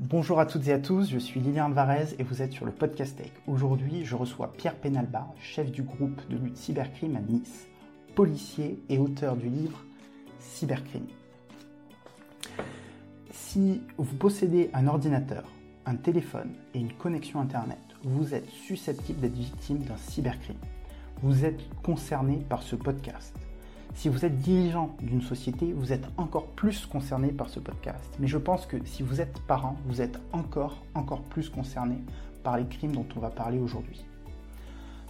Bonjour à toutes et à tous, je suis Lilian Alvarez et vous êtes sur le podcast Tech. Aujourd'hui, je reçois Pierre Penalba, chef du groupe de lutte cybercrime à Nice, policier et auteur du livre Cybercrime. Si vous possédez un ordinateur, un téléphone et une connexion Internet, vous êtes susceptible d'être victime d'un cybercrime. Vous êtes concerné par ce podcast. Si vous êtes dirigeant d'une société, vous êtes encore plus concerné par ce podcast. Mais je pense que si vous êtes parent, vous êtes encore, encore plus concerné par les crimes dont on va parler aujourd'hui.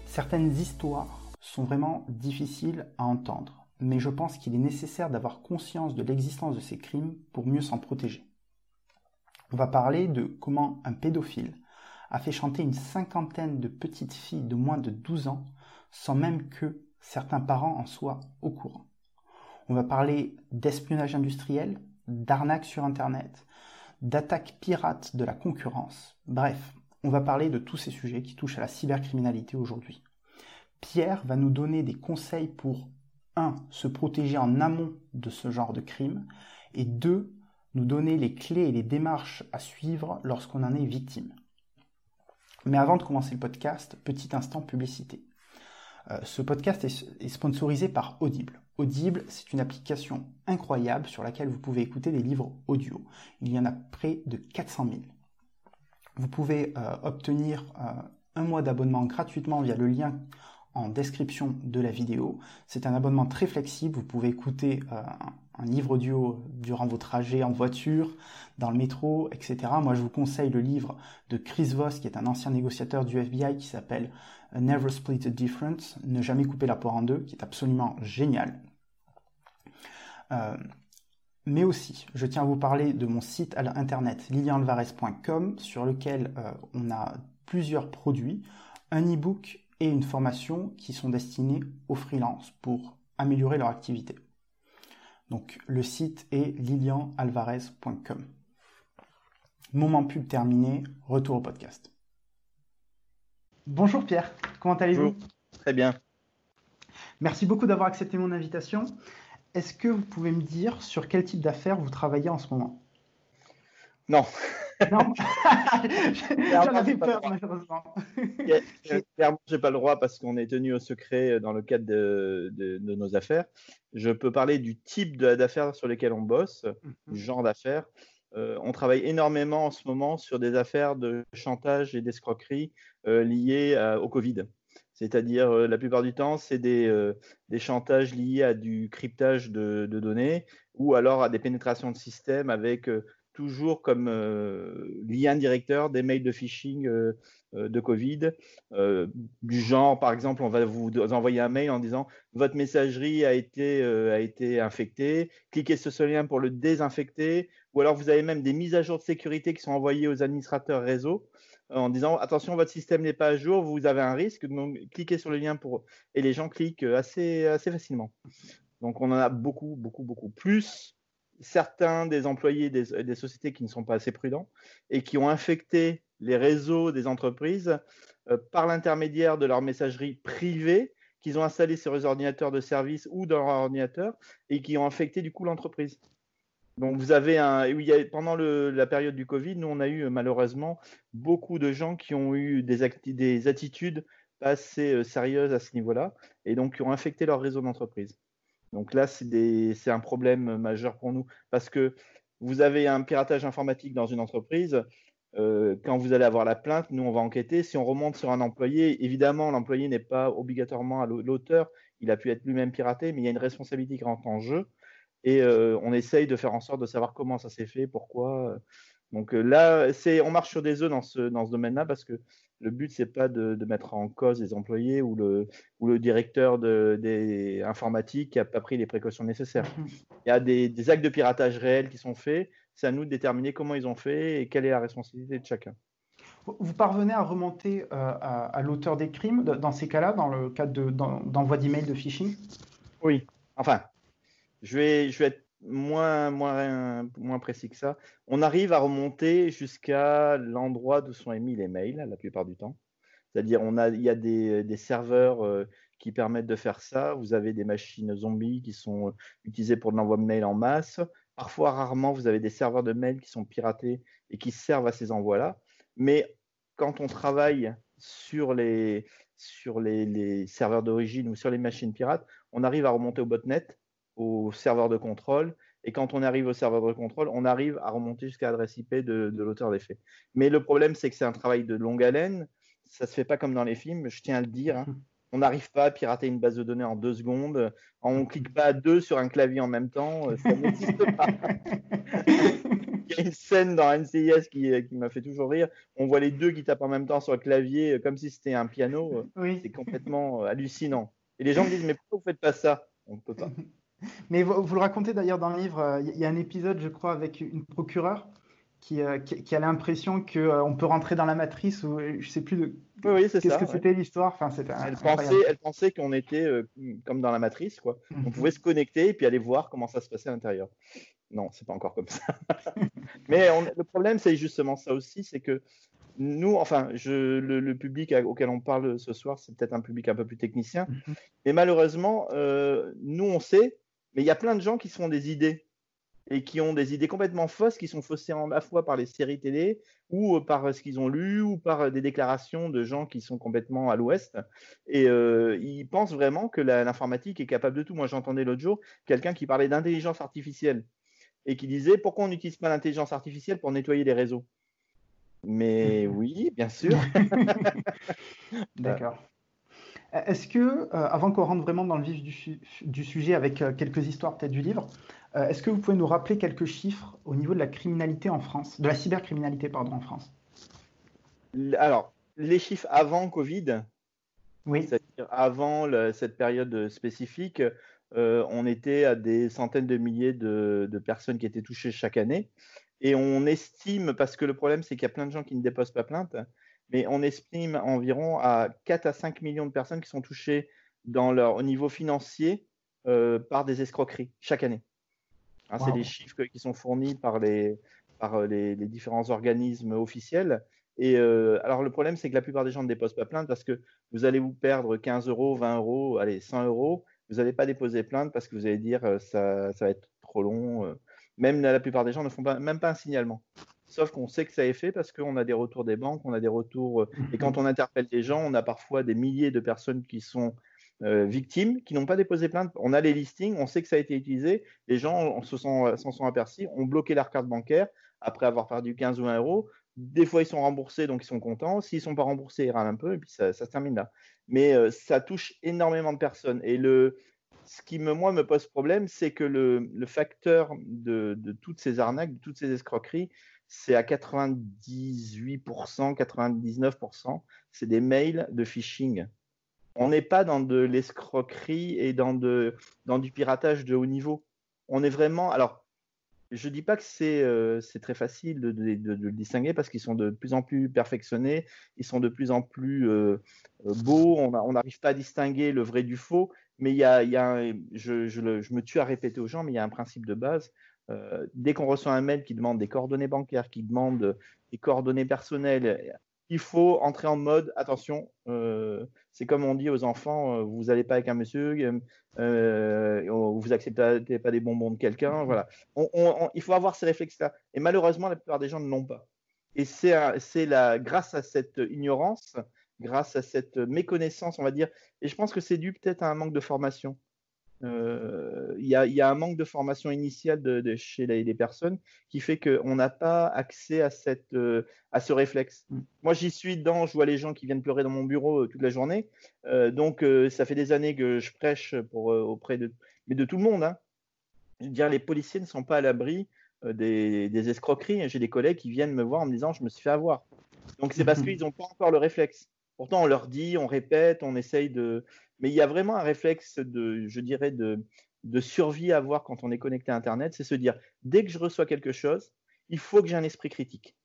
Certaines histoires sont vraiment difficiles à entendre, mais je pense qu'il est nécessaire d'avoir conscience de l'existence de ces crimes pour mieux s'en protéger. On va parler de comment un pédophile a fait chanter une cinquantaine de petites filles de moins de 12 ans sans même que certains parents en soient au courant. On va parler d'espionnage industriel, d'arnaque sur Internet, d'attaque pirate de la concurrence. Bref, on va parler de tous ces sujets qui touchent à la cybercriminalité aujourd'hui. Pierre va nous donner des conseils pour 1. se protéger en amont de ce genre de crime et 2. nous donner les clés et les démarches à suivre lorsqu'on en est victime. Mais avant de commencer le podcast, petit instant publicité. Euh, ce podcast est, sponsorisé par Audible. Audible, c'est une application incroyable sur laquelle vous pouvez écouter des livres audio. Il y en a près de 400 000. Vous pouvez euh, obtenir euh, un mois d'abonnement gratuitement via le lien en description de la vidéo. C'est un abonnement très flexible. Vous pouvez écouter un livre audio durant vos trajets en voiture, dans le métro, etc. Moi, je vous conseille le livre de Chris Voss, qui est un ancien négociateur du FBI, qui s'appelle Never Split a Difference, Ne jamais couper la poire en deux, qui est absolument génial. Euh, mais aussi, je tiens à vous parler de mon site à internet lilianalvarez.com sur lequel euh, on a plusieurs produits, un e-book et une formation qui sont destinés aux freelances pour améliorer leur activité. Donc le site est lilianalvarez.com. Moment pub terminé, retour au podcast. Bonjour Pierre, comment allez-vous? Très bien. Merci beaucoup d'avoir accepté mon invitation. Est-ce que vous pouvez me dire sur quel type d'affaires vous travaillez en ce moment? Non. Non J'en avais peur, malheureusement. Clairement, je n'ai pas le droit parce qu'on est tenu au secret dans le cadre de, nos affaires. Je peux parler du type d'affaires sur lesquelles on bosse, mhm. du genre d'affaires. Euh, on travaille énormément en ce moment sur des affaires de chantage et d'escroquerie euh, liées au Covid. C'est-à-dire, euh, la plupart du temps, c'est des, chantages liés à du cryptage de, de, données ou alors à des pénétrations de systèmes avec toujours comme euh, lien directeur des mails de phishing euh, euh, de Covid, du genre, par exemple, on va vous envoyer un mail en disant votre messagerie a été, a été infectée, cliquez sur ce lien pour le désinfecter, ou alors vous avez même des mises à jour de sécurité qui sont envoyées aux administrateurs réseau en disant attention, votre système n'est pas à jour, vous avez un risque, donc cliquez sur le lien pour. Et les gens cliquent assez, assez facilement. Donc on en a beaucoup, beaucoup, beaucoup. Plus certains des employés des, sociétés qui ne sont pas assez prudents et qui ont infecté les réseaux des entreprises euh, par l'intermédiaire de leur messagerie privée qu'ils ont installé sur les ordinateurs de service ou dans leur ordinateur et qui ont infecté du coup l'entreprise. Donc vous avez un, pendant la période du Covid, nous on a eu malheureusement beaucoup de gens qui ont eu des, des attitudes assez euh, sérieuses à ce niveau-là et donc qui ont infecté leur réseau d'entreprise. Donc là, c'est un problème majeur pour nous parce que vous avez un piratage informatique dans une entreprise. Euh, quand vous allez avoir la plainte, nous, on va enquêter. Si on remonte sur un employé, évidemment, l'employé n'est pas obligatoirement l'auteur. Il a pu être lui-même piraté, mais il y a une responsabilité qui rentre en jeu. Et euh, on essaye de faire en sorte de savoir comment ça s'est fait, pourquoi. Donc euh, là, on marche sur des œufs dans ce domaine-là parce que le but, c'est pas de, mettre en cause les employés ou le, ou le directeur de, des informatiques qui n'a pas pris les précautions nécessaires. Il y a des, actes de piratage réels qui sont faits. C'est à nous de déterminer comment ils ont fait et quelle est la responsabilité de chacun. Vous parvenez à remonter euh, à, l'auteur des crimes dans ces cas-là, dans le cadre d'envoi d'email de phishing? Oui. Enfin, je vais, je vais être moins, moins, moins précis que ça. On arrive à remonter jusqu'à l'endroit d'où sont émis les mails la plupart du temps. C'est-à-dire, on a, il y a des, serveurs euh, qui permettent de faire ça. Vous avez des machines zombies qui sont utilisées pour l'envoi de mails en masse. Parfois, rarement, vous avez des serveurs de mail qui sont piratés et qui servent à ces envois-là. Mais quand on travaille sur les, sur les, serveurs d'origine ou sur les machines pirates, on arrive à remonter au botnet, au serveur de contrôle. Et quand on arrive au serveur de contrôle, on arrive à remonter jusqu'à l'adresse IP de, de l'auteur des faits. Mais le problème, c'est que c'est un travail de longue haleine. Ça ne se fait pas comme dans les films, je tiens à le dire. Hein. On n'arrive pas à pirater une base de données en deux secondes. On ne clique pas à deux sur un clavier en même temps. Ça n'existe pas. Il y a une scène dans NCIS qui, qui m'a fait toujours rire. On voit les deux qui tapent en même temps sur le clavier euh, comme si c'était un piano. Oui. C'est complètement euh, hallucinant. Et les gens me disent Mais pourquoi vous ne faites pas ça? On ne peut pas. Mais vous, vous le racontez d'ailleurs dans le livre. Euh, il y a un épisode, je crois, avec une procureure euh, qui, a l'impression qu'on euh, peut rentrer dans la matrice ou je sais plus de oui, qu'est-ce que c'était l'histoire. Enfin, elle, pensait, elle pensait qu'on était comme dans la matrice, quoi. On mhm. pouvait se connecter et puis aller voir comment ça se passait à l'intérieur. Non, c'est pas encore comme ça. Mais le problème, c'est justement ça aussi, c'est que nous, enfin, je, le, public auquel on parle ce soir, c'est peut-être un public un peu plus technicien. Mhm. Mais malheureusement, nous, on sait, mais il y a plein de gens qui se font des idées et qui ont des idées complètement fausses, qui sont faussées à la fois par les séries télé ou euh, par ce qu'ils ont lu ou par euh, des déclarations de gens qui sont complètement à l'ouest. Et euh, ils pensent vraiment que l'informatique est capable de tout. Moi, j'entendais l'autre jour quelqu'un qui parlait d'intelligence artificielle et qui disait pourquoi on n'utilise pas l'intelligence artificielle pour nettoyer les réseaux? Mais oui, bien sûr. D'accord. Est-ce que, avant qu'on rentre vraiment dans le vif du, du sujet avec quelques histoires peut-être du livre, euh, est-ce que vous pouvez nous rappeler quelques chiffres au niveau de la criminalité en France, de la cybercriminalité pardon en France? Alors, les chiffres avant Covid, oui. c'est-à-dire avant cette période spécifique, euh, on était à des centaines de milliers de, personnes qui étaient touchées chaque année. Et on estime, parce que le problème c'est qu'il y a plein de gens qui ne déposent pas plainte, mais on estime environ à 4 à 5 millions de personnes qui sont touchées dans leur, au niveau financier euh, par des escroqueries chaque année. Hein, c'est des chiffres qui sont fournis par les, par euh, les, différents organismes officiels. Et euh, alors le problème, c'est que la plupart des gens ne déposent pas plainte parce que vous allez vous perdre 15 euros, 20 euros, allez, 100 euros. Vous n'allez pas déposer plainte parce que vous allez dire ça, ça va être trop long. Même la plupart des gens ne font pas, même pas un signalement. Sauf qu'on sait que ça est fait parce qu'on a des retours des banques, on a des retours. Et quand on interpelle des gens, on a parfois des milliers de personnes qui sont euh, victimes qui n'ont pas déposé plainte. On a les listings, on sait que ça a été utilisé, les gens sont, s'en sont aperçus, ont bloqué leur carte bancaire après avoir perdu 15 ou 20 euros. Des fois, ils sont remboursés, donc ils sont contents. S'ils ne sont pas remboursés, ils râlent un peu, et puis ça, se termine là. Mais euh, ça touche énormément de personnes. Et le, ce qui, me, moi, me pose problème, c'est que le, facteur de, de, toutes ces arnaques, de toutes ces escroqueries, c'est à 98%, 99%, c'est des mails de phishing on n'est pas dans de l'escroquerie et dans, de, dans du piratage de haut niveau. On est vraiment. Alors, je ne dis pas que c'est euh, très facile de, le distinguer parce qu'ils sont de plus en plus perfectionnés, ils sont de plus en plus euh, euh, beaux, on n'arrive pas à distinguer le vrai du faux, mais il y a, je, me tue à répéter aux gens, mais il y a un principe de base. dès qu'on reçoit un mail qui demande des coordonnées bancaires, qui demande des coordonnées personnelles, il faut entrer en mode attention. Euh, c'est comme on dit aux enfants, euh, vous n'allez pas avec un monsieur, euh, vous acceptez pas des bonbons de quelqu'un. Voilà. il faut avoir ces réflexes-là. Et malheureusement, la plupart des gens ne l'ont pas. Et c'est grâce à cette ignorance, grâce à cette méconnaissance, on va dire. Et je pense que c'est dû peut-être à un manque de formation. Euh, il y, a un manque de formation initiale de, chez les, personnes qui fait qu'on n'a pas accès à, cette, euh, à ce réflexe. Mm. Moi, j'y suis dedans, je vois les gens qui viennent pleurer dans mon bureau euh, toute la journée. donc, ça fait des années que je prêche pour, auprès de, mais de tout le monde. Hein. Je veux dire, les policiers ne sont pas à l'abri des, des, escroqueries. J'ai des collègues qui viennent me voir en me disant Je me suis fait avoir. Donc, c'est parce qu'ils n'ont pas encore le réflexe. Pourtant, on leur dit, on répète, on essaye de, mais il y a vraiment un réflexe de, je dirais, de, survie à avoir quand on est connecté à Internet, c'est se dire, dès que je reçois quelque chose, il faut que j'ai un esprit critique.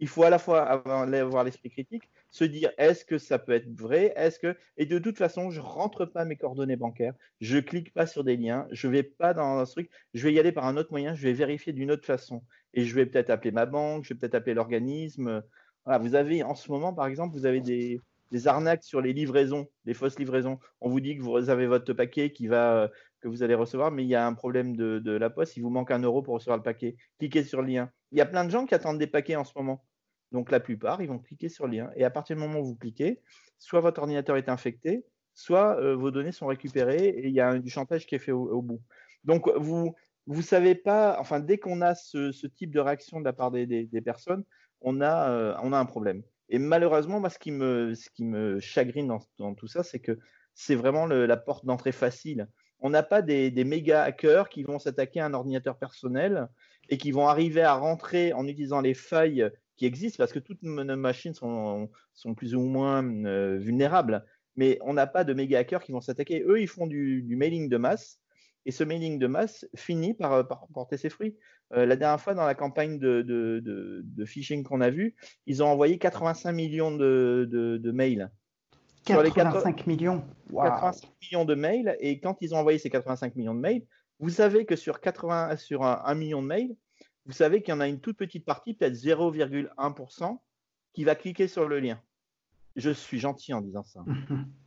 Il faut à la fois avoir l'esprit critique, se dire est-ce que ça peut être vrai, est-ce que et de toute façon je rentre pas mes coordonnées bancaires, je clique pas sur des liens, je vais pas dans un truc, je vais y aller par un autre moyen, je vais vérifier d'une autre façon et je vais peut-être appeler ma banque, je vais peut-être appeler l'organisme. Vous avez en ce moment par exemple, vous avez des, arnaques sur les livraisons, des fausses livraisons. On vous dit que vous avez votre paquet va que vous allez recevoir, mais il y a un problème de, la poste, il vous manque un euro pour recevoir le paquet. Cliquez sur le lien. Il y a plein de gens qui attendent des paquets en ce moment. Donc la plupart, ils vont cliquer sur le lien. Et à partir du moment où vous cliquez, soit votre ordinateur est infecté, soit euh, vos données sont récupérées et il y a du chantage qui est fait au, bout. Donc vous vous savez pas, enfin dès qu'on a ce, type de réaction de la part des, personnes, on a, euh, on a un problème. Et malheureusement, moi, ce qui me, ce qui me chagrine dans, tout ça, c'est que c'est vraiment la porte d'entrée facile. On n'a pas des, méga hackers qui vont s'attaquer à un ordinateur personnel et qui vont arriver à rentrer en utilisant les failles qui existent, parce que toutes nos machines sont, sont plus ou moins euh, vulnérables. Mais on n'a pas de méga hackers qui vont s'attaquer. Eux, ils font du, mailing de masse. Et ce mailing de masse finit par, porter ses fruits. Euh, la dernière fois, dans la campagne de, de, phishing qu'on a vue, ils ont envoyé 85 millions de, mails. 85 millions 85 millions de mails. Et quand ils ont envoyé ces 85 millions de mails, vous savez que sur, 80, sur un, million de mails, vous savez qu'il y en a une toute petite partie, peut-être 0,1%, qui va cliquer sur le lien. Je suis gentil en disant ça.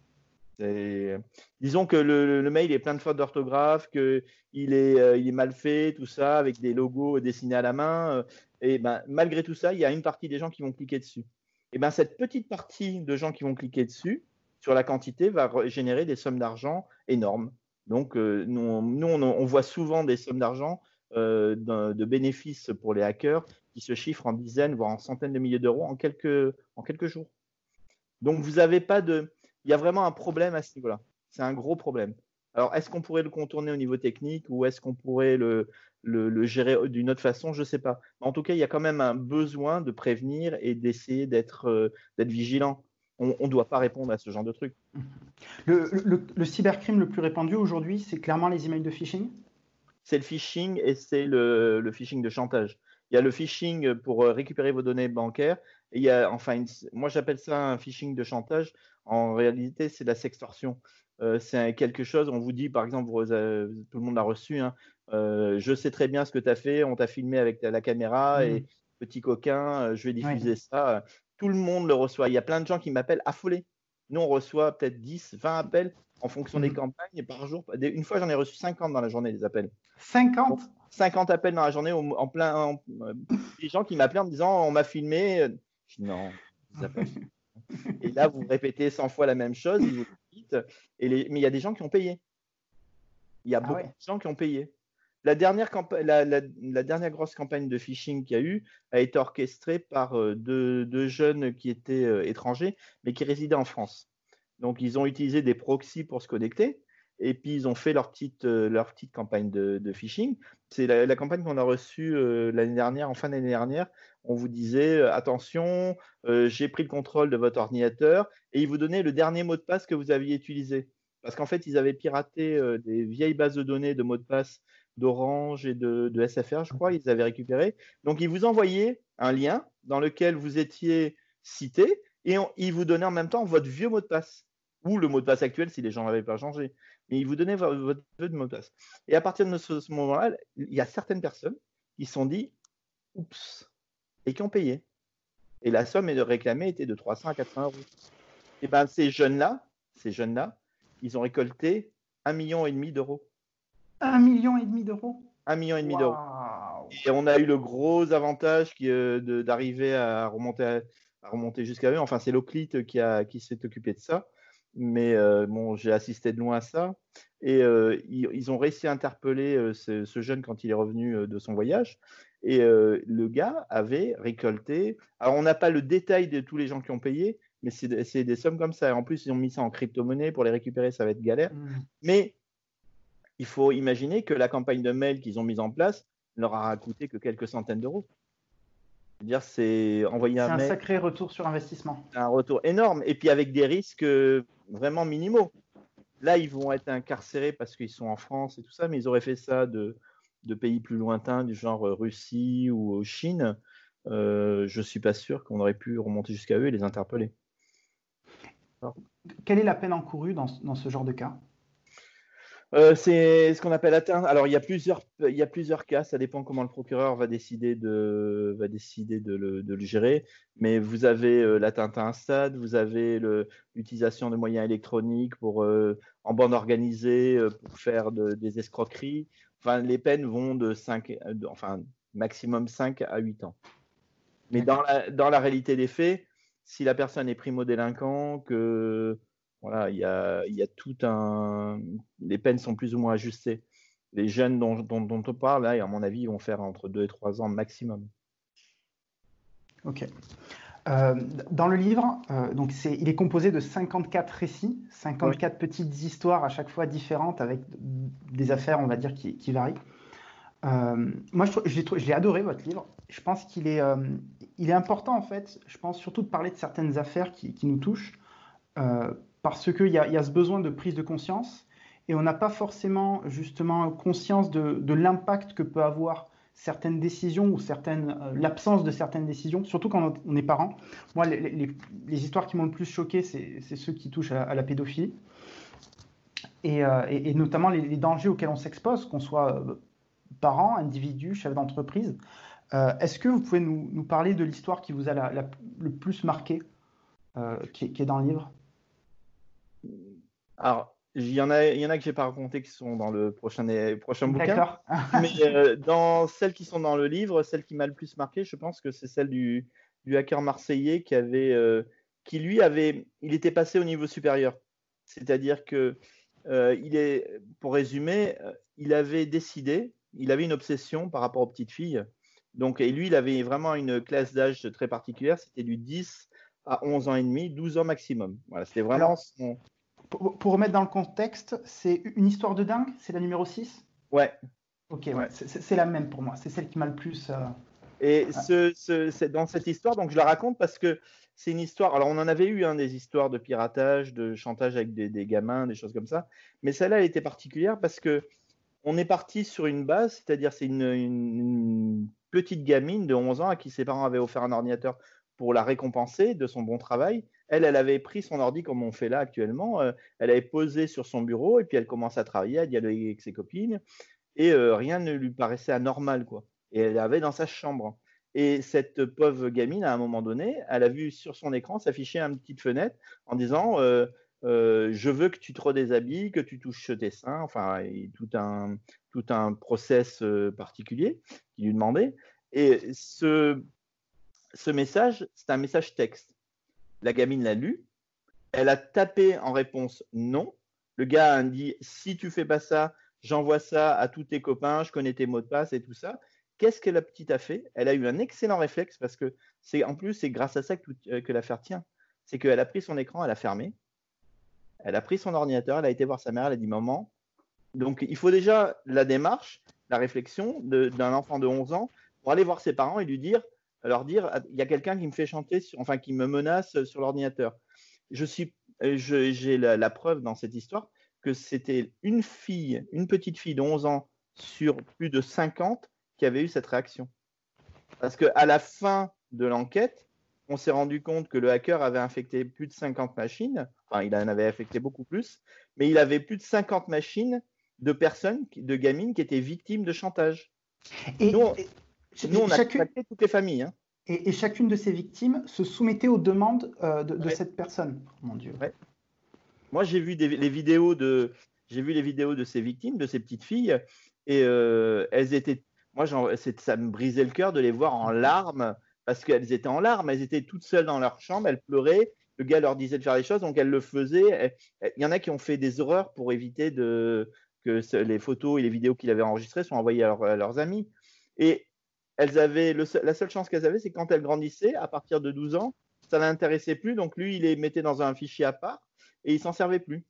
Disons que le, mail est plein de fautes d'orthographe, qu'il est, euh, est mal fait, tout ça, avec des logos dessinés à la main. Euh, et ben, malgré tout ça, il y a une partie des gens qui vont cliquer dessus. Et ben, cette petite partie de gens qui vont cliquer dessus, sur la quantité, va générer des sommes d'argent énormes. Donc, euh, nous, on, voit souvent des sommes d'argent de bénéfices pour les hackers qui se chiffrent en dizaines, voire en centaines de milliers d'euros en quelques, en quelques jours. Donc, vous n'avez pas de il y a vraiment un problème à ce niveau-là. C'est un gros problème. Alors, est-ce qu'on pourrait le contourner au niveau technique ou est-ce qu'on pourrait le, le, gérer d'une autre façon? Je ne sais pas. En tout cas, il y a quand même un besoin de prévenir et d'essayer d'être euh, vigilant. On ne doit pas répondre à ce genre de truc. Le, le cybercrime le plus répandu aujourd'hui, c'est clairement les emails de phishing? C'est le phishing et c'est le, phishing de chantage. Il y a le phishing pour euh, récupérer vos données bancaires. Et il y a, enfin, moi j'appelle ça un phishing de chantage. En réalité, c'est de la sextorsion. Euh, c'est quelque chose, on vous dit, par exemple, tout le monde l'a reçu, hein, euh, je sais très bien ce que tu as fait, on t'a filmé avec la caméra et mmh. petit coquin, euh, je vais diffuser ça. Tout le monde le reçoit. Il y a plein de gens qui m'appellent affolés. Nous, on reçoit peut-être 10, 20 appels en fonction des mmh. campagnes par jour. Une fois, j'en ai reçu 50 dans la journée, des appels. 50 50 appels dans la journée en plein. des gens qui m'appellent en me disant on m'a filmé. Non, Et là, vous répétez 100 fois la même chose, vous et les... mais il y a des gens qui ont payé. Il y a ah beaucoup de gens qui ont payé. La dernière, la, la, dernière, grosse campagne de phishing qu'il y a eu a été orchestrée par euh, deux, deux jeunes qui étaient euh, étrangers, mais qui résidaient en France. Donc, ils ont utilisé des proxys pour se connecter et puis ils ont fait leur petite, euh, leur petite campagne de, phishing. C'est la, campagne qu'on a reçue euh, l'année dernière, en fin d'année dernière. On vous disait euh, attention, j'ai pris le contrôle de votre ordinateur et ils vous donnaient le dernier mot de passe que vous aviez utilisé. Parce qu'en fait, ils avaient piraté des vieilles bases de données de mots de passe d'Orange et de, de, SFR, je crois, ils avaient récupéré. Donc, ils vous envoyaient un lien dans lequel vous étiez cité et ils vous donnaient en même temps votre vieux mot de passe ou le mot de passe actuel si les gens n'avaient pas changé mais il vous donnait votre, votre mot de passe. Et à partir de ce, moment-là, il y a certaines personnes qui se sont dit oups et qui ont payé. Et la somme réclamée était de 300 à 400 euros. Et bien ces jeunes-là, ces jeunes-là, ils ont récolté un million et demi d'euros. Un million et demi d'euros. Un million et demi d'euros. Et on a eu le gros avantage euh, d'arriver à remonter, à, remonter jusqu'à eux. Enfin, c'est l'Oclite qui, qui s'est occupé de ça mais euh, bon, j'ai assisté de loin à ça. Et euh, ils, ont réussi à interpeller euh, ce, jeune quand il est revenu de son voyage. Et le gars avait récolté. Alors, on n'a pas le détail de tous les gens qui ont payé, mais c'est des sommes comme ça. En plus, ils ont mis ça en crypto-monnaie. Pour les récupérer, ça va être galère. Mmh. Mais il faut imaginer que la campagne de mail qu'ils ont mise en place leur a coûté que quelques centaines d'euros c'est envoyer un, un sacré retour sur investissement. Un retour énorme, et puis avec des risques euh, vraiment minimaux. Là, ils vont être incarcérés parce qu'ils sont en France et tout ça, mais ils auraient fait ça de, de pays plus lointains, du genre euh, Russie ou Chine. Euh, je suis pas sûr qu'on aurait pu remonter jusqu'à eux et les interpeller. Quelle est la peine encourue dans, dans ce genre de cas? Euh, c'est ce qu'on appelle atteinte. Alors, il y, a plusieurs, il y a plusieurs cas, ça dépend comment le procureur va décider de, va décider de, le, de le gérer. Mais vous avez euh, l'atteinte à un stade, vous avez l'utilisation de moyens électroniques pour, euh, en bande organisée pour faire des escroqueries. Enfin, les peines vont de 5, enfin, maximum 5 à 8 ans. Mais dans la, dans la réalité des faits, si la personne est primo-délinquant, que voilà, il y a, y a, tout un. Les peines sont plus ou moins ajustées. Les jeunes dont, dont, on parle, là, à mon avis, ils vont faire entre 2 et 3 ans maximum. Ok. Euh, dans le livre, euh, donc il est composé de 54 récits, 54 petites histoires à chaque fois différentes avec des affaires, on va dire, qui, qui varient. Euh, moi, je, j'ai, adoré votre livre. Je pense qu'il est, il est important, en fait, je pense surtout de parler de certaines affaires qui, qui nous touchent parce qu'il y, y, a ce besoin de prise de conscience et on n'a pas forcément justement conscience de, l'impact que peut avoir certaines décisions ou certaines euh, l'absence de certaines décisions, surtout quand on est parent. Moi, les, histoires qui m'ont le plus choqué, c'est ceux qui touchent à, la pédophilie et, euh, notamment les, dangers auxquels on s'expose, qu'on soit euh, parent, individu, chef d'entreprise. Est-ce que vous pouvez nous, parler de l'histoire qui vous a le plus marqué, qui, est dans le livre? Alors, il y en a, il y en a que j'ai pas raconté qui sont dans le prochain, prochain bouquin. mais euh, dans celles qui sont dans le livre, celle qui m'a le plus marqué, je pense que c'est celle du, du, hacker marseillais qui avait, euh, qui lui avait, il était passé au niveau supérieur. C'est-à-dire que euh, il est, pour résumer, il avait décidé, il avait une obsession par rapport aux petites filles. Donc, et lui, il avait vraiment une classe d'âge très particulière. C'était du 10 à 11 ans et demi, 12 ans maximum. Voilà, c'était vraiment son, pour, remettre dans le contexte, c'est une histoire de dingue C'est la numéro 6 Ouais. Ok, ouais, c'est la même pour moi. C'est celle qui m'a le plus. Euh, Et ce, dans cette histoire, donc je la raconte parce que c'est une histoire. Alors, on en avait eu hein, des histoires de piratage, de chantage avec des, gamins, des choses comme ça. Mais celle-là, elle était particulière parce que on est parti sur une base, c'est-à-dire c'est une, une, petite gamine de 11 ans à qui ses parents avaient offert un ordinateur pour la récompenser de son bon travail. Elle, elle avait pris son ordi comme on fait là actuellement, euh, elle avait posé sur son bureau et puis elle commence à travailler, à dialoguer avec ses copines et euh, rien ne lui paraissait anormal quoi. Et elle avait dans sa chambre. Et cette pauvre gamine, à un moment donné, elle a vu sur son écran s'afficher une petite fenêtre en disant euh, Je veux que tu te redéshabilles, que tu touches tes seins, enfin, tout un, tout un process particulier qui lui demandait. Et ce, ce message, c'est un message texte. La gamine l'a lu. Elle a tapé en réponse non. Le gars a dit si tu fais pas ça, j'envoie ça à tous tes copains, je connais tes mots de passe et tout ça. Qu'est-ce que la petite a fait? Elle a eu un excellent réflexe parce que c'est en plus c'est grâce à ça que, euh, que l'affaire tient. C'est qu'elle a pris son écran, elle a fermé. Elle a pris son ordinateur, elle a été voir sa mère, elle a dit maman. Donc il faut déjà la démarche, la réflexion d'un enfant de 11 ans pour aller voir ses parents et lui dire leur dire il y a quelqu'un qui me fait chanter, enfin qui me menace sur l'ordinateur. Je suis, euh, j'ai la, preuve dans cette histoire que c'était une fille, une petite fille de 11 ans sur plus de 50 qui avait eu cette réaction. Parce qu'à la fin de l'enquête, on s'est rendu compte que le hacker avait infecté plus de 50 machines, enfin il en avait affecté beaucoup plus, mais il avait plus de 50 machines de personnes, de gamines qui étaient victimes de chantage. Et, nous, on a contacté toutes les familles. Hein. Et, chacune de ces victimes se soumettait aux demandes euh, de, cette personne. Mon Dieu. Moi, j'ai vu les vidéos de, j'ai vu les vidéos de ces victimes, de ces petites filles, et euh, elles étaient, moi, ça me brisait le cœur de les voir en larmes parce qu'elles étaient en larmes, elles étaient toutes seules dans leur chambre, elles pleuraient. Le gars leur disait de faire les choses, donc elles le faisaient. Il y en a qui ont fait des horreurs pour éviter de, que les photos et les vidéos qu'il avait enregistrées soient envoyées à, à leurs amis. Et elles avaient la seule chance qu'elles avaient, c'est quand elles grandissaient, à partir de 12 ans, ça l'intéressait plus. Donc lui, il les mettait dans un fichier à part et il s'en servait plus.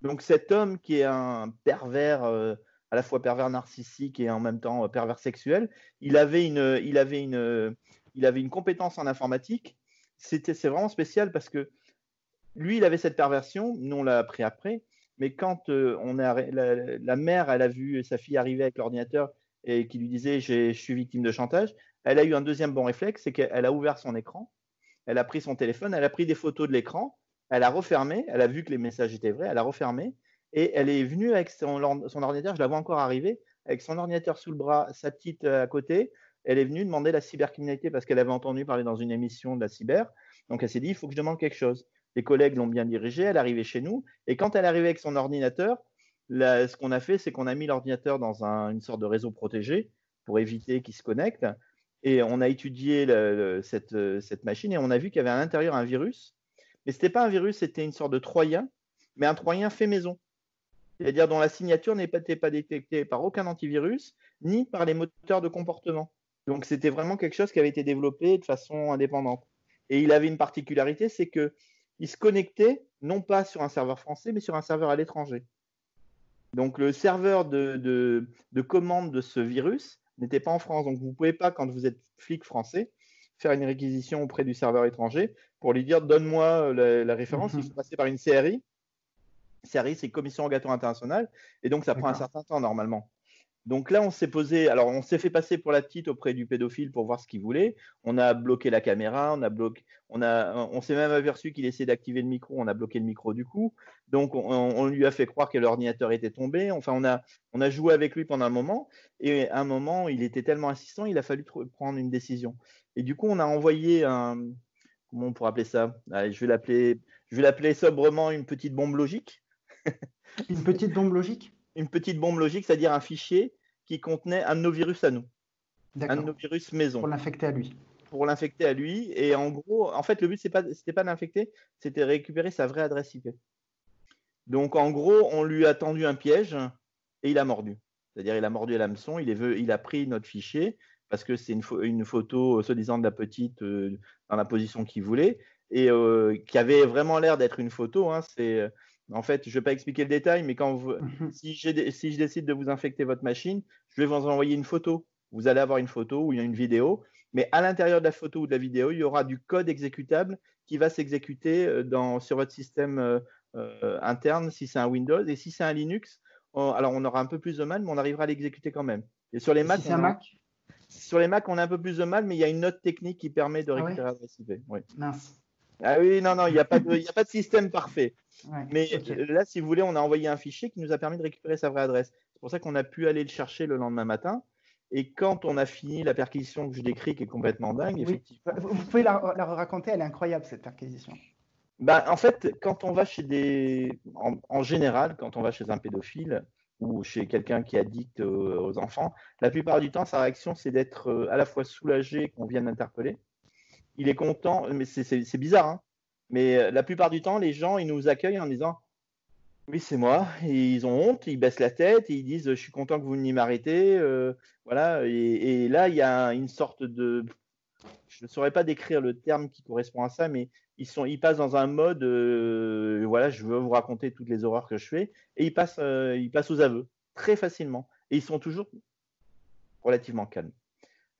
Donc cet homme qui est un pervers, euh, à la fois pervers narcissique et en même temps euh, pervers sexuel, il avait une, il avait une, il avait une compétence en informatique. C'était, c'est vraiment spécial parce que lui, il avait cette perversion. Nous, on l'a appris après. Mais quand euh, on a, la, la, mère, elle a vu sa fille arriver avec l'ordinateur et qui lui disait je suis victime de chantage, elle a eu un deuxième bon réflexe, c'est qu'elle a ouvert son écran, elle a pris son téléphone, elle a pris des photos de l'écran, elle a refermé, elle a vu que les messages étaient vrais, elle a refermé Et elle est venue avec son, ordinateur, je la vois encore arriver, avec son ordinateur sous le bras, sa petite à côté. Elle est venue demander la cybercriminalité parce qu'elle avait entendu parler dans une émission de la cyber. Donc elle s'est dit, il faut que je demande quelque chose. Les collègues l'ont bien dirigée, elle est arrivée chez nous. Et quand elle est arrivée avec son ordinateur, ce qu'on a fait, c'est qu'on a mis l'ordinateur dans une sorte de réseau protégé pour éviter qu'il se connecte. Et on a étudié cette, machine et on a vu qu'il y avait à l'intérieur un virus. Mais ce n'était pas un virus, c'était une sorte de troyen, mais un troyen fait maison. C'est-à-dire dont la signature n'était pas, détectée par aucun antivirus, ni par les moteurs de comportement. Donc c'était vraiment quelque chose qui avait été développé de façon indépendante. Et il avait une particularité, c'est qu'il se connectait non pas sur un serveur français, mais sur un serveur à l'étranger. Donc le serveur de, commande de ce virus n'était pas en France. Donc vous ne pouvez pas, quand vous êtes flic français, faire une réquisition auprès du serveur étranger pour lui dire donne-moi la, référence. Il faut passer par une CRI. CRI, c'est Commission Rogatoire Internationale. Et donc ça prend un certain temps normalement. Donc là, on s'est posé, alors on s'est fait passer pour la petite auprès du pédophile pour voir ce qu'il voulait. On a bloqué la caméra, on a bloqué, on a, on s'est même aperçu qu'il essayait d'activer le micro, on a bloqué le micro du coup. Donc on, lui a fait croire que l'ordinateur était tombé. Enfin, on a, on a joué avec lui pendant un moment et à un moment, il était tellement insistant, il a fallu prendre une décision. Et du coup, on a envoyé un, comment on pourrait appeler ça? Je vais l'appeler, je vais l'appeler sobrement une petite bombe logique. une petite bombe logique? Une petite bombe logique, c'est-à-dire un fichier qui contenait un de nos virus à nous. Un de nos virus maison. Pour l'infecter à lui. Pour l'infecter à lui. Et en gros, en fait, le but, ce n'était pas, pas d'infecter, c'était récupérer sa vraie adresse IP. Donc, en gros, on lui a tendu un piège et il a mordu. C'est-à-dire, il a mordu à l'hameçon, il, il a pris notre fichier parce que c'est une, une, photo, soi-disant, de la petite euh, dans la position qu'il voulait et euh, qui avait vraiment l'air d'être une photo. Hein, c'est en fait, je ne vais pas expliquer le détail, mais quand mhm. si, je décide de vous infecter votre machine, je vais vous envoyer une photo. Vous allez avoir une photo ou une vidéo, mais à l'intérieur de la photo ou de la vidéo, il y aura du code exécutable qui va s'exécuter euh, sur votre système euh, euh, interne si c'est un Windows et si c'est un Linux. alors on aura un peu plus de mal, mais on arrivera à l'exécuter quand même. Et sur les Mac, Mac sur les Mac, on a un peu plus de mal, mais il y a une autre technique qui permet de ah récupérer l'adresse IP. Mince. Ah oui, non, non, il n'y a, pas de, a pas de système parfait. Mais là, si vous voulez, on a envoyé un fichier qui nous a permis de récupérer sa vraie adresse. C'est pour ça qu'on a pu aller le chercher le lendemain matin. Et quand on a fini la perquisition que je décris, qui est complètement dingue, effectivement. Vous pouvez la, raconter, elle est incroyable cette perquisition. Bah, en fait, quand on va chez des. En, général, quand on va chez un pédophile ou chez quelqu'un qui est addict aux, enfants, la plupart du temps, sa réaction, c'est d'être euh, à la fois soulagé qu'on vienne d'interpeller il est content, mais c'est bizarre, hein. mais euh, la plupart du temps, les gens, ils nous accueillent en disant oui, c'est moi. ils ont honte, ils baissent la tête, ils disent je suis content que vous veniez m'arrêter. Euh, voilà. Et, là, il y a une sorte de. Je ne saurais pas décrire le terme qui correspond à ça, mais ils, sont, ils passent dans un mode euh, voilà, je veux vous raconter toutes les horreurs que je fais. Et ils passent, ils passent aux aveux très facilement. Et ils sont toujours relativement calmes.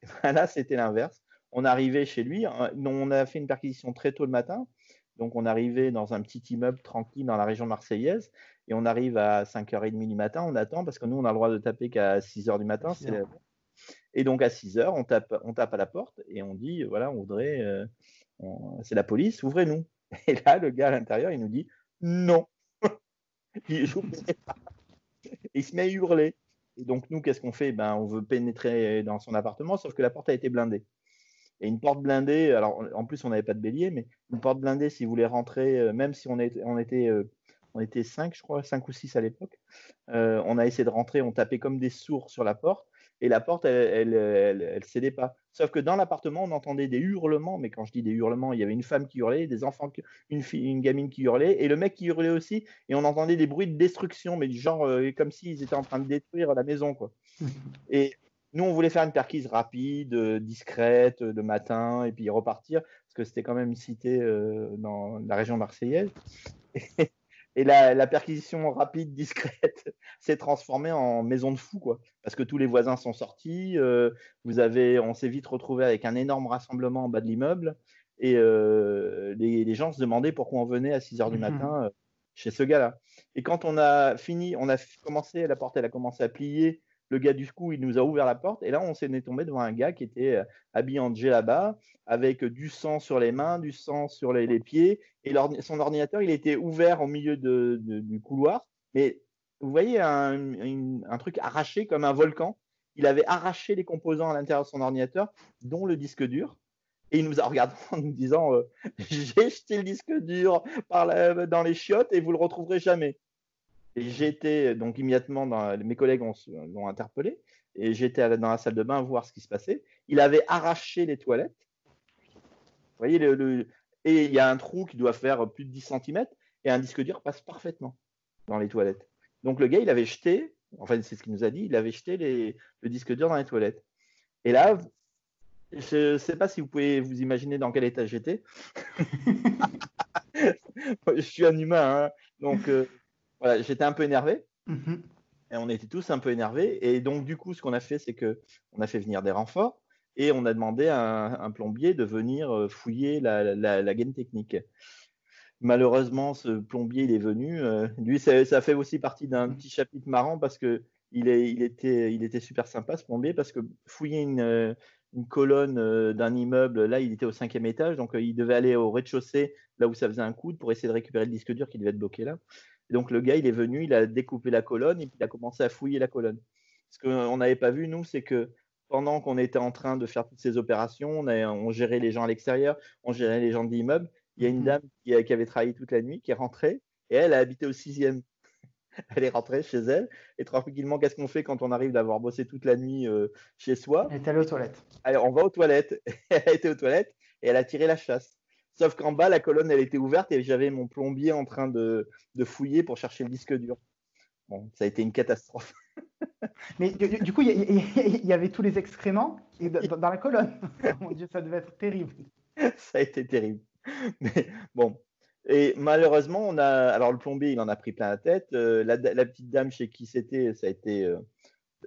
là, c'était l'inverse on arrivait chez lui, hein, on a fait une perquisition très tôt le matin, donc on arrivait dans un petit immeuble tranquille dans la région marseillaise, et on arrive à 5h30 du matin, on attend, parce que nous on a le droit de taper qu'à 6h du matin. Et donc à 6h, on tape, on tape à la porte et on dit, voilà, on voudrait, euh, c'est la police, ouvrez-nous. Et là, le gars à l'intérieur, il nous dit, non. il, il se met à hurler. Et donc nous, qu'est-ce qu'on fait? Ben, On veut pénétrer dans son appartement, sauf que la porte a été blindée. Et une porte blindée, alors en plus on n'avait pas de bélier, mais une porte blindée, si vous voulez rentrer, euh, même si on, était, on était, euh, on était 5, je crois, 5 ou 6 à l'époque, euh, on a essayé de rentrer, on tapait comme des sourds sur la porte, et la porte, elle, elle, cédait pas. Sauf que dans l'appartement, on entendait des hurlements, mais quand je dis des hurlements, il y avait une femme qui hurlait, des enfants, une, fille, une gamine qui hurlait, et le mec qui hurlait aussi, et on entendait des bruits de destruction, mais du genre comme s'ils étaient en train de détruire la maison, quoi. et nous, on voulait faire une perquise rapide, euh, discrète, de matin, et puis repartir, parce que c'était quand même une cité euh, dans la région marseillaise. Et, la, perquisition rapide, discrète, s'est transformée en maison de fou, quoi. Parce que tous les voisins sont sortis. Euh, vous avez, on s'est vite retrouvé avec un énorme rassemblement en bas de l'immeuble, et les, gens se demandaient pourquoi on venait à 6 heures du mmh matin chez ce gars-là. Et quand on a fini, on a commencé, la porte, elle a commencé à plier le gars du coup, il nous a ouvert la porte et là, on s'est tombé devant un gars qui était euh, habillé en là-bas, avec du sang sur les mains, du sang sur les, pieds et son ordinateur, il était ouvert au milieu du couloir Mais vous voyez un, truc arraché comme un volcan. Il avait arraché les composants à l'intérieur de son ordinateur, dont le disque dur. Et il nous a regardé en nous disant euh, J'ai jeté le disque dur dans les chiottes et vous le retrouverez jamais. Et j'étais donc immédiatement, dans, mes collègues l'ont interpellé, et j'étais dans la salle de bain voir ce qui se passait. Il avait arraché les toilettes. Vous voyez, le, et il y a un trou qui doit faire plus de 10 cm, et un disque dur passe parfaitement dans les toilettes. Donc le gars, il avait jeté, enfin c'est ce qu'il nous a dit, il avait jeté le disque dur dans les toilettes. Et là, je ne sais pas si vous pouvez vous imaginer dans quel état j'étais. je suis un humain, hein. donc euh, voilà, j'étais un peu énervé. Mm-hmm. Et on était tous un peu énervés. Et donc, du coup, ce qu'on a fait, c'est que on a fait venir des renforts et on a demandé à un, plombier de venir euh, fouiller la, la, gaine technique. Malheureusement, ce plombier, il est venu. Euh, lui, ça, ça, fait aussi partie d'un mm-hmm. petit chapitre marrant parce que il, est, il, était, il était super sympa, ce plombier, parce que fouiller une, une colonne euh, d'un immeuble. Là, il était au cinquième étage, donc euh, il devait aller au rez-de-chaussée, là où ça faisait un coude, pour essayer de récupérer le disque dur qui devait être bloqué là. Et donc le gars, il est venu, il a découpé la colonne et puis il a commencé à fouiller la colonne. Ce qu'on n'avait pas vu, nous, c'est que pendant qu'on était en train de faire toutes ces opérations, on, gérait les gens à l'extérieur, on gérait les gens de l'immeuble. Il y a une mmh dame qui, qui, avait travaillé toute la nuit, qui est rentrée, et elle a habité au sixième. elle est rentrée chez elle. Et tranquillement, qu'est-ce qu'on fait quand on arrive d'avoir bossé toute la nuit euh, chez soi? Elle est allée aux toilettes. Alors, on va aux toilettes. elle a été aux toilettes et elle a tiré la chasse. Sauf qu'en bas, la colonne, elle était ouverte et j'avais mon plombier en train de, fouiller pour chercher le disque dur. Bon, ça a été une catastrophe. Mais du, coup, il y, avait tous les excréments dans, la colonne. Mon Dieu, ça devait être terrible. Ça a été terrible. Mais bon, et malheureusement, on a. Alors, le plombier, il en a pris plein la tête. Euh, la, petite dame chez qui c'était, ça a été. Euh,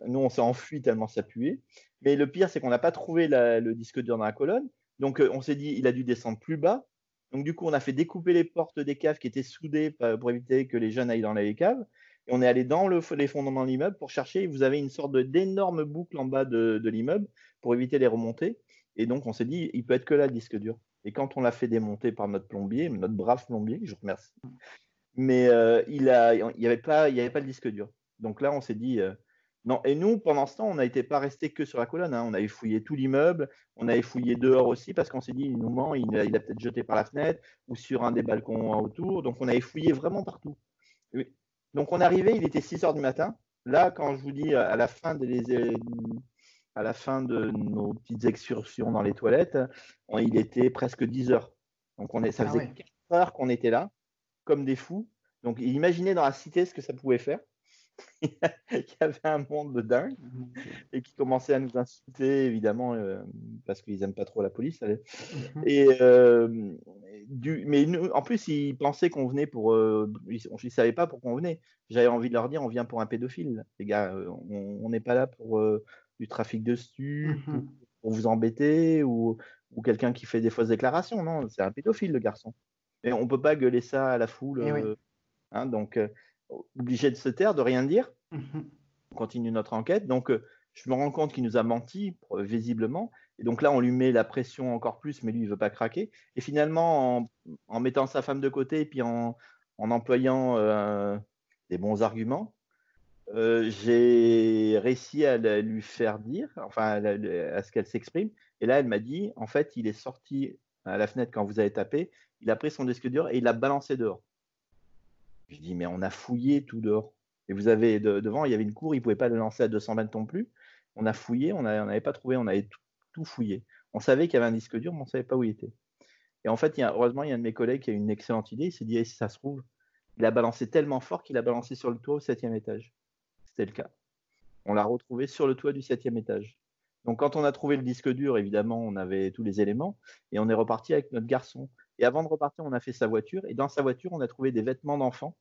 nous, on s'est enfui tellement ça puait. Mais le pire, c'est qu'on n'a pas trouvé le disque dur dans la colonne. Donc, euh, on s'est dit, il a dû descendre plus bas. Donc, du coup, on a fait découper les portes des caves qui étaient soudées pour éviter que les jeunes aillent dans les caves. Et on est allé dans le, les fondements de l'immeuble pour chercher. Vous avez une sorte d'énorme boucle en bas de, l'immeuble pour éviter les remontées. Et donc, on s'est dit, il peut être que là le disque dur. Et quand on l'a fait démonter par notre plombier, notre brave plombier, je vous remercie, mais euh, il n'y avait, pas, avait pas le disque dur. Donc là, on s'est dit, euh, non. Et nous, pendant ce temps, on n'était pas resté que sur la colonne. Hein. On avait fouillé tout l'immeuble, on avait fouillé dehors aussi parce qu'on s'est dit, il nous ment, il, a, peut-être jeté par la fenêtre ou sur un des balcons autour. Donc on avait fouillé vraiment partout. Donc on arrivé, il était 6 heures du matin. Là, quand je vous dis à la fin des, à la fin de nos petites excursions dans les toilettes, il était presque 10 heures. Donc on est, ça ah faisait 4 heures qu'on était là, comme des fous. Donc imaginez dans la cité ce que ça pouvait faire. y avait un monde de dingue et qui commençait à nous insulter évidemment euh, parce qu'ils n'aiment pas trop la police. Mhm. Et euh, du, mais en plus ils pensaient qu'on venait pour, euh, ils ne savaient pas pourquoi on venait. J'avais envie de leur dire on vient pour un pédophile, les gars. On n'est pas là pour du trafic de stupes, mmh pour vous embêter, ou, ou quelqu'un qui fait des fausses déclarations. Non, c'est un pédophile, le garçon. Et on ne peut pas gueuler ça à la foule. Eh euh, hein, donc, euh, obligé de se taire, de rien dire. Mmh on continue notre enquête. Donc, euh, je me rends compte qu'il nous a menti, visiblement. Et donc là, on lui met la pression encore plus, mais lui, il ne veut pas craquer. Et finalement, en, en, mettant sa femme de côté et puis en, en employant des bons arguments, euh, j'ai réussi à lui faire dire, enfin à, ce qu'elle s'exprime. Et là, elle m'a dit, en fait, il est sorti à la fenêtre quand vous avez tapé, il a pris son disque dur et il l'a balancé dehors. Je dis, mais on a fouillé tout dehors. Et vous avez devant, il y avait une cour, il ne pouvait pas le lancer à 200 mètres non plus. On a fouillé, on n'avait pas trouvé, on avait tout, fouillé. On savait qu'il y avait un disque dur, mais on ne savait pas où il était. Et en fait, heureusement, il y a un de mes collègues qui a une excellente idée. Il s'est dit, si ça se trouve, il a balancé tellement fort qu'il a balancé sur le toit au septième étage. C'était le cas. On l'a retrouvé sur le toit du septième étage. Donc quand on a trouvé le disque dur, évidemment, on avait tous les éléments et on est reparti avec notre garçon. Et avant de repartir, on a fait sa voiture et dans sa voiture, on a trouvé des vêtements d'enfant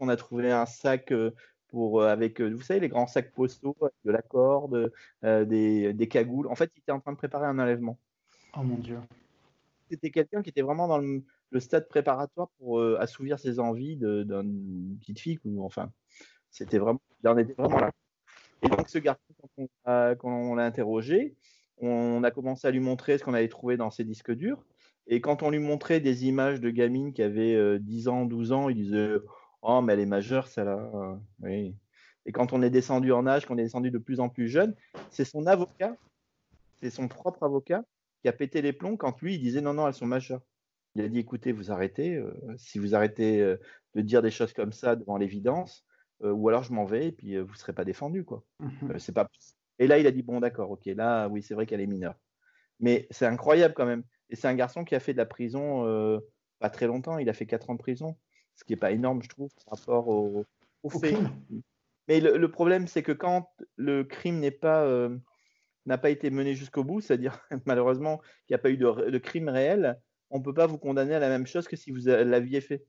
On a trouvé un sac euh, pour euh, avec, euh, vous savez, les grands sacs postaux de la corde, des, des, cagoules. En fait, il était en train de préparer un enlèvement. Oh mon Dieu. C'était quelqu'un qui était vraiment dans le, le stade préparatoire pour euh, assouvir ses envies d'une petite fille. Ou, enfin, c'était vraiment, il en était vraiment là. Et donc, ce garçon, quand on, l'a interrogé, on a commencé à lui montrer ce qu'on avait trouvé dans ses disques durs. Et quand on lui montrait des images de gamines qui avaient 10 ans, 12 ans, il disait Oh, mais elle est majeure, celle-là. Oui. Et quand on est descendu en âge, qu'on est descendu de plus en plus jeune, c'est son avocat, c'est son propre avocat qui a pété les plombs quand lui, il disait non, non, elles sont majeures. Il a dit écoutez, vous arrêtez. Euh, si vous arrêtez euh, de dire des choses comme ça devant l'évidence, euh, ou alors je m'en vais et puis vous ne serez pas défendu. Quoi. Mmh c'est pas... Et là, il a dit bon, d'accord, ok, là, oui, c'est vrai qu'elle est mineure. Mais c'est incroyable quand même. Et c'est un garçon qui a fait de la prison pas très longtemps. Il a fait 4 ans de prison, ce qui n'est pas énorme, je trouve, par rapport au, au, fait. Mais le, problème, c'est que quand le crime n'est pas euh, n'a pas été mené jusqu'au bout, c'est-à-dire malheureusement qu'il n'y a pas eu de, crime réel, on ne peut pas vous condamner à la même chose que si vous l'aviez fait.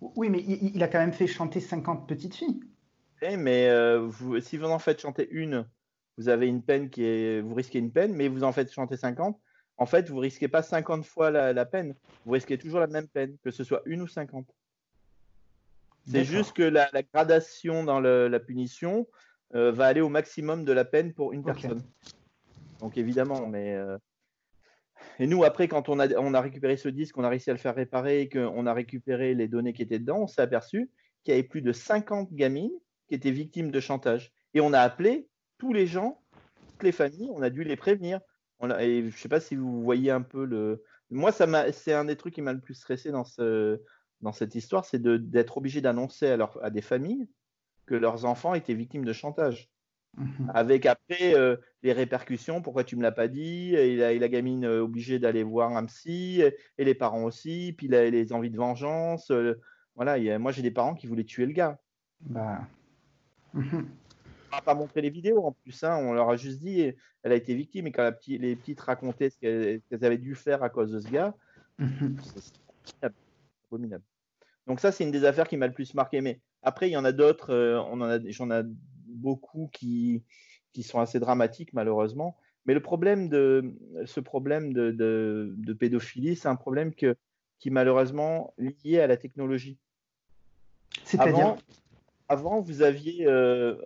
Oui, mais il, a quand même fait chanter 50 petites filles. Oui, mais euh, vous, si vous en faites chanter une, vous avez une peine qui est, vous risquez une peine, mais vous en faites chanter 50, en fait, vous risquez pas 50 fois la, la peine, vous risquez toujours la même peine, que ce soit une ou 50. C'est juste que la, gradation dans la punition euh, va aller au maximum de la peine pour une personne. Donc évidemment, mais euh, et nous après quand on a on a récupéré ce disque, on a réussi à le faire réparer et qu'on a récupéré les données qui étaient dedans, on s'est aperçu qu'il y avait plus de 50 gamines qui étaient victimes de chantage. Et on a appelé tous les gens, toutes les familles, on a dû les prévenir. Et je sais pas si vous voyez un peu le. Moi, ça c'est un des trucs qui m'a le plus stressé dans ce dans cette histoire, c'est d'être obligé d'annoncer à, à, des familles que leurs enfants étaient victimes de chantage. Mhm. Avec après euh, les répercussions, pourquoi tu me l'as pas dit, et la, la gamine euh, obligée d'aller voir un psy, et les parents aussi, puis les envies de vengeance. Euh, voilà, moi j'ai des parents qui voulaient tuer le gars. Bah. Mhm. N'a pas montré les vidéos en plus, hein, on leur a juste dit elle a été victime, et quand la les petites racontaient ce qu'elles avaient dû faire à cause de ce gars, mhm. c'est abominable. Donc ça, c'est une des affaires qui m'a le plus marqué. Mais après, il y en a d'autres. Euh, j'en ai beaucoup qui, qui sont assez dramatiques, malheureusement. Mais le problème de ce problème de, de, pédophilie, c'est un problème que, qui est malheureusement lié à la technologie. C'est-à-dire? Avant, vous aviez, euh,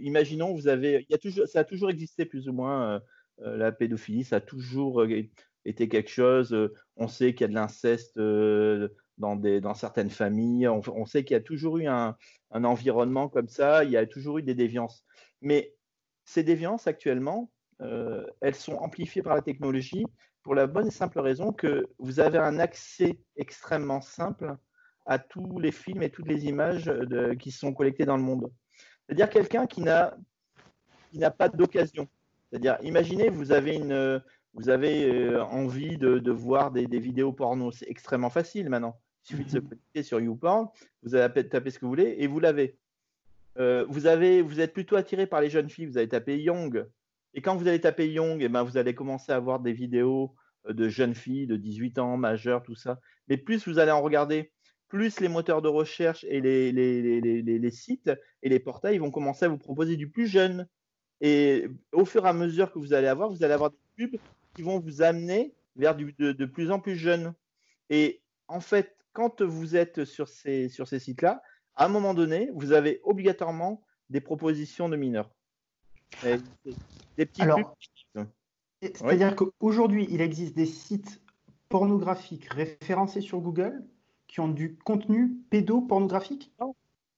imaginons, vous avez, ça a toujours existé plus ou moins euh, la pédophilie, ça a toujours été quelque chose. on sait qu'il y a de l'inceste dans, des, dans certaines familles. On, sait qu'il y a toujours eu un, environnement comme ça, il y a toujours eu des déviances. Mais ces déviances, actuellement, euh, elles sont amplifiées par la technologie pour la bonne et simple raison que vous avez un accès extrêmement simple à tous les films et toutes les images qui sont collectées dans le monde. C'est-à-dire quelqu'un qui n'a pas d'occasion. C'est-à-dire, imaginez, vous avez une, vous avez euh, envie de, voir des, des, vidéos porno, c'est extrêmement facile maintenant. Il suffit de se mhm. connecter sur YouPorn, vous allez taper ce que vous voulez et vous l'avez. Euh, vous, avez, vous êtes plutôt attiré par les jeunes filles, vous allez taper Young. Et quand vous allez taper Young, eh ben, vous allez commencer à voir des vidéos euh, de jeunes filles de 18 ans, majeures, tout ça. Mais plus vous allez en regarder, plus les moteurs de recherche et les, les, les, les, sites et les portails vont commencer à vous proposer du plus jeune. Et au fur et à mesure que vous allez avoir, vous allez avoir des pubs qui vont vous amener vers du, de, de, plus en plus jeunes. Et en fait, quand vous êtes sur ces, sur ces sites-là, à un moment donné, vous avez obligatoirement des propositions de mineurs. Des, petits C'est-à-dire qu'aujourd'hui, il existe des sites pornographiques référencés sur Google qui ont du contenu pédopornographique?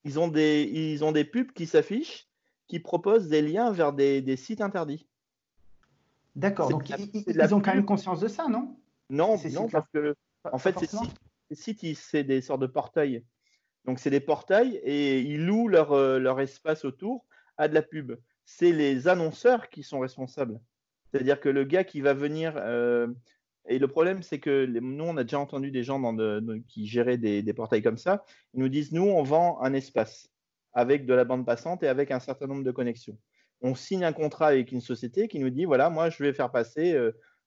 Ils ont des, ils ont des pubs qui s'affichent, qui proposent des liens vers des, sites interdits. D'accord, donc ils, ont quand même conscience de ça, non? Non, non parce que en fait, ces sites, sites, c'est des sortes de portails. Donc, c'est des portails et ils louent leur, euh, leur espace autour à de la pub. C'est les annonceurs qui sont responsables. C'est-à-dire que le gars qui va venir. Euh, et le problème, c'est que nous, on a déjà entendu des gens qui géraient des, portails comme ça. Ils nous disent nous, on vend un espace avec de la bande passante et avec un certain nombre de connexions. On signe un contrat avec une société qui nous dit voilà, moi, je vais faire passer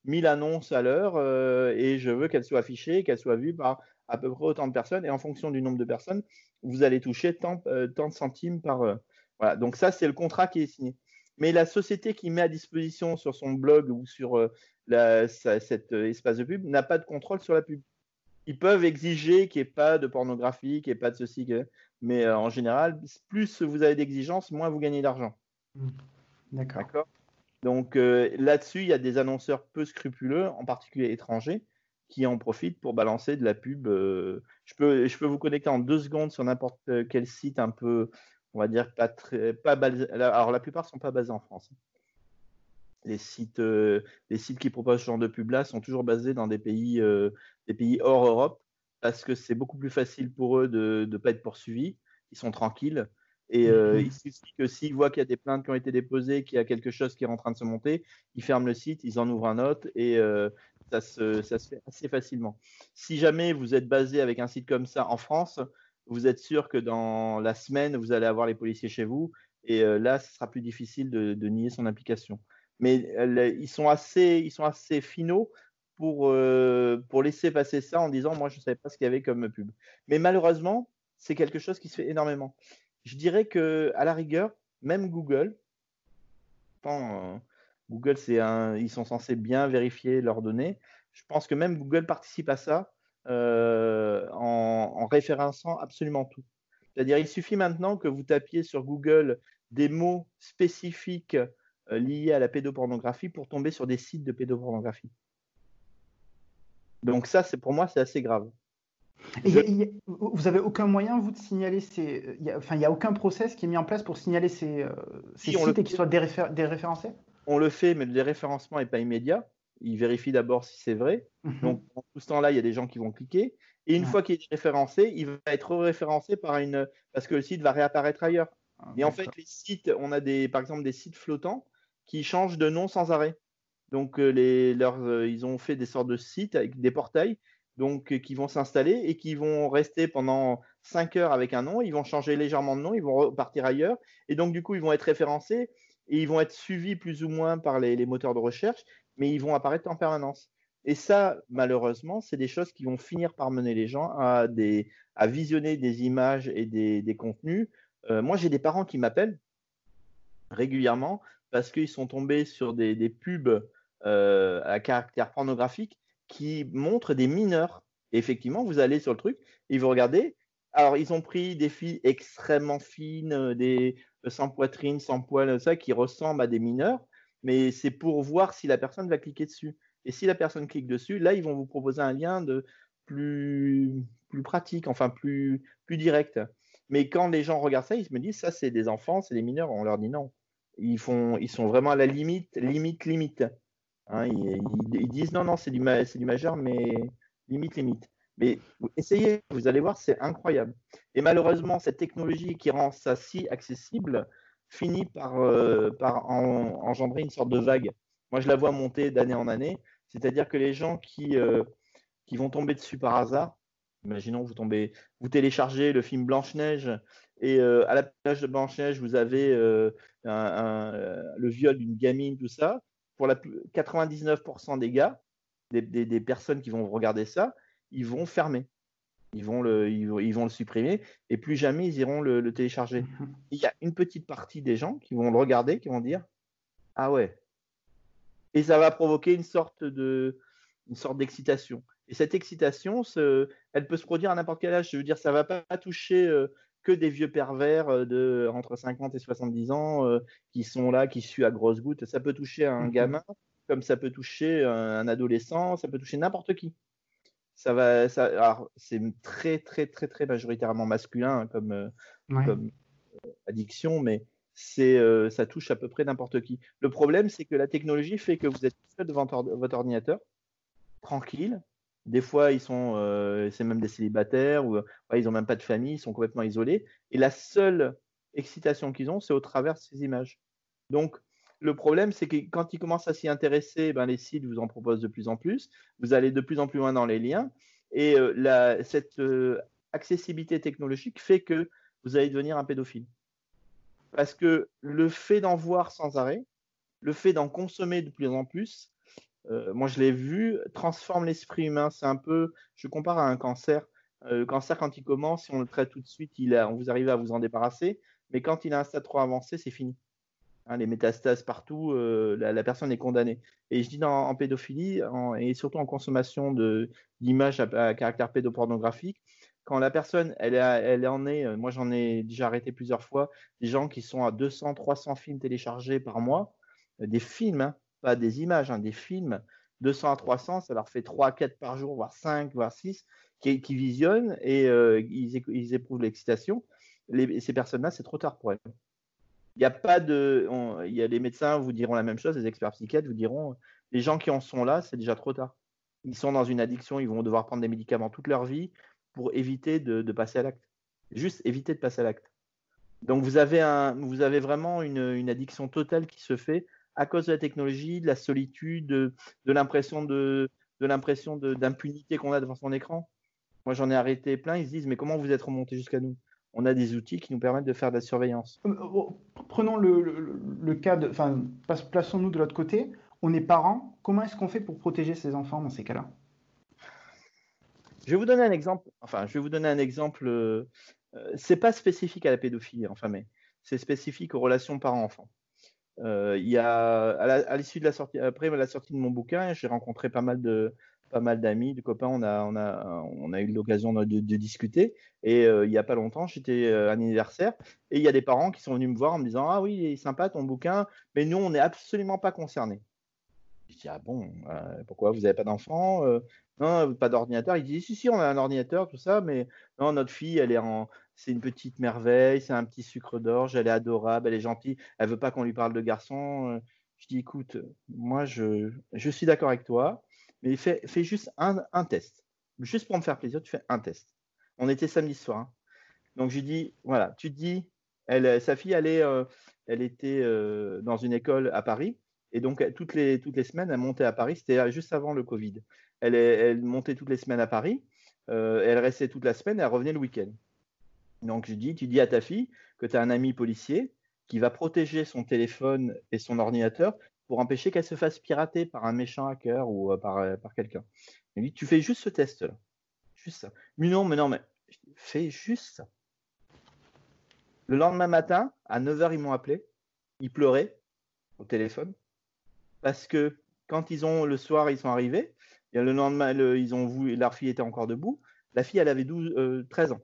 1000 euh, annonces à l'heure et je veux qu'elles soient affichées, qu'elles soient vues par à peu près autant de personnes, et en fonction du nombre de personnes, vous allez toucher tant, euh, de centimes par. Euh, voilà, donc ça, c'est le contrat qui est signé. Mais la société qui met à disposition sur son blog ou sur euh, cet espace de pub n'a pas de contrôle sur la pub. Ils peuvent exiger qu'il n'y ait pas de pornographie, qu'il n'y ait pas de ceci, mais en général, plus vous avez d'exigences, moins vous gagnez d'argent. Mmh. D'accord. Donc là-dessus, il y a des annonceurs peu scrupuleux, en particulier étrangers, qui en profitent pour balancer de la pub. je, peux, je peux vous connecter en deux secondes sur n'importe quel site un peu, on va dire, pas très. Pas Alors, la plupart ne sont pas basés en France. Les sites, les sites qui proposent ce genre de pub là sont toujours basés dans des pays, des pays hors Europe parce que c'est beaucoup plus facile pour eux de ne pas être poursuivis. Ils sont tranquilles. Et euh, il suffit que s'ils voient qu'il y a des plaintes qui ont été déposées, qu'il y a quelque chose qui est en train de se monter, ils ferment le site, ils en ouvrent un autre et euh, ça, se, ça, se, fait assez facilement. Si jamais vous êtes basé avec un site comme ça en France, vous êtes sûr que dans la semaine, vous allez avoir les policiers chez vous et euh, là, ce sera plus difficile de, nier son implication. Mais ils, sont assez, ils sont assez finaux pour, pour laisser passer ça en disant moi je ne savais pas ce qu'il y avait comme pub. Mais malheureusement, c'est quelque chose qui se fait énormément je dirais que à la rigueur, même Google, euh, Google, c'est un, ils sont censés bien vérifier leurs données. Je pense que même Google participe à ça euh, en, référençant absolument tout. C'est-à-dire, il suffit maintenant que vous tapiez sur Google des mots spécifiques euh, liés à la pédopornographie pour tomber sur des sites de pédopornographie. Donc ça, c'est pour moi, c'est assez grave vous avez aucun moyen, vous, de signaler ces. enfin, il n'y a aucun process qui est mis en place pour signaler ces, euh, sites et qu'ils soient déréférencés? On le fait, mais le déréférencement n'est pas immédiat. Il vérifie d'abord si c'est vrai. Mhm. Donc, en tout ce temps-là, il y a des gens qui vont cliquer. Et une fois qu'il est référencé, il va être référencé par une. Parce que le site va réapparaître ailleurs. Ah, et en fait, les sites, on a des, par exemple des sites flottants qui changent de nom sans arrêt. Donc, euh, les, leurs, euh, ils ont fait des sortes de sites avec des portails donc euh, qui vont s'installer et qui vont rester pendant 5 heures avec un nom, ils vont changer légèrement de nom, ils vont repartir ailleurs, et donc du coup ils vont être référencés et ils vont être suivis plus ou moins par les, moteurs de recherche, mais ils vont apparaître en permanence. Et ça, malheureusement, c'est des choses qui vont finir par mener les gens à, visionner des images et des, contenus. Euh, moi, j'ai des parents qui m'appellent régulièrement parce qu'ils sont tombés sur des, pubs euh, à caractère pornographique qui montrent des mineurs. Et effectivement, vous allez sur le truc et vous regardez. Alors, ils ont pris des filles extrêmement fines, euh, sans poitrine, sans poils, ça, qui ressemblent à des mineurs, mais c'est pour voir si la personne va cliquer dessus. Et si la personne clique dessus, là, ils vont vous proposer un lien de plus, plus pratique, enfin plus, plus direct. Mais quand les gens regardent ça, ils me disent ça, c'est des enfants, c'est des mineurs. On leur dit non. Ils, font, ils sont vraiment à la limite, limite, limite. Hein, ils, disent non, non, c'est du, du majeur, mais limite, limite. Mais essayez, vous allez voir, c'est incroyable. Et malheureusement, cette technologie qui rend ça si accessible finit par, euh, engendrer une sorte de vague. Moi, je la vois monter d'année en année. C'est-à-dire que les gens qui, euh, vont tomber dessus par hasard, imaginons vous tombez, vous téléchargez le film Blanche-Neige et euh, à la page de Blanche-Neige, vous avez le viol d'une gamine, tout ça pour la 99% des gars, des, personnes qui vont regarder ça, ils vont fermer. Ils vont, le, ils, vont, le supprimer et plus jamais ils iront le, télécharger. Mhm. Il y a une petite partie des gens qui vont le regarder, qui vont dire Ah ouais. Et ça va provoquer une sorte de une sorte d'excitation. Et cette excitation, elle peut se produire à n'importe quel âge. Je veux dire, ça va pas toucher euh, que des vieux pervers euh, de entre 50 et 70 ans euh, qui sont là, qui suent à grosses gouttes. Ça peut toucher un mhm. gamin, comme ça peut toucher un adolescent, ça peut toucher n'importe qui. Ça va, ça, c'est très très très très majoritairement masculin hein, comme, euh, comme addiction, mais c'est ça touche à peu près n'importe qui. Le problème, c'est que la technologie fait que vous êtes seul devant votre ordinateur, tranquille, des fois, ils sont, euh, c'est même des célibataires ou ils n'ont même pas de famille, ils sont complètement isolés. Et la seule excitation qu'ils ont, c'est au travers de ces images. Donc, le problème, c'est que quand ils commencent à s'y intéresser, ben, les sites vous en proposent de plus en plus. Vous allez de plus en plus loin dans les liens. Et euh, cette euh, accessibilité technologique fait que vous allez devenir un pédophile. Parce que le fait d'en voir sans arrêt, le fait d'en consommer de plus en plus, euh, moi je l'ai vu, transforme l'esprit humain. C'est un peu, je compare à un cancer. Le cancer, quand il commence, si on le traite tout de suite, on vous arrive à vous en débarrasser. Mais quand il a un stade trop avancé, c'est fini. Hein, les métastases partout, euh, la, personne est condamnée. Et je dis dans, en pédophilie, et surtout en consommation d'images à, caractère pédopornographique, quand la personne, elle, en est, moi j'en ai déjà arrêté plusieurs fois, des gens qui sont à 200, 300 films téléchargés par mois, des films, hein, pas des images, hein, des films. 200 à 300, ça leur fait 3 à 4 par jour, voire 5, voire 6, qui, visionnent et euh, ils, éprouvent l'excitation. ces personnes-là, c'est trop tard pour elles. Il n'y a pas de. il y a les médecins vous diront la même chose, les experts psychiatres vous diront les gens qui en sont là, c'est déjà trop tard. Ils sont dans une addiction, ils vont devoir prendre des médicaments toute leur vie pour éviter de, passer à l'acte. Juste éviter de passer à l'acte. Donc vous avez, un, vous avez vraiment une, addiction totale qui se fait à cause de la technologie, de la solitude, de, l'impression de, de l'impression d'impunité qu'on a devant son écran. Moi, j'en ai arrêté plein. Ils se disent, mais comment vous êtes remonté jusqu'à nous? On a des outils qui nous permettent de faire de la surveillance. Euh, oh, prenons le, cas de, enfin, plaçons-nous de l'autre côté. On est parents. Comment est-ce qu'on fait pour protéger ses enfants dans ces cas-là? Je vais vous donner un exemple. Enfin, je vais vous donner un exemple. Euh, c'est pas spécifique à la pédophilie, enfin, mais c'est spécifique aux relations parents-enfants. Euh, il y a à l'issue de la sortie, après la sortie de mon bouquin, j'ai rencontré pas mal de pas mal d'amis, de copains. On a eu l'occasion de, discuter. Et euh, il y a pas longtemps, j'étais à un anniversaire et il y a des parents qui sont venus me voir en me disant ah oui, il est sympa ton bouquin, mais nous on n'est absolument pas concernés. Je dis ah bon, euh, pourquoi vous n'avez pas d'enfant Non, pas d'ordinateur? Il dit si si, on a un ordinateur, tout ça, mais non, notre fille, elle est en c'est une petite merveille, c'est un petit sucre d'orge, elle est adorable, elle est gentille, elle veut pas qu'on lui parle de garçon. Euh. Je dis, écoute, moi, je suis d'accord avec toi, mais fais, juste un, test. Juste pour me faire plaisir, tu fais un test. On était samedi soir. Hein. Donc, je dis, voilà, tu dis, elle, sa fille, elle, euh, elle était euh, dans une école à Paris. Et donc, toutes les, semaines, elle montait à Paris. C'était juste avant le Covid. Elle, elle montait toutes les semaines à Paris. elle restait toute la semaine et elle revenait le week-end. Donc je dis, tu dis à ta fille que tu as un ami policier qui va protéger son téléphone et son ordinateur pour empêcher qu'elle se fasse pirater par un méchant hacker ou euh, par, euh, par quelqu'un. Il dit, tu fais juste ce test-là. Juste ça. Mais non, mais non, mais fais juste ça. Le lendemain matin, à 9h, ils m'ont appelé. Ils pleuraient au téléphone. Parce que quand ils ont, le soir, ils sont arrivés, et le lendemain, ils ont vu, leur fille était encore debout. La fille, elle avait 12, 13 euh, ans.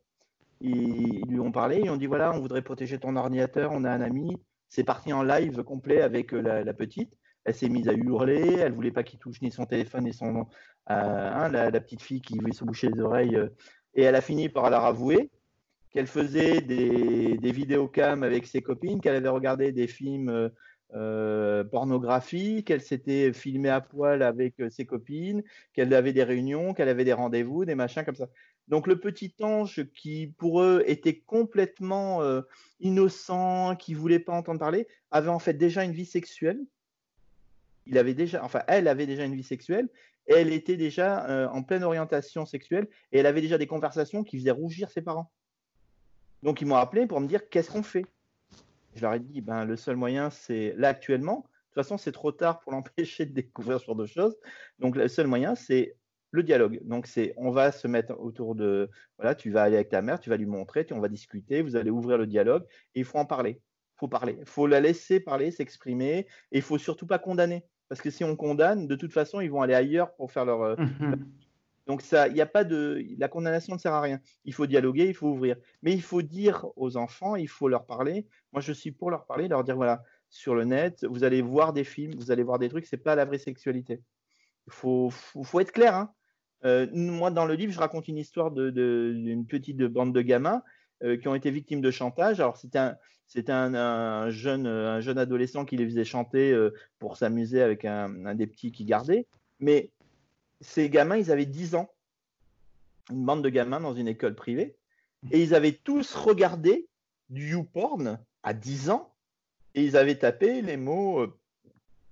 Ils, lui ont parlé, ils ont dit voilà, on voudrait protéger ton ordinateur, on a un ami. C'est parti en live complet avec euh, la, petite. Elle s'est mise à hurler, elle voulait pas qu'il touche ni son téléphone ni son. Euh, hein, la, petite fille qui voulait se boucher les oreilles. Euh, et elle a fini par leur avouer qu'elle faisait des, des vidéocams avec ses copines, qu'elle avait regardé des films pornographiques, qu'elle s'était filmée à poil avec ses copines, qu'elle avait des réunions, qu'elle avait des rendez-vous, des machins comme ça. Donc le petit ange qui pour eux était complètement euh, innocent, qui voulait pas entendre parler, avait en fait déjà une vie sexuelle. Il avait déjà, enfin elle avait déjà une vie sexuelle elle était déjà euh, en pleine orientation sexuelle et elle avait déjà des conversations qui faisaient rougir ses parents. Donc ils m'ont appelé pour me dire qu'est-ce qu'on fait? Je leur ai dit ben le seul moyen c'est là actuellement. De toute façon c'est trop tard pour l'empêcher de découvrir ce genre de choses. Donc le seul moyen c'est le dialogue. Donc, c'est on va se mettre autour de. Voilà, tu vas aller avec ta mère, tu vas lui montrer, on va discuter, vous allez ouvrir le dialogue et il faut en parler. Il faut parler. Il faut la laisser parler, s'exprimer et il faut surtout pas condamner. Parce que si on condamne, de toute façon, ils vont aller ailleurs pour faire leur. Euh, mmh Donc, ça, il a pas de. La condamnation ne sert à rien. Il faut dialoguer, il faut ouvrir. Mais il faut dire aux enfants, il faut leur parler. Moi, je suis pour leur parler, leur dire voilà, sur le net, vous allez voir des films, vous allez voir des trucs, c'est pas la vraie sexualité. Il faut, faut, faut, être clair. Hein. Euh, moi, dans le livre, je raconte une histoire d'une petite bande de gamins euh, qui ont été victimes de chantage. Alors, c'était un, jeune, un jeune adolescent qui les faisait chanter euh, pour s'amuser avec un, des petits qui gardait. Mais ces gamins, ils avaient 10 ans. Une bande de gamins dans une école privée. Et ils avaient tous regardé du YouPorn à 10 ans. Et ils avaient tapé les mots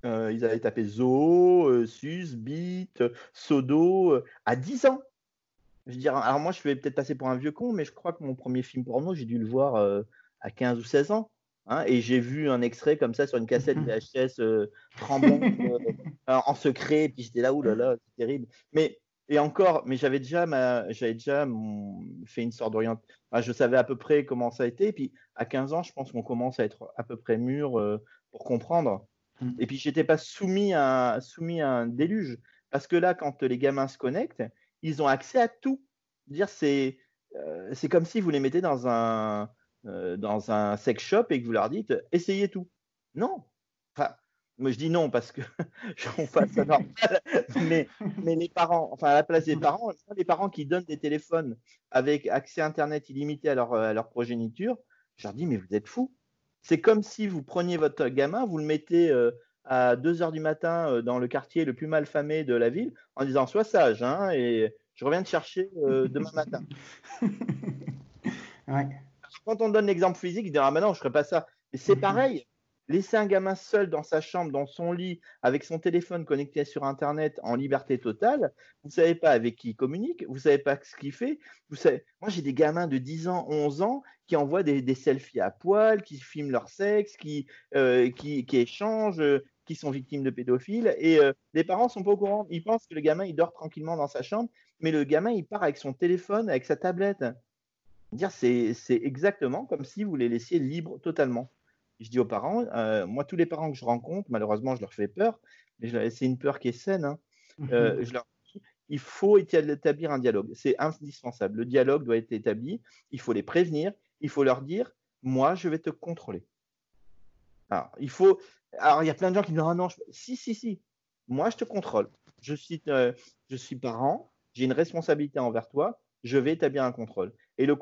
euh, ils avaient tapé Zo, euh, Sus, Beat, Sodo euh, à 10 ans. Je veux dire, alors moi, je vais peut-être passer pour un vieux con, mais je crois que mon premier film porno, j'ai dû le voir à 15 ou 16 ans. Hein, et j'ai vu un extrait comme ça sur une cassette VHS tremblante en secret, puis j'étais là, oulala, c'est terrible. Mais et encore, mais j'avais déjà, ma, j'avais déjà fait une sorte d'orientation. je savais à peu près comment ça a été. Et puis à 15 ans, je pense qu'on commence à être à peu près mûr pour comprendre. Et puis, j'étais pas soumis à, soumis à un déluge. Parce que là, quand les gamins se connectent, ils ont accès à tout. Dire, c'est, euh, comme si vous les mettez dans un, euh, dans un sex shop et que vous leur dites essayez tout. Non. Enfin, Moi, je dis non parce que trouve pas ça normal. mais, mais les parents, enfin, à la place des parents, les parents qui donnent des téléphones avec accès Internet illimité à leur, à leur progéniture, je leur dis, mais vous êtes fous. C'est comme si vous preniez votre gamin, vous le mettez euh, à 2 heures du matin euh, dans le quartier le plus mal famé de la ville en disant Sois sage, hein, et je reviens te chercher euh, demain matin. Quand on donne l'exemple physique, il dira ah, non, je ne ferai pas ça. Et c'est mhm. pareil. Laisser un gamin seul dans sa chambre, dans son lit, avec son téléphone connecté sur Internet en liberté totale, vous ne savez pas avec qui il communique, vous ne savez pas ce qu'il fait. Vous savez... Moi, j'ai des gamins de 10 ans, 11 ans qui envoient des, selfies à poil, qui filment leur sexe, qui, euh, échangent, qui sont victimes de pédophiles. Et euh, les parents sont pas au courant. Ils pensent que le gamin, il dort tranquillement dans sa chambre, mais le gamin, il part avec son téléphone, avec sa tablette. C'est exactement comme si vous les laissiez libres totalement je dis aux parents, euh, moi, tous les parents que je rencontre, malheureusement, je leur fais peur, mais c'est une peur qui est saine. Hein. Mhm. Euh, je leur dis, il faut établir un dialogue. C'est indispensable. Le dialogue doit être établi. Il faut les prévenir. Il faut leur dire, moi, je vais te contrôler. Alors, il faut. Alors, il y a plein de gens qui disent, ah non, si, si, si. Moi, je te contrôle. Je suis, euh, je suis parent. J'ai une responsabilité envers toi. Je vais établir un contrôle. Et le,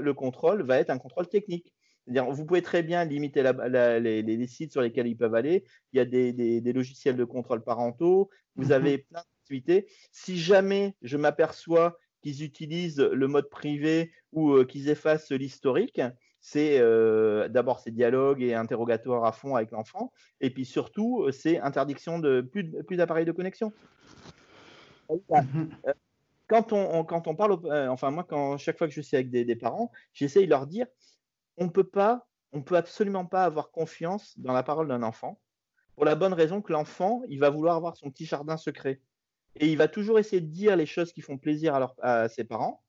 le contrôle va être un contrôle technique vous pouvez très bien limiter les, sites sur lesquels ils peuvent aller. Il y a des, logiciels de contrôle parentaux. Vous mhm. avez plein d'activités. Si jamais je m'aperçois qu'ils utilisent le mode privé ou euh, qu'ils effacent l'historique, c'est euh, d'abord ces dialogues et interrogatoires à fond avec l'enfant, et puis surtout euh, c'est interdiction de plus, d'appareils de connexion. Mhm. Quand on, quand on parle, enfin moi quand chaque fois que je suis avec des, des parents, j'essaie de leur dire on peut pas, on peut absolument pas avoir confiance dans la parole d'un enfant, pour la bonne raison que l'enfant, il va vouloir avoir son petit jardin secret. Et il va toujours essayer de dire les choses qui font plaisir à, ses parents,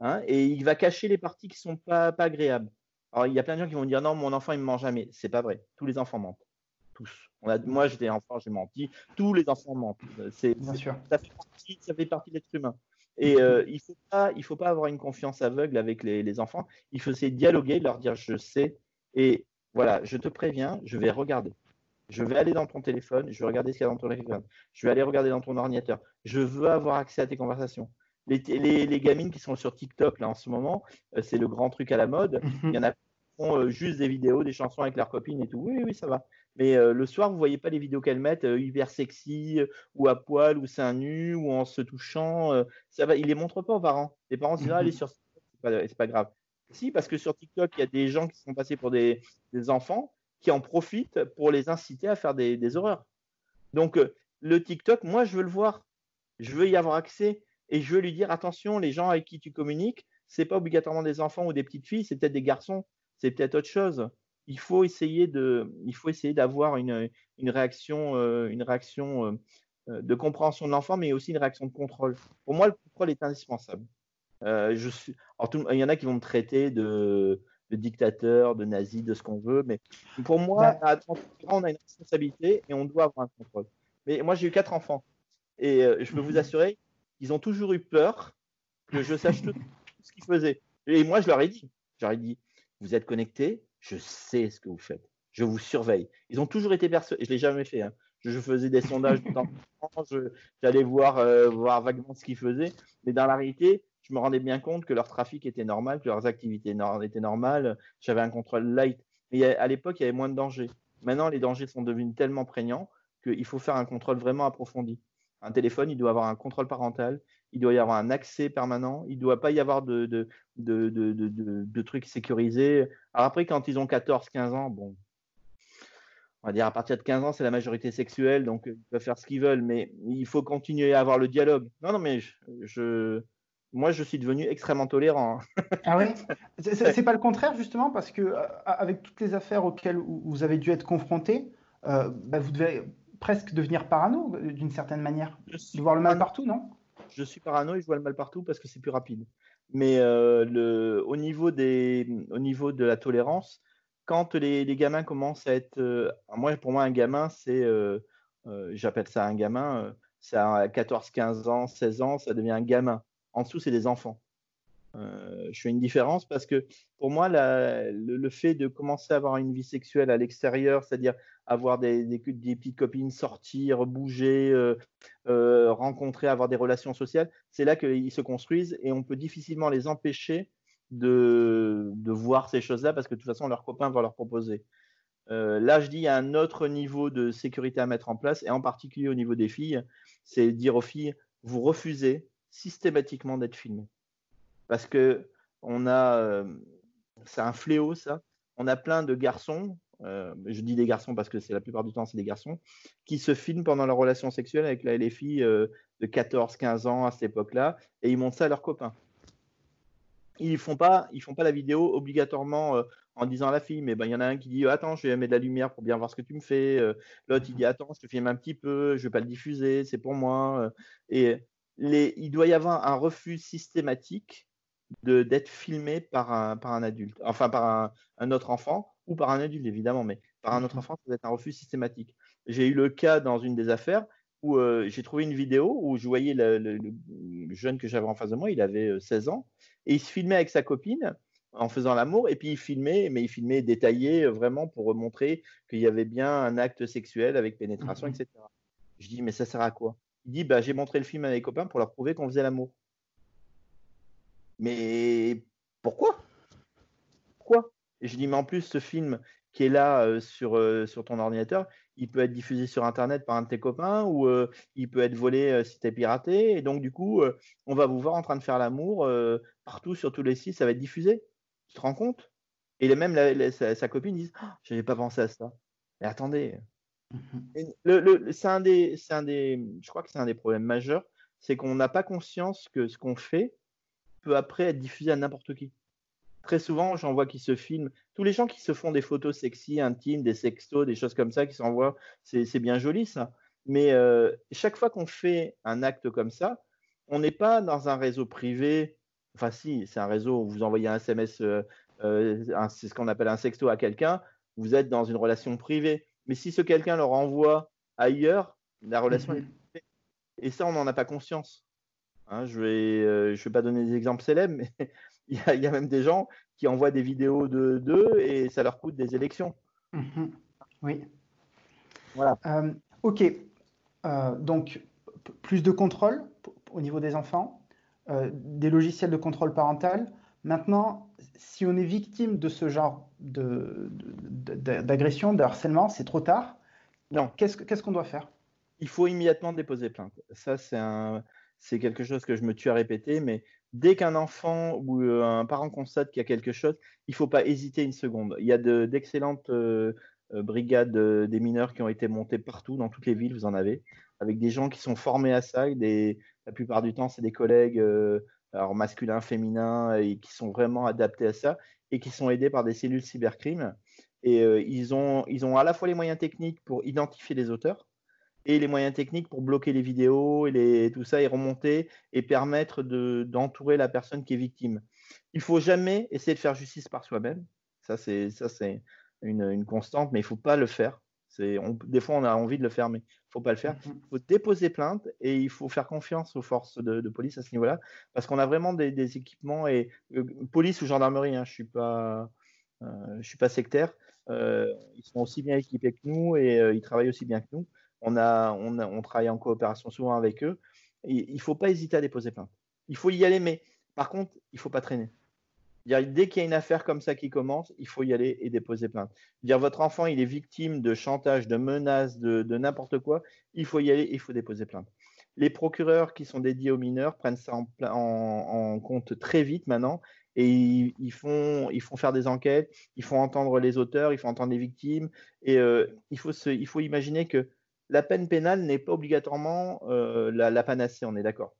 hein, et il va cacher les parties qui sont pas, pas agréables. Alors, il y a plein de gens qui vont dire non, mon enfant, il me ment jamais. C'est pas vrai. Tous les enfants mentent. Tous. moi, j'étais enfant, j'ai menti. Tous les enfants mentent. C'est, Bien sûr. Ça fait partie, ça fait partie de l'être humain. Et euh, il faut pas, il faut pas avoir une confiance aveugle avec les, enfants. Il faut essayer de dialoguer, leur dire je sais. Et voilà, je te préviens, je vais regarder. Je vais aller dans ton téléphone, je vais regarder ce qu'il y a dans ton téléphone. Je vais aller regarder dans ton ordinateur. Je veux avoir accès à tes conversations. Les, les, gamines qui sont sur TikTok là en ce moment, euh, c'est le grand truc à la mode. Il y en a qui font euh, juste des vidéos, des chansons avec leurs copines et tout. Oui, oui, ça va. Mais euh, le soir, vous voyez pas les vidéos qu'elles mettent euh, hyper sexy euh, ou à poil ou seins nus ou en se touchant. ça va, ils les montrent pas aux parents. Les parents se disent ah, sur c'est pas, pas grave. Si, parce que sur TikTok, il y a des gens qui sont passés pour des, enfants qui en profitent pour les inciter à faire des, horreurs. Donc, le TikTok, moi, je veux le voir. Je veux y avoir accès et je veux lui dire attention, les gens avec qui tu communiques, c'est pas obligatoirement des enfants ou des petites filles, c'est peut-être des garçons, c'est peut-être autre chose il faut essayer de, il faut essayer d'avoir une, une, réaction, euh, une réaction euh, euh, de compréhension de l'enfant, mais aussi une réaction de contrôle. Pour moi, le contrôle est indispensable. je suis, il y en a qui vont me traiter de, de dictateur, de nazi, de ce qu'on veut, mais pour moi, bah à 30 ans, on a une responsabilité et on doit avoir un contrôle. Mais moi, j'ai eu quatre enfants et je peux vous mhm. assurer, ils ont toujours eu peur que je sache tout, ce qu'ils faisaient. Et moi, je leur ai dit, je leur ai dit, vous êtes connectés, je sais ce que vous faites. Je vous surveille. Ils ont toujours été persuadés. Je l'ai jamais fait. Hein. Je, faisais des sondages de temps temps. J'allais voir, euh, voir vaguement ce qu'ils faisaient. Mais dans la réalité, je me rendais bien compte que leur trafic était normal, que leurs activités étaient normales. J'avais un contrôle light. Mais à l'époque, il y avait moins de dangers. Maintenant, les dangers sont devenus tellement prégnants qu'il faut faire un contrôle vraiment approfondi. Un téléphone, il doit avoir un contrôle parental, il doit y avoir un accès permanent, il ne doit pas y avoir de, de, de, de, trucs sécurisés. Alors après, quand ils ont 14, 15 ans, bon, on va dire à partir de 15 ans, c'est la majorité sexuelle, donc ils peuvent faire ce qu'ils veulent, mais il faut continuer à avoir le dialogue. Non, non, mais je, moi, je suis devenu extrêmement tolérant. Hein. ah oui C'est pas le contraire, justement, parce que euh, avec toutes les affaires auxquelles vous avez dû être confronté, euh, bah, vous devez presque devenir parano d'une certaine manière. De voir le mal partout, non? Je suis parano et je vois le mal partout parce que c'est plus rapide. Mais euh, le, au, niveau des, au niveau de la tolérance, quand les, les gamins commencent à être. Euh, moi, pour moi, un gamin, c'est. Euh, j'appelle ça un gamin. c'est à 14, 15 ans, 16 ans, ça devient un gamin. En dessous, c'est des enfants. je fais une différence parce que pour moi, la, le, le, fait de commencer à avoir une vie sexuelle à l'extérieur, c'est-à-dire avoir des, des, petites copines, sortir, bouger, rencontrer, avoir des relations sociales. C'est là qu'ils se construisent et on peut difficilement les empêcher de, de voir ces choses-là parce que de toute façon, leurs copains vont leur proposer. là, je dis, il y a un autre niveau de sécurité à mettre en place, et en particulier au niveau des filles, c'est dire aux filles, vous refusez systématiquement d'être filmé. Parce que on a, euh, c'est un fléau ça. On a plein de garçons, euh, je dis des garçons parce que c'est la plupart du temps c'est des garçons, qui se filment pendant leur relation sexuelle avec les filles euh, de 14-15 ans à cette époque-là, et ils montrent ça à leurs copains. Ils font pas, ils font pas la vidéo obligatoirement en disant à la fille, mais ben il y en a un qui dit attends, je vais mettre de la lumière pour bien voir ce que tu me fais. L'autre il dit attends, je te filme un petit peu, je vais pas le diffuser, c'est pour moi. Et il doit y avoir un refus systématique d'être filmé par un, par un adulte, enfin par un, autre enfant ou par un adulte évidemment, mais par un autre mmh enfant, ça doit être un refus systématique. J'ai eu le cas dans une des affaires où euh, j'ai trouvé une vidéo où je voyais le, jeune que j'avais en face de moi, il avait 16 euh, ans, et il se filmait avec sa copine en faisant l'amour, et puis il filmait, mais il filmait détaillé euh, vraiment pour montrer qu'il y avait bien un acte sexuel avec pénétration, mmh etc. Je dis, mais ça sert à quoi? Il dit, bah, j'ai montré le film à mes copains pour leur prouver qu'on faisait l'amour. Mais pourquoi? Pourquoi? Et je dis, mais en plus, ce film qui est là euh, sur, euh, sur ton ordinateur, il peut être diffusé sur Internet par un de tes copains ou euh, il peut être volé si tu es piraté. Et donc, du coup, on va vous voir en train de faire l'amour partout sur tous les sites, ça va être diffusé. Tu te rends compte? Et même sa, copine dit oh, Je n'avais pas pensé à ça. Mais attendez. Mm-hmm. Le, c'est un des, un des, je crois que c'est un des problèmes majeurs, c'est qu'on n'a pas conscience que ce qu'on fait, peut après être diffusé à n'importe qui. Très souvent, j'en vois qui se filment. Tous les gens qui se font des photos sexy, intimes, des sextos, des choses comme ça, qui s'envoient, c'est bien joli ça. Mais euh, chaque fois qu'on fait un acte comme ça, on n'est pas dans un réseau privé. Enfin, si, c'est un réseau où vous envoyez un SMS, euh, euh, c'est ce qu'on appelle un sexto à quelqu'un, vous êtes dans une relation privée. Mais si ce quelqu'un le renvoie ailleurs, la relation est mhm. privée. Et ça, on n'en a pas conscience. Hein, je vais, euh, je vais pas donner des exemples célèbres, mais il y, a, même des gens qui envoient des vidéos de d'eux et ça leur coûte des élections. Mhm. Oui. Voilà. Euh, ok. Euh, donc plus de contrôle au niveau des enfants, des logiciels de contrôle parental. Maintenant, si on est victime de ce genre d'agression, de, de, harcèlement, c'est trop tard. Non. Qu'est-ce qu'on doit faire? Il faut immédiatement déposer plainte. Ça, c'est un c'est quelque chose que je me tue à répéter, mais dès qu'un enfant ou euh, un parent constate qu'il y a quelque chose, il ne faut pas hésiter une seconde. Il y a d'excellentes euh, euh, brigades des mineurs qui ont été montées partout, dans toutes les villes, vous en avez, avec des gens qui sont formés à ça. la plupart du temps, c'est des collègues alors masculins, féminins, et qui sont vraiment adaptés à ça, et qui sont aidés par des cellules cybercrime. Et ils, ont, ils ont à la fois les moyens techniques pour identifier les auteurs, et les moyens techniques pour bloquer les vidéos et les, tout ça et remonter et permettre d'entourer la personne qui est victime. Il faut jamais essayer de faire justice par soi-même. Ça, c'est une, une, constante, mais il faut pas le faire. On, des fois, on a envie de le faire, mais il faut pas le faire. Il faut déposer plainte et il faut faire confiance aux forces de, police à ce niveau-là, parce qu'on a vraiment des, équipements et euh, police ou gendarmerie. Hein, je suis pas, euh, je suis pas sectaire. Euh, ils sont aussi bien équipés que nous et ils travaillent aussi bien que nous on, a, on, travaille en coopération souvent avec eux. il ne faut pas hésiter à déposer plainte. Il faut y aller, mais par contre, il ne faut pas traîner. Dès qu'il y a une affaire comme ça qui commence, il faut y aller et déposer plainte. Dire votre enfant, il est victime de chantage, de menaces, de, n'importe quoi, il faut y aller et il faut déposer plainte. Les procureurs qui sont dédiés aux mineurs prennent ça en, compte très vite maintenant et ils, font, ils font faire des enquêtes, ils font entendre les auteurs, ils font entendre les victimes et euh, il, faut il faut imaginer que la peine pénale n'est pas obligatoirement euh, la, panacée, on est d'accord.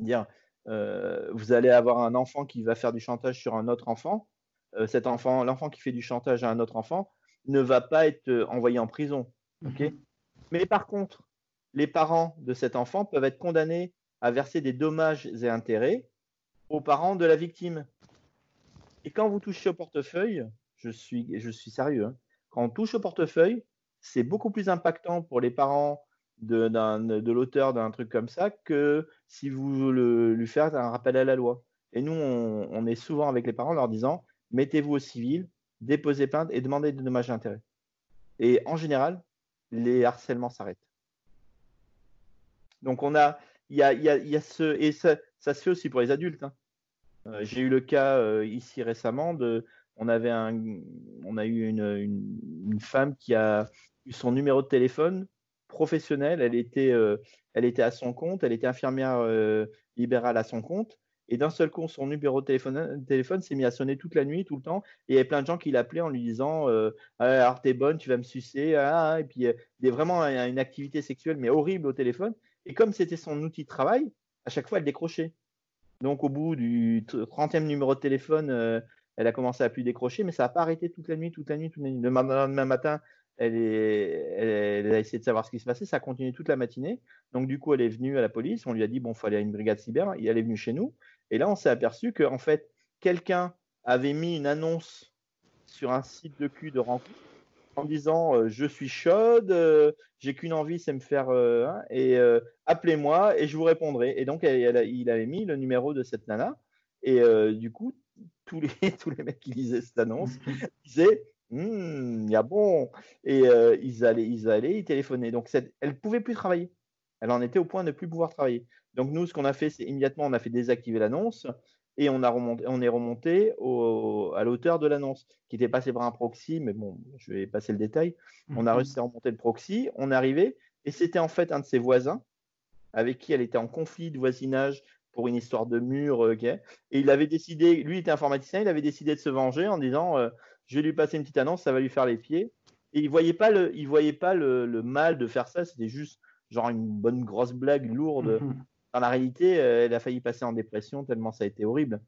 Dire, euh, vous allez avoir un enfant qui va faire du chantage sur un autre enfant. Euh, cet enfant, l'enfant qui fait du chantage à un autre enfant, ne va pas être envoyé en prison. Mhm. Mais par contre, les parents de cet enfant peuvent être condamnés à verser des dommages et intérêts aux parents de la victime. Et quand vous touchez au portefeuille, je suis, je suis sérieux, hein, quand on touche au portefeuille, c'est beaucoup plus impactant pour les parents de, l'auteur d'un truc comme ça que si vous lui faites un rappel à la loi. Et nous, on, est souvent avec les parents en leur disant mettez-vous au civil, déposez plainte et demandez des dommages d'intérêt. Et en général, les harcèlements s'arrêtent. Donc on a, il y a, y, a, ce, et ça, se fait aussi pour les adultes. Hein. Euh, J'ai eu le cas euh, ici récemment de, on avait un, on a eu une, femme qui a son numéro de téléphone professionnel. Elle était, euh, elle était à son compte, elle était infirmière euh, libérale à son compte. Et d'un seul coup, son numéro de téléphone, téléphone s'est mis à sonner toute la nuit, tout le temps. Et il y avait plein de gens qui l'appelaient en lui disant euh, ah, Alors, t'es bonne, tu vas me sucer. Ah, ah. et puis, il y a vraiment une activité sexuelle, mais horrible au téléphone. Et comme c'était son outil de travail, à chaque fois, elle décrochait. Donc, au bout du 30e numéro de téléphone, euh, elle a commencé à plus décrocher, mais ça n'a pas arrêté toute la nuit, toute la nuit, toute la nuit. Le lendemain matin, elle, a essayé de savoir ce qui se passait. Ça a continué toute la matinée. Donc, du coup, elle est venue à la police. On lui a dit Bon, il faut aller à une brigade cyber. Et elle est venue chez nous. Et là, on s'est aperçu qu'en en fait, quelqu'un avait mis une annonce sur un site de cul de rencontre en disant euh, je suis chaude, euh, j'ai qu'une envie, c'est me faire euh, hein, et appelez-moi et je vous répondrai. Et donc il avait mis le numéro de cette nana et du coup tous les tous les mecs qui lisaient cette annonce disaient il y a bon et ils allaient ils allaient ils téléphonaient. Donc cette, elle pouvait plus travailler. Elle en était au point de ne plus pouvoir travailler. Donc nous ce qu'on a fait c'est immédiatement on a fait désactiver l'annonce et on, a remonté, on est remonté au, à l'auteur de l'annonce, qui était passé par un proxy, mais bon, je vais passer le détail. On a mhm. réussi à remonter le proxy, on est arrivé, et c'était en fait un de ses voisins, avec qui elle était en conflit de voisinage pour une histoire de mur, euh, okay, et il avait décidé, lui était informaticien, il avait décidé de se venger en disant, euh, je vais lui passer une petite annonce, ça va lui faire les pieds. Et il voyait pas le, il voyait pas le, le mal de faire ça, c'était juste genre une bonne grosse blague lourde. Mhm dans la réalité, euh, elle a failli passer en dépression tellement ça a été horrible.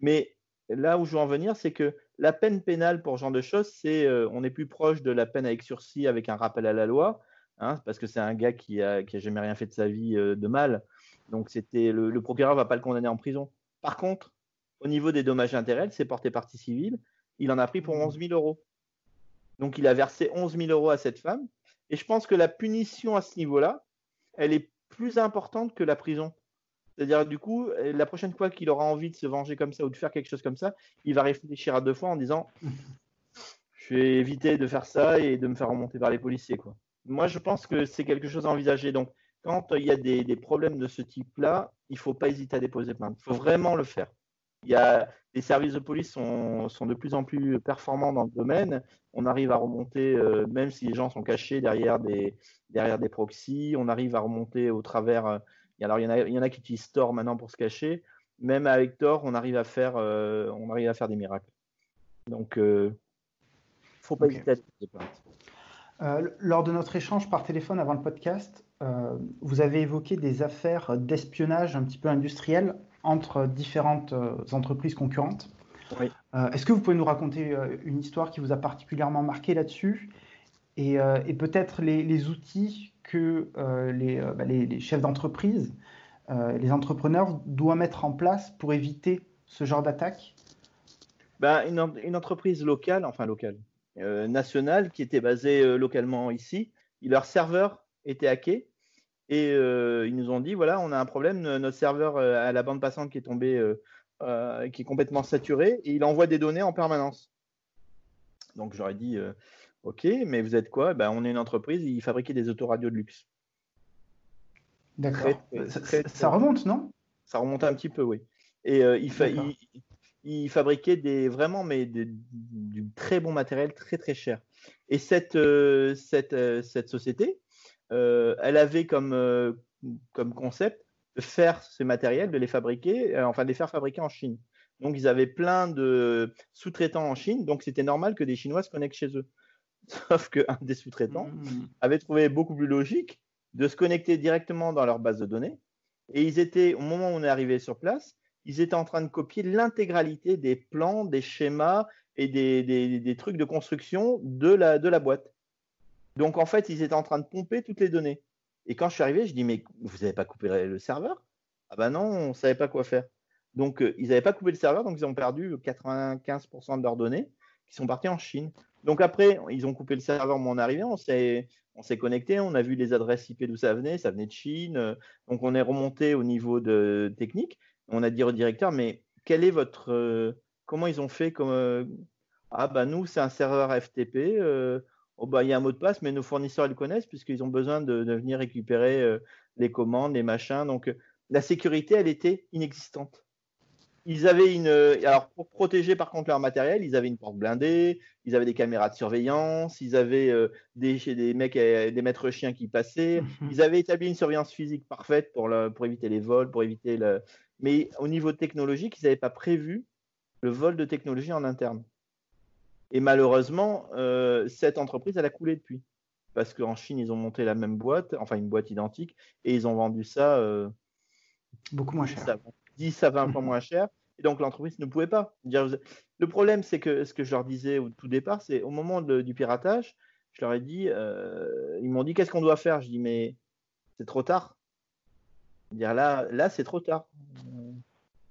Mais là où je veux en venir, c'est que la peine pénale pour ce genre de choses, c'est euh, on est plus proche de la peine avec sursis avec un rappel à la loi, hein, parce que c'est un gars qui a, qui a jamais rien fait de sa vie euh, de mal. Donc c'était le, le procureur va pas le condamner en prison. Par contre, au niveau des dommages intérêts, c'est porté partie civile. Il en a pris pour 11 000 euros. Donc il a versé 11 000 euros à cette femme. Et je pense que la punition à ce niveau-là, elle est plus importante que la prison. C'est-à-dire, du coup, la prochaine fois qu'il aura envie de se venger comme ça ou de faire quelque chose comme ça, il va réfléchir à deux fois en disant Je vais éviter de faire ça et de me faire remonter vers les policiers. Quoi. Moi, je pense que c'est quelque chose à envisager. Donc, quand il y a des, des problèmes de ce type-là, il ne faut pas hésiter à déposer plainte. Il faut vraiment le faire. Il y a, les services de police sont, sont, de plus en plus performants dans le domaine. On arrive à remonter, euh, même si les gens sont cachés derrière des, derrière des proxys, on arrive à remonter au travers. Et alors, il y, en a, il y en a qui utilisent Tor maintenant pour se cacher. Même avec Tor, on arrive à faire, euh, on arrive à faire des miracles. Donc, il euh, ne faut pas okay. hésiter à déposer plainte. Euh, lors de notre échange par téléphone avant le podcast, euh, vous avez évoqué des affaires d'espionnage un petit peu industriel entre différentes euh, entreprises concurrentes. Oui. Euh, Est-ce que vous pouvez nous raconter euh, une histoire qui vous a particulièrement marqué là-dessus? Et, euh, et peut-être les, les, outils que les, bah, les, les, chefs d'entreprise, les entrepreneurs doivent mettre en place pour éviter ce genre d'attaque? Ben, une, une, entreprise locale, enfin locale, nationale, qui était basée localement ici, leur serveur était hacké et euh, ils nous ont dit voilà, on a un problème, notre serveur euh, à la bande passante qui est tombé, euh, euh, qui est complètement saturé, et il envoie des données en permanence. Donc j'aurais dit ok, mais vous êtes quoi? Ben, On est une entreprise, il fabriquait des autoradios de luxe. D'accord. Ça, ça, remonte, non? Ça remonte un petit peu, oui. Et il, fa il, il, fabriquait des vraiment mais des, du très bon matériel, très très cher. Et cette, cette, cette société, euh, elle avait comme, euh, comme concept de faire ces matériels, de les fabriquer, euh, enfin de les faire fabriquer en Chine. Donc ils avaient plein de sous-traitants en Chine, donc c'était normal que des Chinois se connectent chez eux. Sauf qu'un des sous-traitants mmh. avait trouvé beaucoup plus logique de se connecter directement dans leur base de données. Et ils étaient, au moment où on est arrivé sur place, ils étaient en train de copier l'intégralité des plans, des schémas et des, des, des, trucs de construction de la, de la boîte. Donc en fait, ils étaient en train de pomper toutes les données. Et quand je suis arrivé, je dis mais vous n'avez pas coupé le serveur? Ah ben non, on ne savait pas quoi faire. Donc euh, ils n'avaient pas coupé le serveur, donc ils ont perdu 95% de leurs données qui sont parties en Chine. Donc après, ils ont coupé le serveur, mais on est arrivé, on s'est on s'est connecté, on a vu les adresses IP d'où ça venait, ça venait de Chine. Donc on est remonté au niveau de technique. On a dit au directeur, mais quel est votre, euh, comment ils ont fait comme, euh, ah bah nous c'est un serveur FTP. Euh, oh, bah, il y a un mot de passe, mais nos fournisseurs le connaissent puisqu'ils ont besoin de, venir récupérer les commandes, les machins. Donc la sécurité, elle était inexistante. Ils avaient une. Alors, pour protéger par contre leur matériel, ils avaient une porte blindée, ils avaient des caméras de surveillance, ils avaient des, des mecs, des maîtres chiens qui passaient, ils avaient établi une surveillance physique parfaite pour, pour éviter les vols, pour éviter le. Mais au niveau technologique, ils n'avaient pas prévu le vol de technologie en interne. Et malheureusement, cette entreprise, elle a coulé depuis. Parce qu'en Chine, ils ont monté la même boîte, enfin une boîte identique, et ils ont vendu ça beaucoup moins cher. 10 à 20 fois moins cher. Et donc l'entreprise ne pouvait pas. Le problème, c'est que ce que je leur disais au tout départ, c'est au moment du piratage, je leur ai dit, euh, ils m'ont dit qu'est-ce qu'on doit faire? Je dis mais c'est trop tard. Dire là, là c'est trop tard.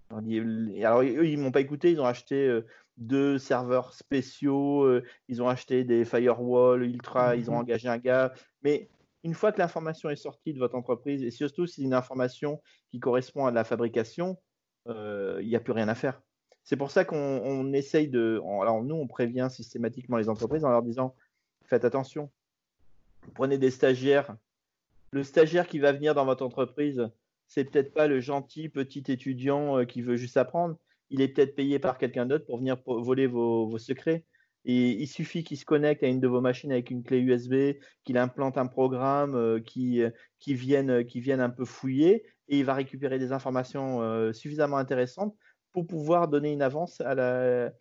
alors eux, ils m'ont pas écouté, ils ont acheté euh, deux serveurs spéciaux, euh, ils ont acheté des firewalls ultra, ils ont mhm. engagé un gars. Mais une fois que l'information est sortie de votre entreprise, et surtout si c'est une information qui correspond à la fabrication, euh, il n'y a plus rien à faire. C'est pour ça qu'on essaye de. Alors, nous, on prévient systématiquement les entreprises en leur disant faites attention. Vous prenez des stagiaires. Le stagiaire qui va venir dans votre entreprise, c'est peut-être pas le gentil petit étudiant euh, qui veut juste apprendre. Il est peut-être payé par quelqu'un d'autre pour venir voler vos secrets. Et il suffit qu'il se connecte à une de vos machines avec une clé USB, qu'il implante un programme, euh, euh, qui, vienne, un peu fouiller, et il va récupérer des informations euh, suffisamment intéressantes pour pouvoir donner une avance à la,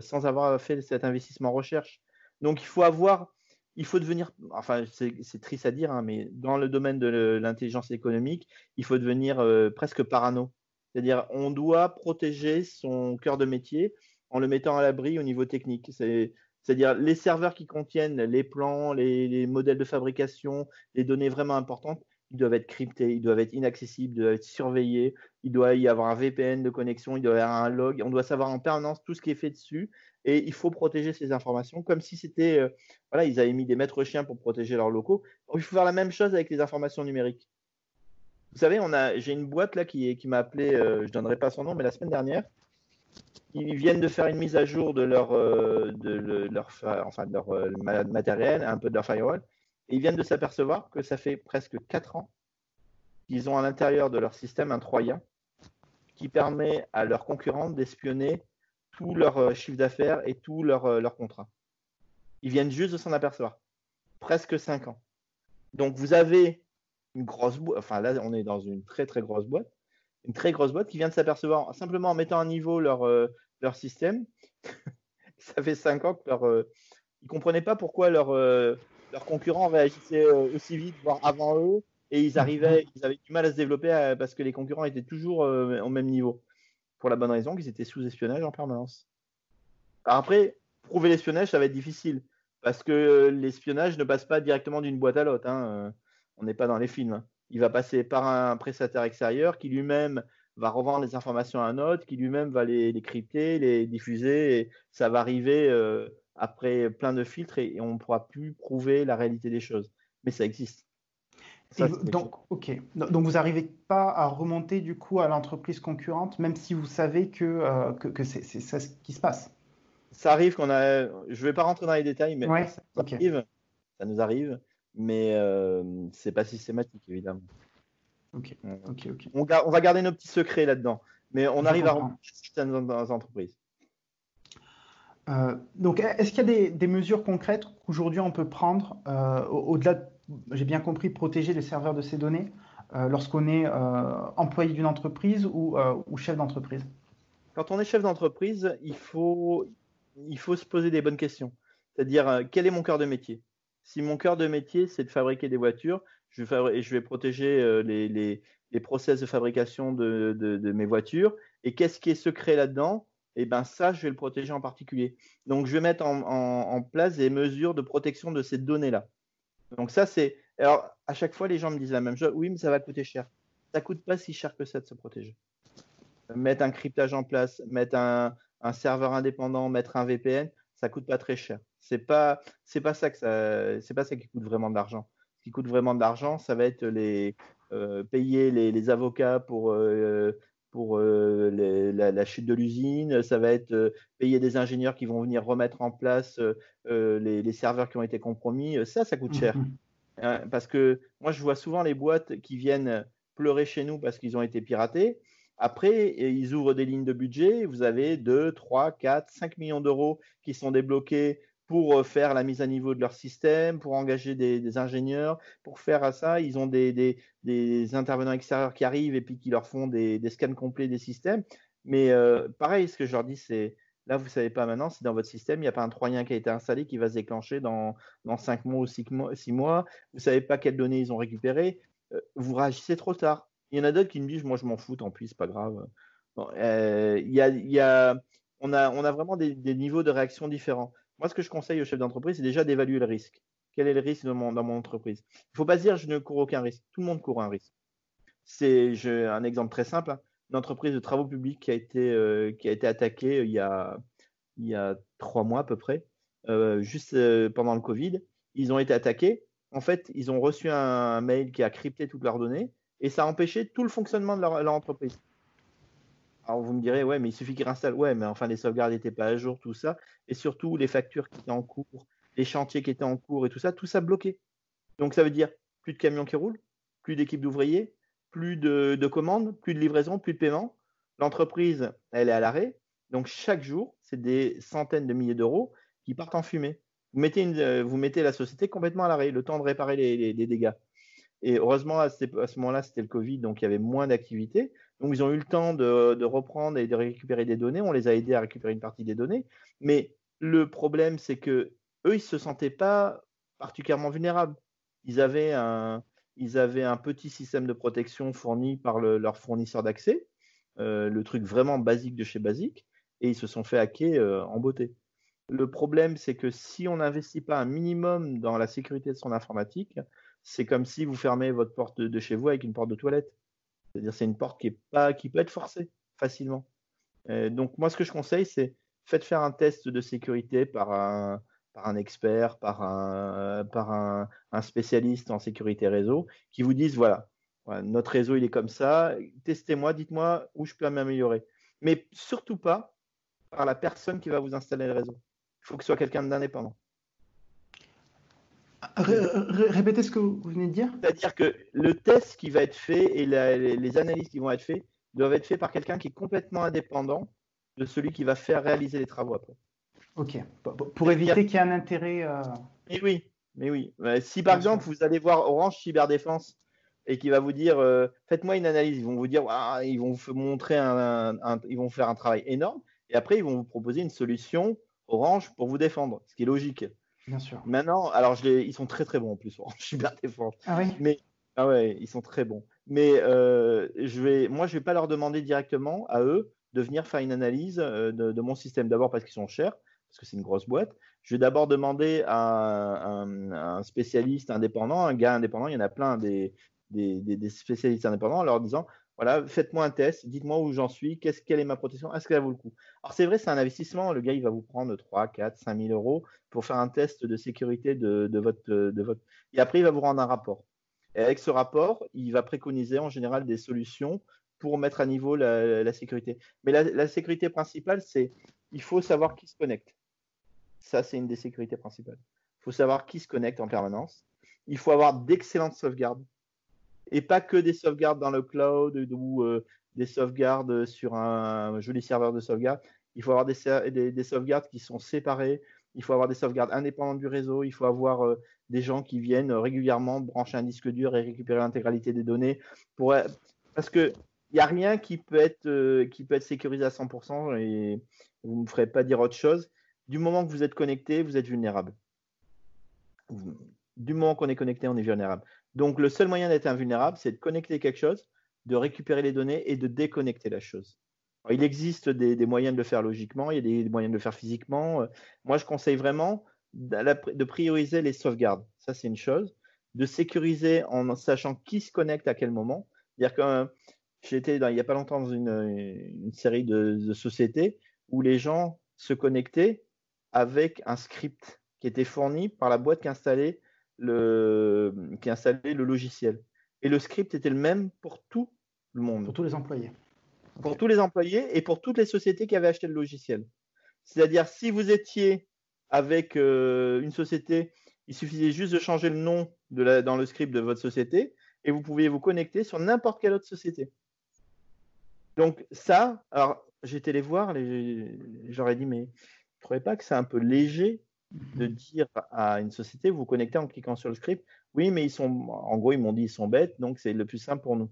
sans avoir fait cet investissement recherche. Donc il faut avoir, il faut devenir, enfin c'est triste à dire, hein, mais dans le domaine de l'intelligence économique, il faut devenir presque parano. C'est-à-dire on doit protéger son cœur de métier en le mettant à l'abri au niveau technique. C'est-à-dire les serveurs qui contiennent les plans, les, modèles de fabrication, les données vraiment importantes, ils doivent être cryptés, ils doivent être inaccessibles, ils doivent être surveillés, il doit y avoir un VPN de connexion, il doit y avoir un log, on doit savoir en permanence tout ce qui est fait dessus et il faut protéger ces informations comme si c'était, euh, voilà, ils avaient mis des maîtres chiens pour protéger leurs locaux. il faut faire la même chose avec les informations numériques. Vous savez, j'ai une boîte là qui, m'a appelé, euh, je ne donnerai pas son nom, mais la semaine dernière, ils viennent de faire une mise à jour de leur, euh, euh, matériel, un peu de leur firewall, et ils viennent de s'apercevoir que ça fait presque 4 ans qu'ils ont à l'intérieur de leur système un Troyen qui permet à leurs concurrents d'espionner tout leur euh, chiffre d'affaires et tout leur, leur contrat. Ils viennent juste de s'en apercevoir. Presque 5 ans. Donc vous avez une grosse boîte, enfin là on est dans une très très grosse boîte, une très grosse boîte qui vient de s'apercevoir, simplement en mettant à niveau leur, euh, leur système, ça fait 5 ans leur, euh, ne comprenaient pas pourquoi leurs euh, concurrents réagissaient aussi vite, voire avant eux, et ils arrivaient, ils avaient du mal à se développer parce que les concurrents étaient toujours au même niveau. Pour la bonne raison qu'ils étaient sous espionnage en permanence. Alors après, prouver l'espionnage, ça va être difficile parce que l'espionnage ne passe pas directement d'une boîte à l'autre. Hein. On n'est pas dans les films. Hein il va passer par un prestataire extérieur qui lui-même va revendre les informations à un autre, qui lui-même va les, crypter, les diffuser, et ça va arriver euh, après plein de filtres et, on ne pourra plus prouver la réalité des choses. Mais ça existe. donc, ok. Donc, vous n'arrivez pas à remonter du coup à l'entreprise concurrente, même si vous savez que, euh, que, c'est ça ce qui se passe? Ça arrive qu'on a. Je ne vais pas rentrer dans les détails, mais ça, arrive. Ça nous arrive mais euh, c'est pas systématique évidemment. Ok, ok, ok. On, on, va garder nos petits secrets là-dedans, mais on arrive à remplir certaines entreprises. Euh, donc, est-ce qu'il y a des, des mesures concrètes qu'aujourd'hui on peut prendre euh, au-delà, j'ai bien compris, protéger les serveurs de ces données euh, lorsqu'on est employé d'une entreprise ou, ou chef d'entreprise? Quand on est chef d'entreprise, il faut, il faut se poser des bonnes questions. C'est-à-dire, quel est mon cœur de métier? Si mon cœur de métier, c'est de fabriquer des voitures, je vais, protéger euh, les, process de fabrication de, mes voitures. Et qu'est-ce qui est secret là-dedans? Eh bien, ça, je vais le protéger en particulier. Donc, je vais mettre en, place des mesures de protection de ces données-là. Donc, ça, c'est. Alors, à chaque fois, les gens me disent la même chose. Oui, mais ça va coûter cher. Ça coûte pas si cher que ça de se protéger. Mettre un cryptage en place, mettre un, serveur indépendant, mettre un VPN, ça coûte pas très cher. C'est pas c'est pas ça que ça c'est pas ça qui coûte vraiment de l'argent. Ce qui coûte vraiment de l'argent, ça va être les euh, payer les, avocats pour euh, pour la, chute de l'usine, ça va être payer des ingénieurs qui vont venir remettre en place les, serveurs qui ont été compromis. Ça, ça coûte cher. Mhm. Hein, parce que moi, je vois souvent les boîtes qui viennent pleurer chez nous parce qu'ils ont été piratés. Après, ils ouvrent des lignes de budget. Vous avez 2, 3, 4, 5 millions d'euros qui sont débloqués pour euh, faire la mise à niveau de leur système, pour engager des, ingénieurs, pour faire ça. Ils ont des, intervenants extérieurs qui arrivent et puis qui leur font des, scans complets des systèmes. Mais euh, pareil, ce que je leur dis, c'est là, vous ne savez pas maintenant, c'est dans votre système, il n'y a pas un troyen qui a été installé qui va se déclencher dans, dans 5 mois ou 6 mois. Vous ne savez pas quelles données ils ont récupérées. Euh, vous réagissez trop tard. Il y en a d'autres qui me disent, moi je m'en fous, tant pis, c'est pas grave. il y a, on, a, on a vraiment des, niveaux de réaction différents. Moi, ce que je conseille aux chefs d'entreprise, c'est déjà d'évaluer le risque. Quel est le risque dans mon, entreprise? Il ne faut pas se dire je ne cours aucun risque. Tout le monde court un risque. C'est un exemple très simple. Hein. Une entreprise de travaux publics qui a été, euh, attaquée euh, il, y a, il y a trois mois à peu près, euh, juste pendant le Covid. Ils ont été attaqués. En fait, ils ont reçu un, mail qui a crypté toutes leurs données et ça a empêché tout le fonctionnement de leur entreprise. Alors vous me direz, ouais, mais il suffit qu'il réinstalle. Ouais, mais enfin, les sauvegardes n'étaient pas à jour, tout ça. Et surtout, les factures qui étaient en cours, les chantiers qui étaient en cours et tout ça, tout ça bloqué. Donc ça veut dire plus de camions qui roulent, plus d'équipes d'ouvriers, plus de, commandes, plus de livraison, plus de paiement. L'entreprise, elle est à l'arrêt. Donc chaque jour, c'est des centaines de milliers d'euros qui partent en fumée. Vous mettez, euh, vous mettez la société complètement à l'arrêt, le temps de réparer les, dégâts. Et heureusement, à ce moment-là, c'était le Covid, donc il y avait moins d'activité. Donc, ils ont eu le temps de, reprendre et de récupérer des données. On les a aidés à récupérer une partie des données. Mais le problème, c'est que eux, ils se sentaient pas particulièrement vulnérables. Ils avaient un, ils avaient un petit système de protection fourni par leur fournisseur d'accès, euh, le truc vraiment basique de chez Basique, et ils se sont fait hacker euh, en beauté. Le problème, c'est que si on n'investit pas un minimum dans la sécurité de son informatique, c'est comme si vous fermez votre porte de chez vous avec une porte de toilette. C'est-à-dire c'est une porte qui, peut être forcée facilement. Euh, donc moi, ce que je conseille, c'est faites faire un test de sécurité par un, expert, par, un, par un, spécialiste en sécurité réseau, qui vous dise, voilà, notre réseau, il est comme ça, testez-moi, dites-moi où je peux m'améliorer. Mais surtout pas par la personne qui va vous installer le réseau. Il faut que ce soit quelqu'un d'indépendant. Répétez ce que vous venez de dire. C'est-à-dire que le test qui va être fait et les analyses qui vont être faites doivent être faits par quelqu'un qui est complètement indépendant de celui qui va faire réaliser les travaux après. Ok. Pour éviter qu'il y ait un intérêt. Euh, mais oui, mais oui. Si par exemple vous allez voir Orange Cyberdéfense et qui va vous dire euh, faites-moi une analyse, ils vont vous dire ils vont vous montrer un, ils vont faire un travail énorme et après ils vont vous proposer une solution Orange pour vous défendre, ce qui est logique. Bien sûr. Maintenant, alors je ils sont très très bons en plus, super défense. Ah oui? Mais ah ouais, ils sont très bons. Mais euh, je vais, moi, je vais pas leur demander directement à eux de venir faire une analyse euh, de, mon système. D'abord parce qu'ils sont chers, parce que c'est une grosse boîte. Je vais d'abord demander à un, spécialiste indépendant, un gars indépendant. Il y en a plein des, des, des spécialistes indépendants, en leur disant voilà, faites-moi un test, dites-moi où j'en suis, qu'est-ce, quelle est ma protection, est-ce qu'elle vaut le coup? Alors c'est vrai, c'est un investissement, le gars il va vous prendre 3, 4, 5 000 euros pour faire un test de sécurité de, votre, de votre... Et après il va vous rendre un rapport. Et avec ce rapport, il va préconiser en général des solutions pour mettre à niveau la, sécurité. Mais la, sécurité principale, c'est il faut savoir qui se connecte. Ça, c'est une des sécurités principales. Il faut savoir qui se connecte en permanence. Il faut avoir d'excellentes sauvegardes et pas que des sauvegardes dans le cloud ou euh, des sauvegardes sur un joli serveur de sauvegarde. Il faut avoir des, des, sauvegardes qui sont séparées. Il faut avoir des sauvegardes indépendantes du réseau. Il faut avoir euh, des gens qui viennent régulièrement brancher un disque dur et récupérer l'intégralité des données. Pour, parce que il n'y a rien qui peut, être, euh, qui peut être sécurisé à 100% et vous ne me ferez pas dire autre chose. Du moment que vous êtes connecté, vous êtes vulnérable. Du moment qu'on est connecté, on est vulnérable. Donc, le seul moyen d'être invulnérable, c'est de connecter quelque chose, de récupérer les données et de déconnecter la chose. il existe des, moyens de le faire logiquement, il y a des, moyens de le faire physiquement. Moi, je conseille vraiment de prioriser les sauvegardes. Ça, c'est une chose. De sécuriser en sachant qui se connecte à quel moment. C'est-à-dire que j'étais il n'y a pas longtemps dans une, série de, sociétés où les gens se connectaient avec un script qui était fourni par la boîte qui installait le, qui installait le logiciel. Et le script était le même pour tout le monde. Pour tous les employés. pour tous les employés et pour toutes les sociétés qui avaient acheté le logiciel. C'est-à-dire, si vous étiez avec euh, une société, il suffisait juste de changer le nom dans le script de votre société et vous pouviez vous connecter sur n'importe quelle autre société. Donc ça, alors j'étais les voir, j'aurais dit, mais vous ne trouvez pas que c'est un peu léger de mhm. dire à une société, vous connectez en cliquant sur le script, oui, mais ils sont, en gros, ils m'ont dit, ils sont bêtes, donc c'est le plus simple pour nous.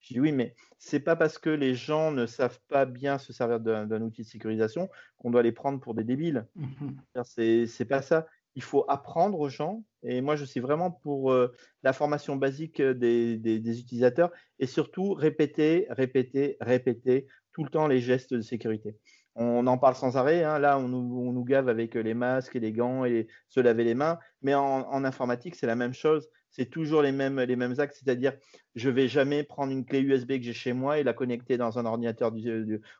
Je dis oui, mais c'est pas parce que les gens ne savent pas bien se servir d'un outil de sécurisation qu'on doit les prendre pour des débiles. Mhm. C'est pas ça. Il faut apprendre aux gens. Et moi, je suis vraiment pour euh, la formation basique des, des, utilisateurs et surtout répéter, répéter, répéter tout le temps les gestes de sécurité. On en parle sans arrêt. Hein. Là, on nous, gave avec les masques et les gants et se laver les mains. Mais en informatique, c'est la même chose c'est toujours les mêmes, les actes, c'est-à-dire je vais jamais prendre une clé USB que j'ai chez moi et la connecter dans un ordinateur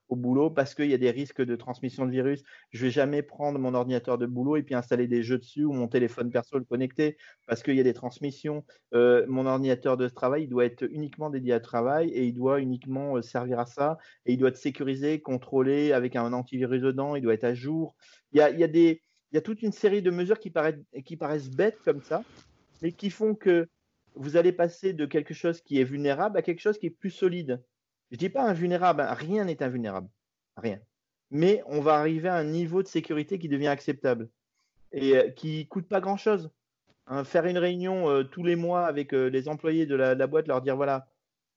au boulot parce qu'il y a des risques de transmission de virus. Je vais jamais prendre mon ordinateur de boulot et puis installer des jeux dessus ou mon téléphone perso le connecter parce qu'il y a des transmissions. Euh, mon ordinateur de travail doit être uniquement dédié à travail et il doit uniquement euh, servir à ça et il doit être sécurisé, contrôlé avec un antivirus dedans, il doit être à jour. Il y a, toute une série de mesures qui paraissent bêtes comme ça, mais qui font que vous allez passer de quelque chose qui est vulnérable à quelque chose qui est plus solide. Je ne dis pas invulnérable, rien n'est invulnérable, rien. Mais on va arriver à un niveau de sécurité qui devient acceptable et euh, qui coûte pas grand-chose. Hein, faire une réunion euh, tous les mois avec euh, les employés de la, boîte, leur dire voilà,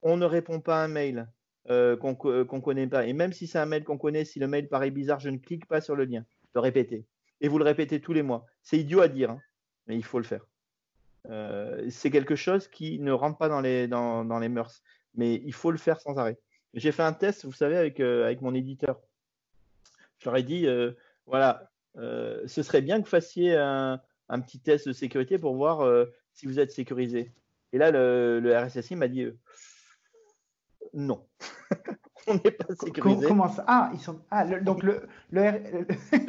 on ne répond pas à un mail qu'on ne connaît pas. Et même si c'est un mail qu'on connaît, si le mail paraît bizarre, je ne clique pas sur le lien. Le répéter. Et vous le répétez tous les mois. C'est idiot à dire, hein, mais il faut le faire. Euh, c'est quelque chose qui ne rentre pas dans les, dans, dans, les mœurs. Mais il faut le faire sans arrêt. J'ai fait un test, vous savez, avec, euh, avec mon éditeur. Je leur ai dit, euh, voilà, ce serait bien que vous fassiez un, un, petit test de sécurité pour voir si vous êtes sécurisé. Et là, le, le RSSI m'a dit, non. on n'est pas sécurisé. Comment ça? Ah, ils sont. Ah, donc le, le,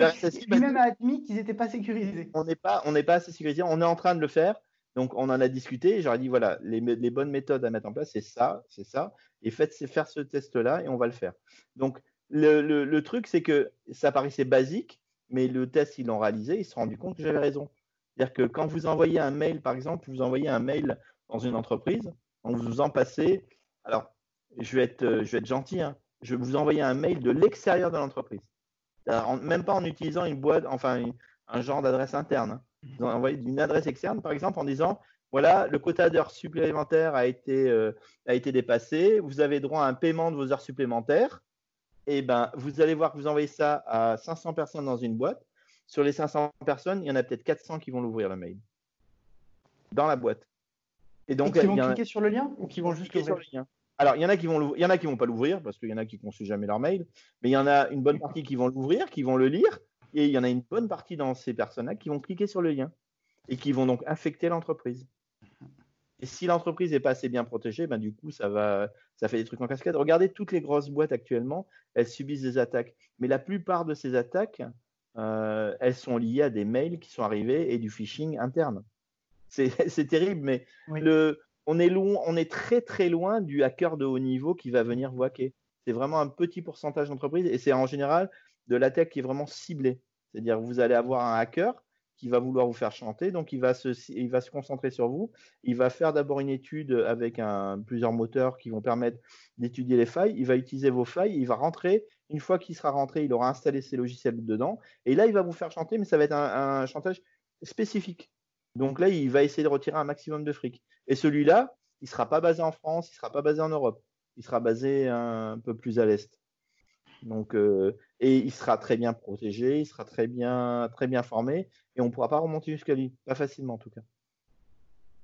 RSSI lui-même a admis qu'ils n'étaient pas sécurisés. On n'est pas, on n'est pas assez sécurisé. On est en train de le faire. Donc, on en a discuté. J'aurais dit, voilà, les, bonnes méthodes à mettre en place, c'est ça, c'est ça. Et faites faire ce test-là et on va le faire. Donc, le, truc, c'est que ça paraissait basique, mais le test, ils l'ont réalisé, ils se sont rendus compte que j'avais raison. C'est-à-dire que quand vous envoyez un mail, par exemple, vous envoyez un mail dans une entreprise, on vous en passez. Alors, je vais être, gentil, hein, je vais vous envoyer un mail de l'extérieur de l'entreprise. Même pas en utilisant une boîte, enfin, un genre d'adresse interne. Hein. Vous envoyez une adresse externe, par exemple, en disant voilà, le quota d'heures supplémentaires a été, euh, a été dépassé, vous avez droit à un paiement de vos heures supplémentaires. Et eh ben, vous allez voir que vous envoyez ça à 500 personnes dans une boîte. Sur les 500 personnes, il y en a peut-être 400 qui vont l'ouvrir le mail dans la boîte. Et donc, qui vont cliquer sur le lien ou qui vont juste cliquer sur le lien alors, il y en a qui vont il y en a qui vont pas l'ouvrir parce qu'il y en a qui ne consultent jamais leur mail, mais il y en a une bonne partie qui vont l'ouvrir, qui vont le lire, et il y en a une bonne partie dans ces personnes-là qui vont cliquer sur le lien et qui vont donc affecter l'entreprise. Et si l'entreprise n'est pas assez bien protégée, ben du coup, ça, va, ça fait des trucs en cascade. Regardez toutes les grosses boîtes actuellement, elles subissent des attaques. Mais la plupart de ces attaques, euh, elles sont liées à des mails qui sont arrivés et du phishing interne. C'est terrible, mais le, on, est loin, on est très très loin du hacker de haut niveau qui va venir hacker. C'est vraiment un petit pourcentage d'entreprises et c'est en général de l'attaque qui est vraiment ciblée. C'est-à-dire vous allez avoir un hacker qui va vouloir vous faire chanter, donc il va se, concentrer sur vous. Il va faire d'abord une étude avec un, plusieurs moteurs qui vont permettre d'étudier les failles. Il va utiliser vos failles, il va rentrer. Une fois qu'il sera rentré, il aura installé ses logiciels dedans. Et là, il va vous faire chanter, mais ça va être un, chantage spécifique. Donc là, il va essayer de retirer un maximum de fric. Et celui-là, il ne sera pas basé en France, il ne sera pas basé en Europe. Il sera basé un peu plus à l'Est. Donc, euh, et il sera très bien protégé, il sera très bien, très bien formé, et on ne pourra pas remonter jusqu'à lui, pas facilement en tout cas.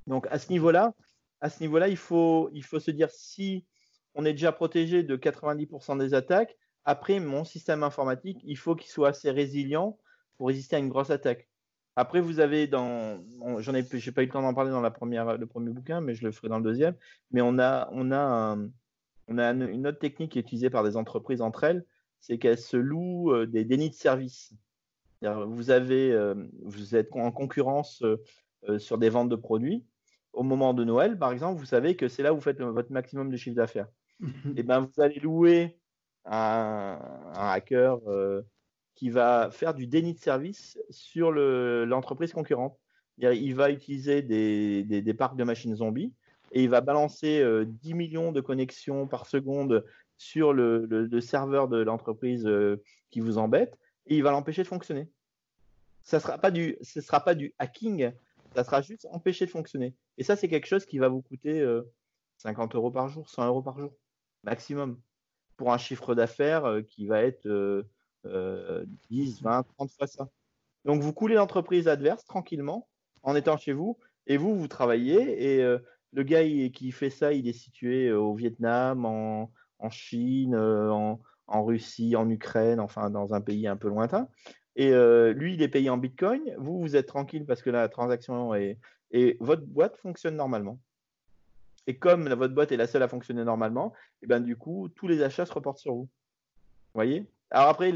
Donc à ce niveau-là, à ce niveau-là, il faut, il faut se dire si on est déjà protégé de 90% des attaques, après mon système informatique, il faut qu'il soit assez résilient pour résister à une grosse attaque. Après, vous avez dans, j'en ai, j'ai pas eu le temps d'en parler dans la première, le premier bouquin, mais je le ferai dans le deuxième. Mais on a, on a un, on a une autre technique qui est utilisée par des entreprises entre elles, c'est qu'elles se louent euh, des dénis de service. Vous, avez, euh, vous êtes en concurrence euh, sur des ventes de produits. Au moment de Noël, par exemple, vous savez que c'est là où vous faites votre maximum de chiffre d'affaires. Mhm. Et eh ben, vous allez louer un, hacker qui va faire du déni de service sur l'entreprise concurrente. Il va utiliser des, parcs de machines zombies et il va balancer 10 millions de connexions par seconde sur le, serveur de l'entreprise qui vous embête et il va l'empêcher de fonctionner. Ça sera sera pas du hacking, ça sera juste empêché de fonctionner. Et ça, c'est quelque chose qui va vous coûter 50 euros par jour, 100 euros par jour, maximum, pour un chiffre d'affaires qui va être 10, 20, 30 fois ça. Donc, vous coulez l'entreprise adverse tranquillement en étant chez vous et vous, vous travaillez. Et euh, le gars qui fait ça, il est situé euh, au Vietnam, en, Chine, euh, en, Russie, en Ukraine, enfin dans un pays un peu lointain. Et lui, il est payé en Bitcoin. Vous, vous êtes tranquille parce que la transaction est. Et votre boîte fonctionne normalement. Et comme votre boîte est la seule à fonctionner normalement, et ben du coup, tous les achats se reportent sur vous. Vous voyez? Alors après,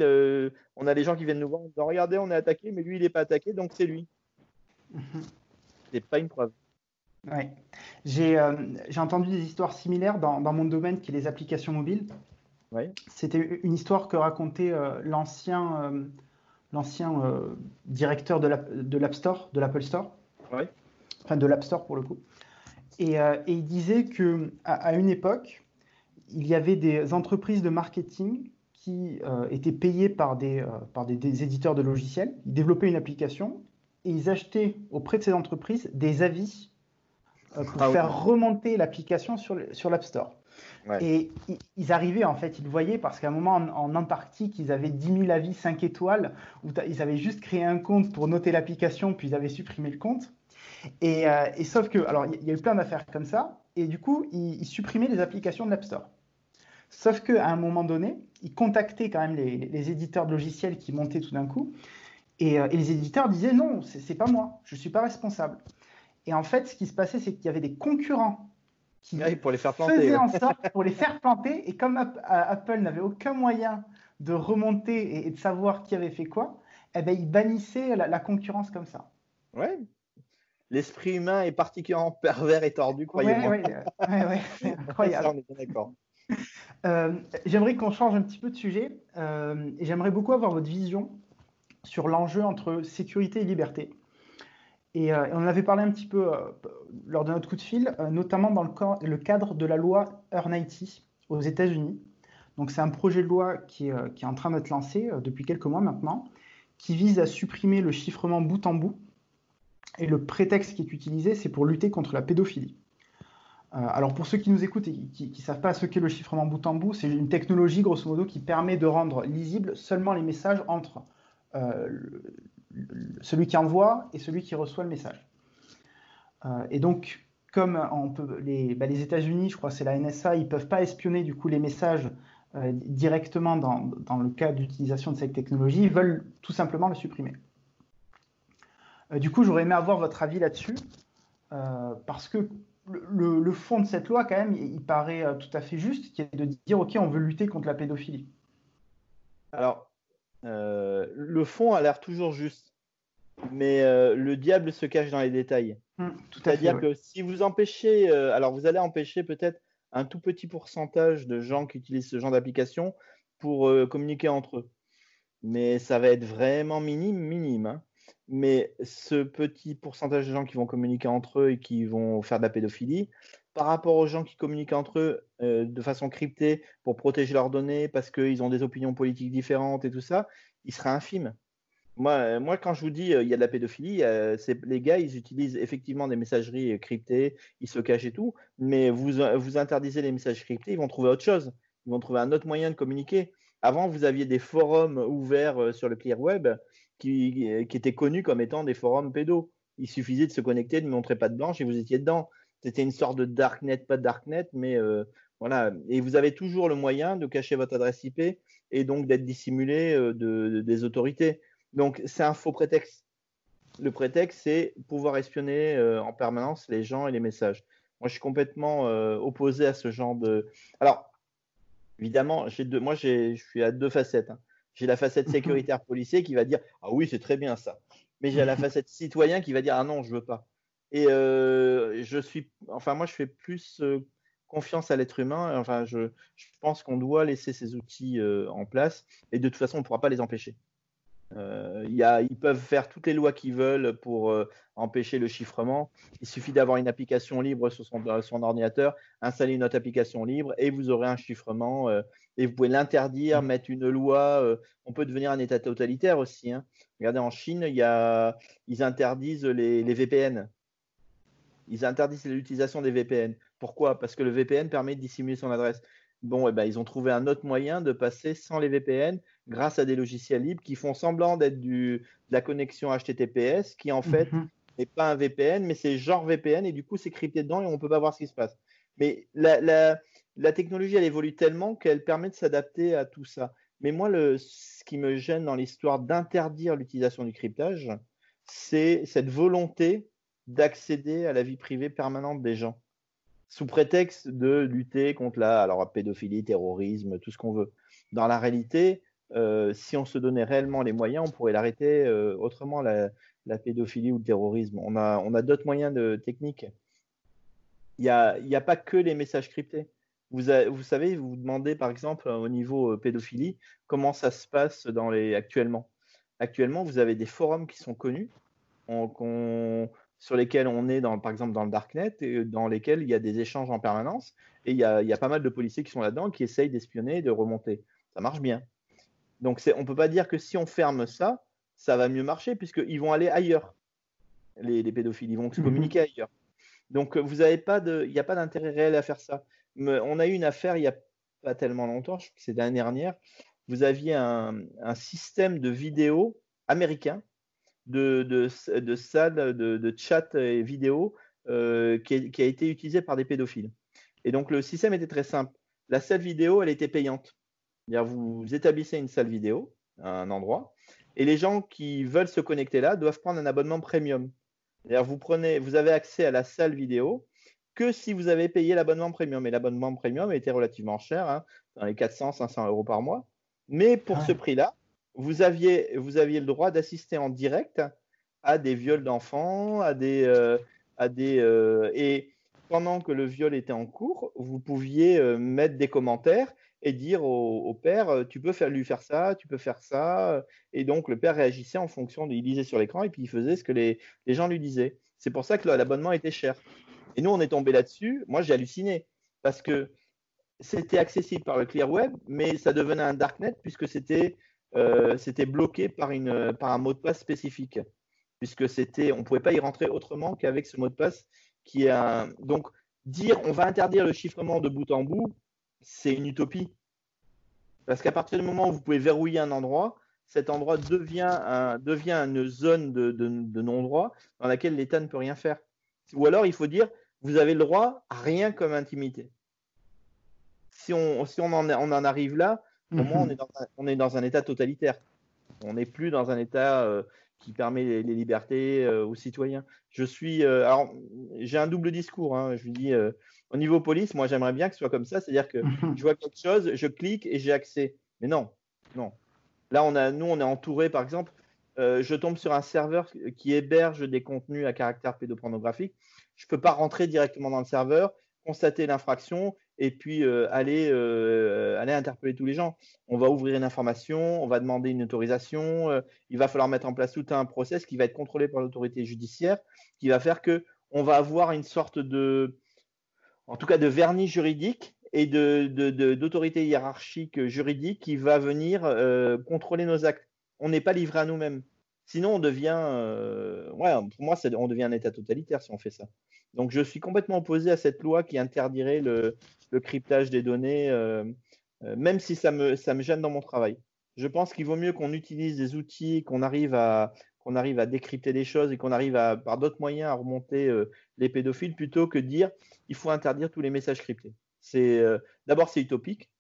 on a des gens qui viennent nous voir en disant Regardez, on est attaqué, mais lui, il n'est pas attaqué, donc c'est lui. Mhm. C'est pas une preuve. Ouais. J'ai euh, entendu des histoires similaires dans, mon domaine qui est les applications mobiles. Ouais. C'était une histoire que racontait euh, l'ancien euh, l'ancien directeur de l'App Store, de l'Apple Store. Ouais. Enfin, de l'App Store pour le coup. Et, il disait que à, une époque, il y avait des entreprises de marketing qui euh, étaient payés par, des, euh, par des, éditeurs de logiciels. Ils développaient une application et ils achetaient auprès de ces entreprises des avis euh, pour ah faire remonter l'application sur, sur l'App Store. Et ils arrivaient, en fait, ils le voyaient parce qu'à un moment en, Antarctique, ils avaient 10 000 avis 5 étoiles où ils avaient juste créé un compte pour noter l'application, puis ils avaient supprimé le compte. Et, et sauf que, alors, il y a eu plein d'affaires comme ça, et du coup, ils, ils supprimaient les applications de l'App Store. Sauf qu'à un moment donné, ils contactaient quand même les, éditeurs de logiciels qui montaient tout d'un coup. Et, euh, les éditeurs disaient non, c'est pas moi, je ne suis pas responsable. Et en fait, ce qui se passait, c'est qu'il y avait des concurrents qui pour les faire planter, faisaient en sorte pour les faire planter. Et comme Apple n'avait aucun moyen de remonter et, de savoir qui avait fait quoi, eh ben, ils bannissaient la, concurrence comme ça. Ouais. L'esprit humain est particulièrement pervers et tordu, croyez-moi. Oui, ouais, ouais, incroyable. on est d'accord. Euh, j'aimerais qu'on change un petit peu de sujet euh, et j'aimerais beaucoup avoir votre vision sur l'enjeu entre sécurité et liberté. Et euh, on en avait parlé un petit peu lors de notre coup de fil, notamment dans le, cadre de la loi Earnity aux États-Unis. Donc c'est un projet de loi qui est, en train d'être lancé depuis quelques mois maintenant, qui vise à supprimer le chiffrement bout en bout. Et le prétexte qui est utilisé, c'est pour lutter contre la pédophilie. Euh, alors pour ceux qui nous écoutent et qui ne savent pas ce qu'est le chiffrement bout en bout, c'est une technologie grosso modo qui permet de rendre lisibles seulement les messages entre euh, celui qui envoie et celui qui reçoit le message. Euh, et donc comme bah, les États-Unis, je crois c'est la NSA, ils ne peuvent pas espionner du coup les messages directement dans, le cas d'utilisation de cette technologie, ils veulent tout simplement le supprimer. du coup, j'aurais aimé avoir votre avis là-dessus, parce que le, fond de cette loi, quand même, il, paraît euh, tout à fait juste, qui est de dire, OK, on veut lutter contre la pédophilie. Alors, euh, le fond a l'air toujours juste, mais euh, le diable se cache dans les détails. Hum, C'est-à-dire que si vous empêchez, alors vous allez empêcher peut-être un tout petit pourcentage de gens qui utilisent ce genre d'application pour communiquer entre eux. Mais ça va être vraiment minime, minime. Hein mais ce petit pourcentage de gens qui vont communiquer entre eux et qui vont faire de la pédophilie, par rapport aux gens qui communiquent entre eux euh, de façon cryptée pour protéger leurs données parce qu'ils ont des opinions politiques différentes et tout ça, il sera infime. Moi, euh, moi quand je vous dis euh, il y a de la pédophilie, les gars, ils utilisent effectivement des messageries cryptées, ils se cachent et tout, mais vous, vous interdisez les messages cryptés, ils vont trouver autre chose. Ils vont trouver un autre moyen de communiquer. Avant, vous aviez des forums ouverts sur le clear web qui, étaient connus comme étant des forums pédos. Il suffisait de se connecter, de ne montrer pas de blanche et vous étiez dedans. C'était une sorte de darknet, pas de darknet, mais euh, voilà. Et vous avez toujours le moyen de cacher votre adresse IP et donc d'être dissimulé euh, de, des autorités. Donc c'est un faux prétexte. Le prétexte, c'est pouvoir espionner euh, en permanence les gens et les messages. Moi, je suis complètement opposé à ce genre de. Alors, évidemment, deux... moi, je suis à deux facettes. Hein. J'ai la facette sécuritaire policier qui va dire Ah oui, c'est très bien ça. Mais j'ai la facette citoyen qui va dire Ah non, je veux pas. Et euh, je suis, enfin, moi, je fais plus euh, confiance à l'être humain. Enfin, je, pense qu'on doit laisser ces outils en place et de toute façon, on ne pourra pas les empêcher. Euh, ils peuvent faire toutes les lois qu'ils veulent pour euh, empêcher le chiffrement. Il suffit d'avoir une application libre sur son, ordinateur, installer une autre application libre et vous aurez un chiffrement. Euh, et vous pouvez l'interdire, mettre une loi. on peut devenir un État totalitaire aussi. Hein. Regardez, en Chine, il y a, ils interdisent les, les VPN. Ils interdisent l'utilisation des VPN. Pourquoi? Parce que le VPN permet de dissimuler son adresse. Bon, eh ben, ils ont trouvé un autre moyen de passer sans les VPN grâce à des logiciels libres qui font semblant d'être de la connexion HTTPS, qui en fait mhm. n'est pas un VPN, mais c'est genre VPN, et du coup, c'est crypté dedans et on ne peut pas voir ce qui se passe. Mais la, technologie, elle évolue tellement qu'elle permet de s'adapter à tout ça. Mais moi, le, ce qui me gêne dans l'histoire d'interdire l'utilisation du cryptage, c'est cette volonté d'accéder à la vie privée permanente des gens sous prétexte de lutter contre la alors, pédophilie, terrorisme, tout ce qu'on veut. Dans la réalité, euh, si on se donnait réellement les moyens, on pourrait l'arrêter euh, autrement, la, pédophilie ou le terrorisme. On a, on a d'autres moyens de techniques. Il n'y a, a, pas que les messages cryptés. Vous, vous, savez, vous vous demandez par exemple au niveau euh, pédophilie, comment ça se passe dans les, actuellement. Actuellement, vous avez des forums qui sont connus, sur lesquels on est, dans, par exemple, dans le Darknet, et dans lesquels il y a des échanges en permanence. Et il y a, il y a pas mal de policiers qui sont là-dedans, qui essayent d'espionner et de remonter. Ça marche bien. Donc on ne peut pas dire que si on ferme ça, ça va mieux marcher, puisqu'ils vont aller ailleurs, les, pédophiles, ils vont se mhm. communiquer ailleurs. Donc vous n'avez pas de, il n'y a pas d'intérêt réel à faire ça. Mais on a eu une affaire il n'y a pas tellement longtemps, je crois que c'est l'année dernière. Vous aviez un, système de vidéo américain de, de, de salles de, chat et vidéo euh, qui, qui, a été utilisé par des pédophiles. Et donc le système était très simple. La salle vidéo, elle était payante. Vous établissez une salle vidéo un endroit et les gens qui veulent se connecter là doivent prendre un abonnement premium. Vous, prenez, vous avez accès à la salle vidéo que si vous avez payé l'abonnement premium. Et l'abonnement premium était relativement cher, hein, dans les 400, 500 euros par mois. Mais pour ce prix-là, vous aviez, vous aviez le droit d'assister en direct à des viols d'enfants, à des, euh, à des euh, et pendant que le viol était en cours, vous pouviez euh, mettre des commentaires et dire au, père, tu peux faire, lui faire ça, tu peux faire ça. Et donc, le père réagissait en fonction de. Il lisait sur l'écran et puis il faisait ce que les, gens lui disaient. C'est pour ça que l'abonnement était cher. Et nous, on est tombé là-dessus. Moi, j'ai halluciné parce que c'était accessible par le clear web, mais ça devenait un darknet puisque c'était bloqué par, une, par un mot de passe spécifique. Puisque c'était, on ne pouvait pas y rentrer autrement qu'avec ce mot de passe. Donc, dire on va interdire le chiffrement de bout en bout, c'est une utopie. Parce qu'à partir du moment où vous pouvez verrouiller un endroit, cet endroit devient, une zone de, non-droit dans laquelle l'État ne peut rien faire. Ou alors, il faut dire, vous avez le droit à rien comme intimité. Si on en arrive là, pour moi, on est, dans un, on est dans un État totalitaire. On n'est plus dans un État euh, qui permet les, libertés euh, aux citoyens. Je suis, euh, alors, j'ai un double discours. Hein. je lui dis, au niveau police, moi, j'aimerais bien que ce soit comme ça, c'est-à-dire que je vois quelque chose, je clique et j'ai accès. Mais non, non. Là, on a, nous, on est entouré, par exemple, je tombe sur un serveur qui héberge des contenus à caractère pédopornographique. Je ne peux pas rentrer directement dans le serveur, constater l'infraction et puis euh, aller, euh, aller interpeller tous les gens. On va ouvrir une information, on va demander une autorisation, euh, il va falloir mettre en place tout un process qui va être contrôlé par l'autorité judiciaire, qui va faire que on va avoir une sorte de, en tout cas de vernis juridique et de, d'autorité hiérarchique juridique qui va venir contrôler nos actes. On n'est pas livré à nous-mêmes. Sinon, on devient, ouais, pour moi, on devient un État totalitaire si on fait ça. Donc, je suis complètement opposé à cette loi qui interdirait le, cryptage des données, euh, euh, même si ça me, ça me gêne dans mon travail. Je pense qu'il vaut mieux qu'on utilise des outils, qu'on arrive à, arrive à décrypter des choses et qu'on arrive à, par d'autres moyens à remonter euh, les pédophiles plutôt que dire il faut interdire tous les messages cryptés. D'abord c'est utopique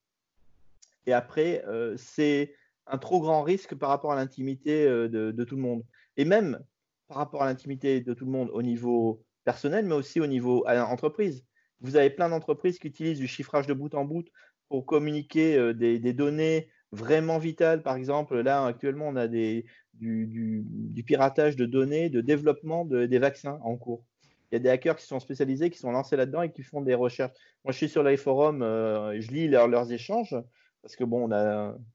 et après c'est un trop grand risque par rapport à l'intimité de, de, tout le monde et même par rapport à l'intimité de tout le monde au niveau personnel mais aussi au niveau à l'entreprise. Vous avez plein d'entreprises qui utilisent du chiffrage de bout en bout pour communiquer euh, des, données vraiment vitales. Par exemple, là, actuellement, on a des, du, piratage de données de développement des vaccins en cours. Il y a des hackers qui sont spécialisés, qui sont lancés là-dedans et qui font des recherches. Moi, je suis sur les forums, euh, je lis leurs échanges parce que bon,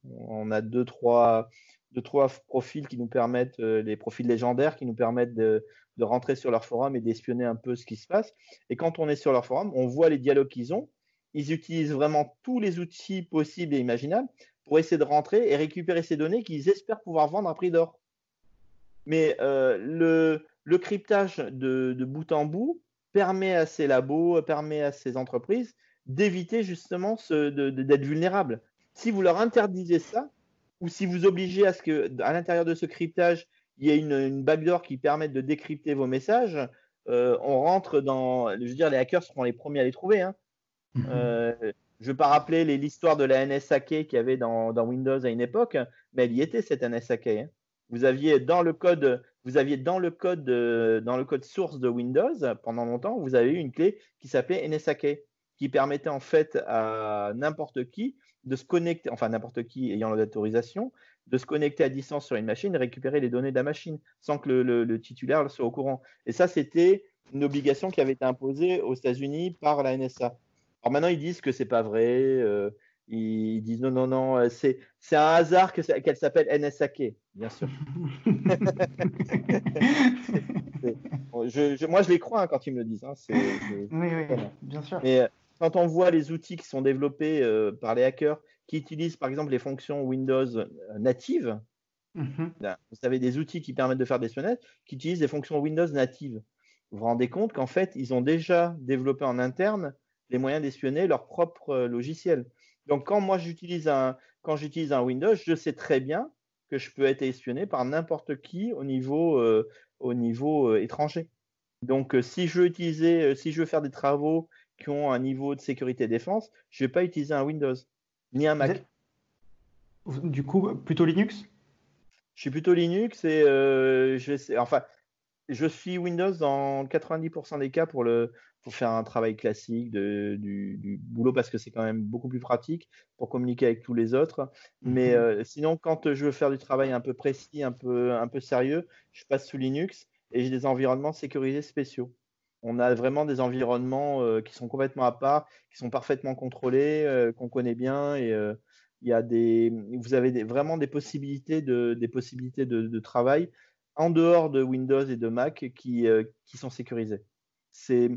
on a, deux, trois, deux, trois profils qui nous permettent, euh, les profils légendaires qui nous permettent de, rentrer sur leur forum et d'espionner un peu ce qui se passe. Et quand on est sur leur forum, on voit les dialogues qu'ils ont. Ils utilisent vraiment tous les outils possibles et imaginables pour essayer de rentrer et récupérer ces données qu'ils espèrent pouvoir vendre à prix d'or. Mais euh, le, le, cryptage de, bout en bout permet à ces labos, permet à ces entreprises d'éviter justement d'être vulnérables. Si vous leur interdisez ça, ou si vous obligez à ce que, à l'intérieur de ce cryptage, il y ait une, une backdoor qui permette de décrypter vos messages, euh, on rentre dans. Je veux dire, les hackers seront les premiers à les trouver. Hein. Mm-hmm. Euh, je ne veux pas rappeler l'histoire de la NSAK qu'il y avait dans, dans, Windows à une époque, mais elle y était cette NSAK. Hein. Vous aviez dans le code, vous aviez dans le code, dans le code source de Windows pendant longtemps, vous avez eu une clé qui s'appelait NSAK, qui permettait en fait à n'importe qui de se connecter, enfin n'importe qui ayant l'autorisation, de se connecter à distance sur une machine et récupérer les données de la machine sans que le, le, titulaire soit au courant. Et ça, c'était une obligation qui avait été imposée aux États-Unis par la NSA. Alors maintenant, ils disent que c'est pas vrai. Euh, ils disent non, non, non, euh, c'est, c'est un hasard que, qu'elle s'appelle NSAK, bien sûr. je, moi, je les crois hein, quand ils me le disent. Hein, oui, oui, bien sûr. Mais euh, quand on voit les outils qui sont développés euh, par les hackers qui utilisent par exemple les fonctions Windows euh, natives, mm-hmm. ben, vous savez, des outils qui permettent de faire des sonnettes, qui utilisent des fonctions Windows natives. Vous vous rendez compte qu'en fait, ils ont déjà développé en interne les moyens d'espionner leur propre euh, logiciel. Donc, quand moi j'utilise un, quand j'utilise un Windows, je sais très bien que je peux être espionné par n'importe qui au niveau, au niveau étranger. Donc, si je veux utiliser, si je veux faire des travaux qui ont un niveau de sécurité défense, je ne vais pas utiliser un Windows ni un Mac. Du coup, plutôt Linux? Je suis plutôt Linux et euh, je, enfin, je suis Windows dans 90% des cas pour, le, pour faire un travail classique de, du, boulot parce que c'est quand même beaucoup plus pratique pour communiquer avec tous les autres. Mais mhm. euh, sinon, quand je veux faire du travail un peu précis, un peu, un peu sérieux, je passe sous Linux et j'ai des environnements sécurisés spéciaux on a vraiment des environnements euh, qui sont complètement à part, qui sont parfaitement contrôlés, euh, qu'on connaît bien et euh, il y a des, vous avez vraiment des possibilités de, des possibilités de, travail en dehors de Windows et de Mac qui, qui sont sécurisées. C'est,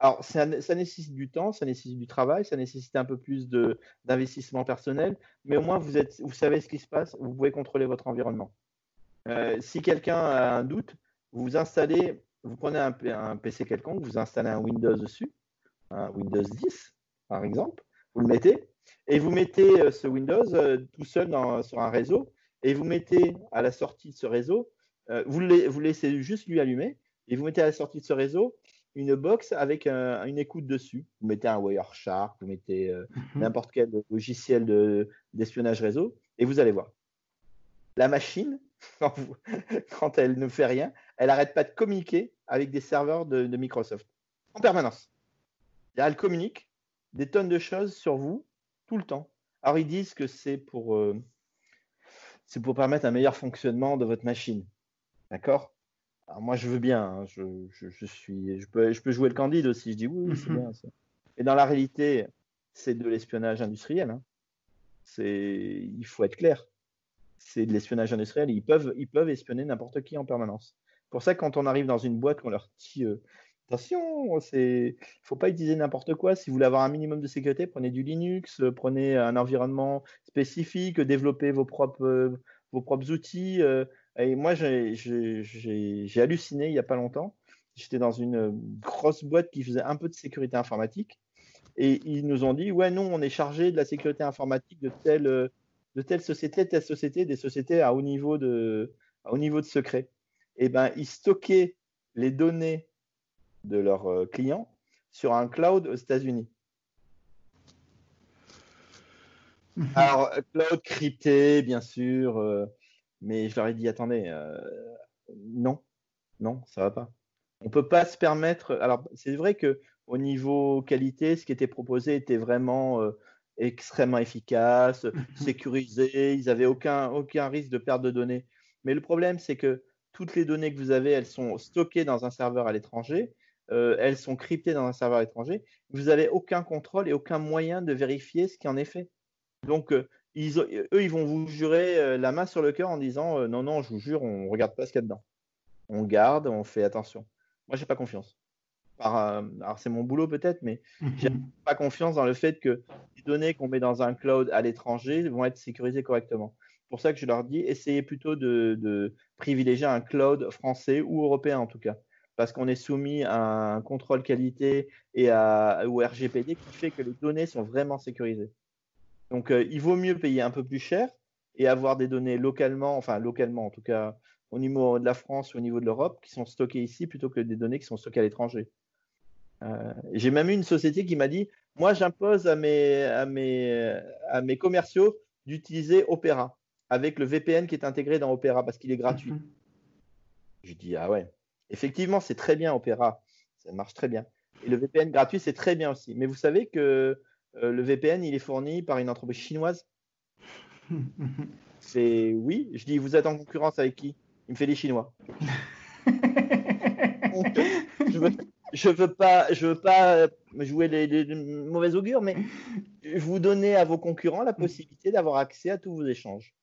alors, ça, nécessite du temps, ça nécessite du travail, ça nécessite un peu plus d'investissement personnel, mais au moins vous, êtes, vous savez ce qui se passe, vous pouvez contrôler votre environnement. si quelqu'un a un doute, vous installez vous prenez un, PC quelconque, vous installez un Windows dessus, un Windows 10 par exemple, vous le mettez, et vous mettez euh, ce Windows euh, tout seul sur un réseau, et vous mettez à la sortie de ce réseau, euh, vous, vous laissez juste lui allumer, et vous mettez à la sortie de ce réseau une box avec une écoute dessus. Vous mettez un Wireshark, vous mettez mhm. n'importe quel logiciel d'espionnage réseau, et vous allez voir. La machine, quand, elle ne fait rien, elle n'arrête pas de communiquer avec des serveurs de, Microsoft en permanence. Elle communique des tonnes de choses sur vous tout le temps. Alors ils disent que c'est pour, euh, c'est pour permettre un meilleur fonctionnement de votre machine. D'accord? Alors moi je veux bien, hein. je, suis, je, peux, je peux jouer le candide aussi, je dis oui, oui c'est mhm. bien ça. Et dans la réalité, c'est de l'espionnage industriel. Hein. C'est, il faut être clair c'est de l'espionnage industriel. Ils peuvent, ils peuvent espionner n'importe qui en permanence. Pour ça, quand on arrive dans une boîte, on leur dit euh, attention, il ne faut pas utiliser n'importe quoi. Si vous voulez avoir un minimum de sécurité, prenez du Linux, euh, prenez un environnement spécifique, développez vos propres, euh, outils. et moi, j'ai halluciné il n'y a pas longtemps. J'étais dans une grosse boîte qui faisait un peu de sécurité informatique. Et ils nous ont dit, ouais, non, on est chargé de la sécurité informatique de telle de telle société, telle société, des sociétés à haut niveau de secret. Eh ben, ils stockaient les données de leurs euh, clients sur un cloud aux États-Unis. Mhm. Alors, cloud crypté, bien sûr, euh, mais je leur ai dit attendez, euh, non, non, ça va pas. On peut pas se permettre. Alors, c'est vrai que au niveau qualité, ce qui était proposé était vraiment extrêmement efficace, mhm. sécurisé, ils n'avaient aucun, aucun risque de perte de données. Mais le problème, c'est que toutes les données que vous avez, elles sont stockées dans un serveur à l'étranger, elles sont cryptées dans un serveur étranger, vous n'avez aucun contrôle et aucun moyen de vérifier ce qui en est fait. Donc, eux, ils vont vous jurer la main sur le cœur en disant non, non, je vous jure, on ne regarde pas ce qu'il y a dedans. On garde, on fait attention. Moi, j'ai pas confiance. alors, c'est mon boulot peut-être, mais j'ai mhm. pas confiance dans le fait que les données qu'on met dans un cloud à l'étranger vont être sécurisées correctement. C'est pour ça que je leur dis, essayez plutôt de, privilégier un cloud français ou européen en tout cas parce qu'on est soumis à un contrôle qualité et au RGPD qui fait que les données sont vraiment sécurisées. Donc, euh, il vaut mieux payer un peu plus cher et avoir des données localement, enfin localement en tout cas, au niveau de la France ou au niveau de l'Europe, qui sont stockées ici plutôt que des données qui sont stockées à l'étranger. Euh, j'ai même eu une société qui m'a dit Moi, j'impose à mes commerciaux d'utiliser Opera avec le VPN qui est intégré dans Opera parce qu'il est gratuit. Mhm. Je dis Ah ouais, effectivement, c'est très bien Opera, ça marche très bien. Et le VPN gratuit, c'est très bien aussi. Mais vous savez que euh, le VPN, il est fourni par une entreprise chinoise C'est oui. Je dis, vous êtes en concurrence avec qui? Il me fait les Chinois. je veux, veux pas, je veux pas jouer les, mauvais augures, mais vous donnez à vos concurrents la possibilité d'avoir accès à tous vos échanges,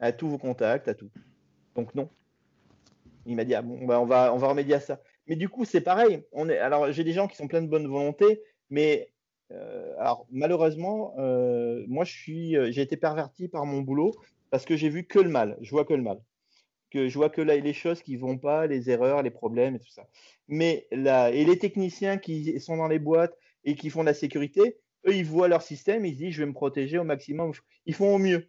à tous vos contacts, à tout. Donc non. Il m'a dit ah bon, bah, on va, on va remédier à ça. Mais du coup, c'est pareil. On est, alors j'ai des gens qui sont pleins de bonne volonté, mais euh, alors malheureusement, euh, moi je suis, euh, j'ai été perverti par mon boulot parce que j'ai vu que le mal. Je vois que le mal. Que je vois que là les choses qui vont pas, les erreurs, les problèmes et tout ça. Mais là, et les techniciens qui sont dans les boîtes et qui font de la sécurité, eux ils voient leur système, ils se disent je vais me protéger au maximum. Ils font au mieux.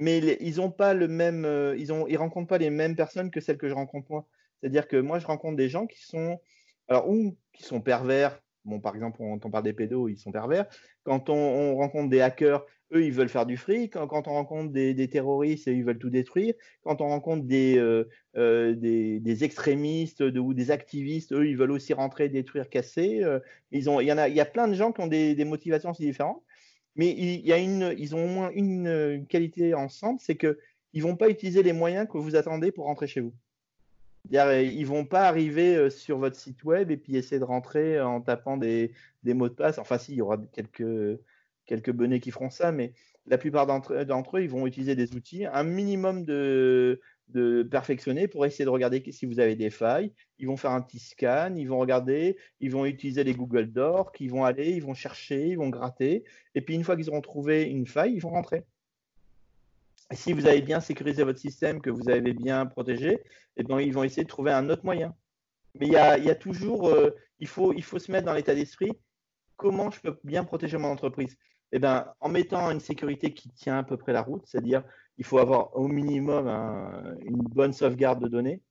Mais ils ont pas le même, ils ont, ils rencontrent pas les mêmes personnes que celles que je rencontre moi. C'est-à-dire que moi je rencontre des gens qui sont, alors ou qui sont pervers Bon, par exemple, on, on parle des pédos, ils sont pervers. Quand on, rencontre des hackers, eux, ils veulent faire du fric. Quand, on rencontre des, terroristes, ils veulent tout détruire. Quand on rencontre des, euh, euh, des, extrémistes ou des activistes, eux, ils veulent aussi rentrer, détruire, casser. Euh, ils ont, il y en a, il y a plein de gens qui ont des, motivations aussi différentes. Mais il, y a une, ils ont au moins une, qualité ensemble, c'est que ils vont pas utiliser les moyens que vous attendez pour rentrer chez vous. Ils vont pas arriver euh, sur votre site web et puis essayer de rentrer en tapant des, mots de passe. Enfin, si, il y aura quelques, quelques bonnets qui feront ça, mais la plupart d'entre eux, ils vont utiliser des outils, un minimum de, de perfectionner pour essayer de regarder si vous avez des failles. Ils vont faire un petit scan, ils vont regarder, ils vont utiliser les Google Docs, ils vont aller, ils vont chercher, ils vont gratter. Et puis une fois qu'ils auront trouvé une faille, ils vont rentrer si vous avez bien sécurisé votre système, que vous avez bien protégé, eh bien, ils vont essayer de trouver un autre moyen. Mais il y a, toujours, euh, il, faut, il faut se mettre dans l'état d'esprit, comment je peux bien protéger mon entreprise? Eh bien, En mettant une sécurité qui tient à peu près la route, c'est-à-dire il faut avoir au minimum une bonne sauvegarde de données,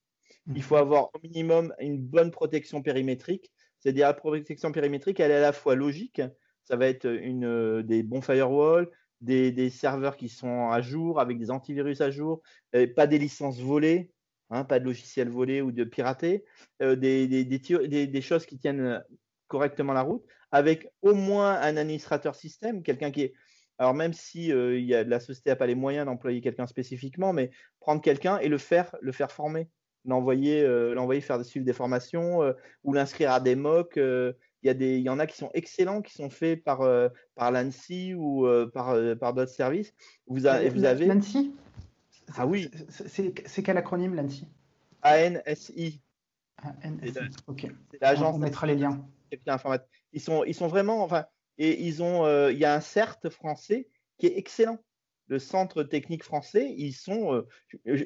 il faut avoir au minimum une bonne protection périmétrique, c'est-à-dire la protection périmétrique, elle est à la fois logique, ça va être une, des bons firewalls, des, serveurs qui sont à jour, avec des antivirus à jour, pas des licences volées, hein, pas de logiciels volés ou de piratés, euh, des, des, choses qui tiennent correctement la route, avec au moins un administrateur système, quelqu'un qui est... Alors même si euh, y a, la société n'a pas les moyens d'employer quelqu'un spécifiquement, mais prendre quelqu'un et le faire, le faire former, l'envoyer, euh, l'envoyer faire suivre des formations ou l'inscrire à des MOOC il y, a des, il y en a qui sont excellents, qui sont faits par, euh, par l'ANSI ou euh, par, euh, par d'autres services. Vous, vous avez. L'ANSI Ah oui. C'est quel acronyme l'ANSI ANSI. ANSI. Ok. L'agence. On mettra les liens. Ils sont, ils sont vraiment. Enfin, et ils ont. il y a un CERT français qui est excellent. Le centre technique français, ils sont.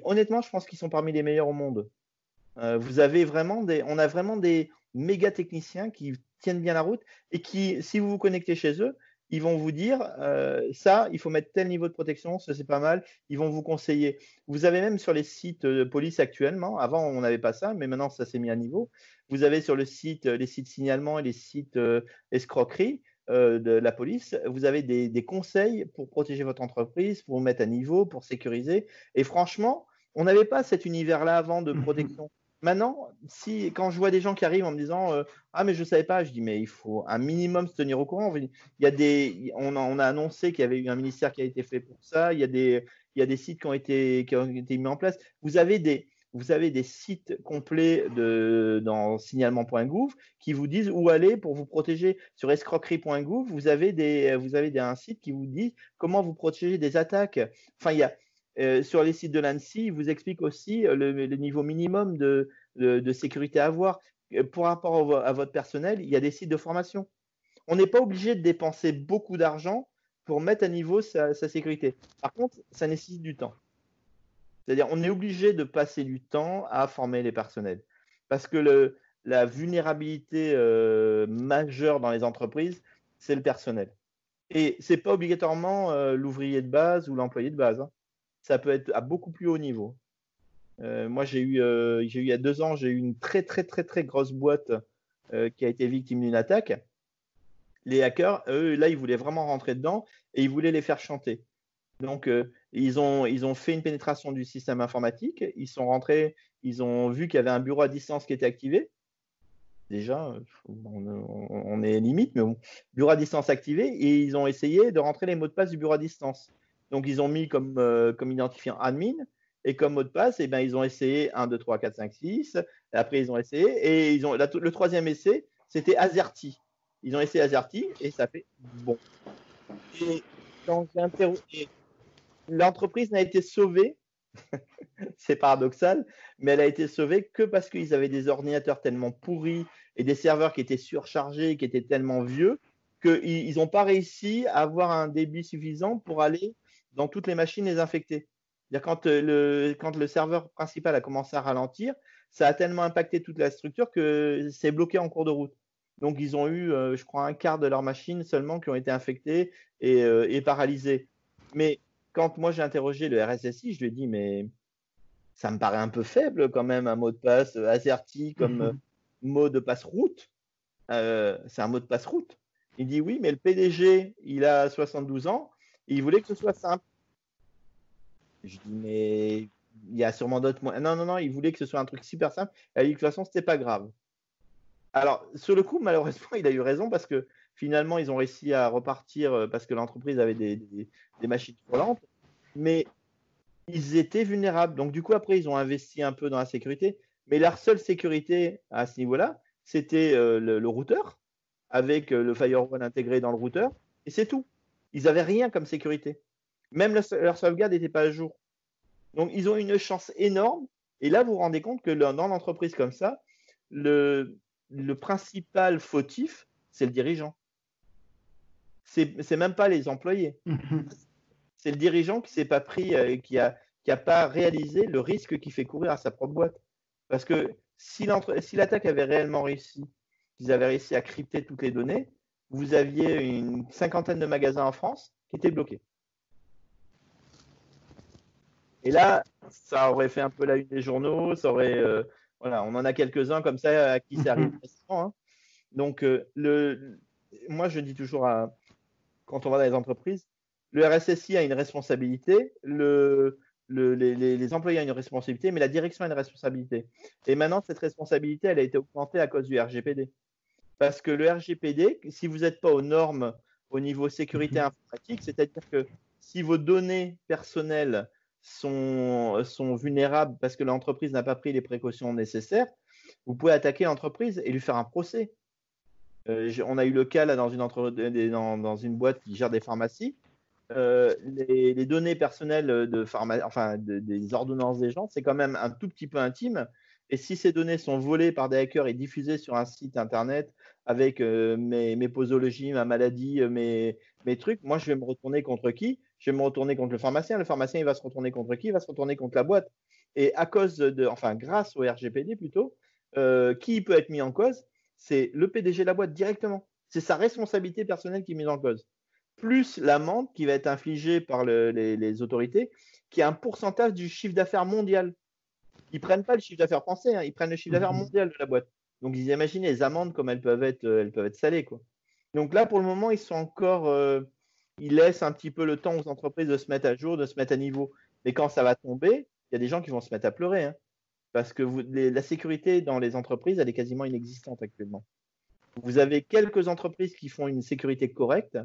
honnêtement, je pense qu'ils sont parmi les meilleurs au monde. vous avez vraiment des. On a vraiment des méga techniciens qui tiennent bien la route et qui, si vous vous connectez chez eux, ils vont vous dire euh, ça, il faut mettre tel niveau de protection, ça c'est pas mal. Ils vont vous conseiller. Vous avez même sur les sites de police actuellement, avant on n'avait pas ça, mais maintenant ça s'est mis à niveau. Vous avez sur le site, les sites signalement et les sites euh, escroquerie euh, de la police, vous avez des, des, conseils pour protéger votre entreprise, pour vous mettre à niveau, pour sécuriser. Et franchement, on n'avait pas cet univers-là avant de mmh protection. Maintenant, si quand je vois des gens qui arrivent en me disant euh, ah mais je savais pas, je dis mais il faut un minimum se tenir au courant. Il y a des, on a, annoncé qu'il y avait eu un ministère qui a été fait pour ça. Il y a des, il y a des sites qui ont été qui ont été mis en place. Vous avez des vous avez des sites complets de, dans signalement.gouv qui vous disent où aller pour vous protéger. Sur escroquerie.gouv, vous avez, des, vous avez un site qui vous dit comment vous protéger des attaques. Enfin, il y a, euh, sur les sites de l'ANSI, il vous explique aussi le, niveau minimum de, de, sécurité à avoir. Euh, pour rapport à votre personnel, il y a des sites de formation. On n'est pas obligé de dépenser beaucoup d'argent pour mettre à niveau sa, sécurité. Par contre, ça nécessite du temps. C'est-à-dire, on est obligé de passer du temps à former les personnels. Parce que la vulnérabilité euh, majeure dans les entreprises, c'est le personnel. Et ce n'est pas obligatoirement euh, l'ouvrier de base ou l'employé de base. Hein. Ça peut être à beaucoup plus haut niveau. Euh, moi, j'ai eu, j'ai eu il y a deux ans, j'ai eu une très très très très grosse boîte qui a été victime d'une attaque les hackers, eux, là, ils voulaient vraiment rentrer dedans et ils voulaient les faire chanter. Donc, euh, ils, ont, ils ont fait une pénétration du système informatique. Ils sont rentrés, ils ont vu qu'il y avait un bureau à distance qui était activé. Déjà, on, est limite, mais bon, bureau à distance activé et ils ont essayé de rentrer les mots de passe du bureau à distance. Donc, ils ont mis comme, euh, comme identifiant admin et comme mot de passe, eh ben, ils ont essayé 1, 2, 3, 4, 5, 6. après, ils ont essayé et ils ont, le troisième essai, c'était Azerty. Ils ont essayé Azerty et ça fait bon. Et quand j'ai l'entreprise n'a été sauvée, c'est paradoxal, mais elle a été sauvée que parce qu'ils avaient des ordinateurs tellement pourris et des serveurs qui étaient surchargés, qui étaient tellement vieux, qu'ils n'ont pas réussi à avoir un débit suffisant pour aller dans toutes les machines les infecter. Quand euh, le, quand le serveur principal a commencé à ralentir, ça a tellement impacté toute la structure que c'est bloqué en cours de route. Donc, ils ont eu, euh, je crois, un quart de leurs machines seulement qui ont été infectées et, euh, paralysées. Mais quand moi j'ai interrogé le RSSI, je lui ai dit, mais ça me paraît un peu faible quand même, un mot de passe euh, AZERTY comme mot de passe route. c'est un mot de passe route. Il dit, oui, mais le PDG, il a 72 ans, et il voulait que ce soit simple. Je dis, mais il y a sûrement d'autres moyens. Non, non, non, il voulait que ce soit un truc super simple. Il a dit, de toute façon, c'était pas grave. Alors, sur le coup, malheureusement, il a eu raison parce que finalement, ils ont réussi à repartir euh, parce que l'entreprise avait des, machines volantes, mais ils étaient vulnérables. Donc, du coup, après, ils ont investi un peu dans la sécurité. Mais leur seule sécurité à ce niveau-là, c'était euh, le, routeur avec euh, le firewall intégré dans le routeur, et c'est tout. Ils n'avaient rien comme sécurité. Même leur sauvegarde n'était pas à jour. Donc, ils ont une chance énorme. Et là, vous vous rendez compte que dans l'entreprise comme ça, le principal fautif, c'est le dirigeant. C'est même pas les employés. Mhm. C'est le dirigeant qui s'est pas pris, euh, qui a qui a pas réalisé le risque qu'il fait courir à sa propre boîte. Parce que si l'attaque avait réellement réussi, qu'ils avaient réussi à crypter toutes les données, vous aviez une cinquantaine de magasins en France qui étaient bloqués. Et là, ça aurait fait un peu la une des journaux, ça aurait, euh, voilà, on en a quelques-uns comme ça à qui ça arrive facilement. Hein. Donc, euh, le, moi, je dis toujours quand on va dans les entreprises, le RSSI a une responsabilité, le, les, employés ont une responsabilité, mais la direction a une responsabilité. Et maintenant, cette responsabilité, elle a été augmentée à cause du RGPD. Parce que le RGPD, si vous n'êtes pas aux normes au niveau sécurité mhm. informatique, c'est-à-dire que si vos données personnelles sont, sont vulnérables parce que l'entreprise n'a pas pris les précautions nécessaires, vous pouvez attaquer l'entreprise et lui faire un procès. Euh, on a eu le cas là dans une, une boîte qui gère des pharmacies. Euh, les, données personnelles de enfin des ordonnances des gens, c'est quand même un tout petit peu intime. Et si ces données sont volées par des hackers et diffusées sur un site internet avec euh, mes, posologies, ma maladie, mes, trucs, moi je vais me retourner contre qui? Je vais me retourner contre le pharmacien. Le pharmacien, il va se retourner contre qui? Il va se retourner contre la boîte. Et à cause de, enfin, grâce au RGPD plutôt, euh, qui peut être mis en cause? C'est le PDG de la boîte directement. C'est sa responsabilité personnelle qui est mise en cause. Plus l'amende qui va être infligée par les, autorités, qui est un pourcentage du chiffre d'affaires mondial. Ils prennent pas le chiffre d'affaires français, hein, ils prennent le chiffre d'affaires mhm. mondial de la boîte. Donc, ils imaginent les amendes comme elles peuvent être, elles peuvent être salées, quoi. Donc là, pour le moment, ils sont encore, euh, il laisse un petit peu le temps aux entreprises de se mettre à jour, de se mettre à niveau. Mais quand ça va tomber, il y a des gens qui vont se mettre à pleurer. Hein. Parce que la sécurité dans les entreprises, elle est quasiment inexistante actuellement. Vous avez quelques entreprises qui font une sécurité correcte,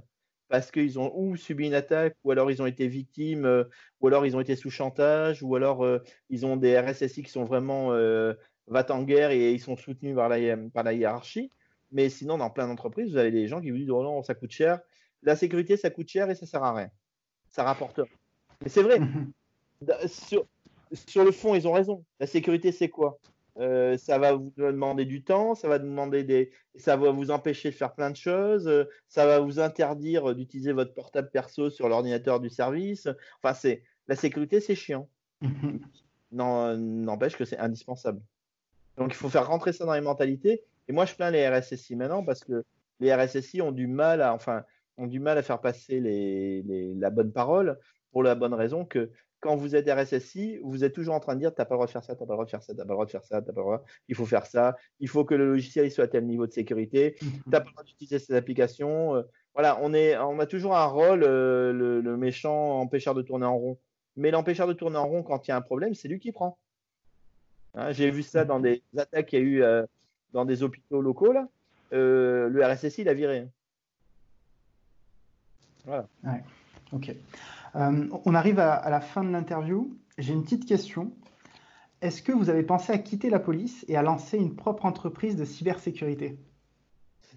parce qu'ils ont ou subi une attaque, ou alors ils ont été victimes, euh, ou alors ils ont été sous chantage, ou alors euh, ils ont des RSSI qui sont vraiment euh, va en guerre et ils sont soutenus par la, par la hiérarchie. Mais sinon, dans plein d'entreprises, vous avez des gens qui vous disent oh non, ça coûte cher. La sécurité, ça coûte cher et ça sert à rien. Ça rapporte. Mais c'est vrai. sur, sur le fond, ils ont raison. La sécurité, c'est quoi? Euh, ça va vous demander du temps, ça va demander des, ça va vous empêcher de faire plein de choses, euh, ça va vous interdire d'utiliser votre portable perso sur l'ordinateur du service. Enfin, c'est la sécurité, c'est chiant. N'empêche que c'est indispensable. Donc, il faut faire rentrer ça dans les mentalités. Et moi, je plains les RSSI maintenant parce que les RSSI ont du mal à, enfin, ont du mal à faire passer les, la bonne parole pour la bonne raison que quand vous êtes RSSI, vous êtes toujours en train de dire, tu n'as pas le droit de faire ça, tu n'as pas le droit de faire ça, tu n'as pas le droit de faire ça, t'as pas le droit, il faut faire ça, il faut que le logiciel soit à tel niveau de sécurité, tu n'as pas le droit d'utiliser ces applications. Euh, voilà, on, est, on a toujours un rôle, euh, le, méchant empêcheur de tourner en rond. Mais l'empêcheur de tourner en rond, quand il y a un problème, c'est lui qui prend. Hein, j'ai vu ça dans des attaques qu'il y a eu euh, dans des hôpitaux locaux. Là. le RSSI l'a viré. Voilà. Ouais. Ok. Euh, on arrive à, la fin de l'interview. J'ai une petite question. Est-ce que vous avez pensé à quitter la police et à lancer une propre entreprise de cybersécurité?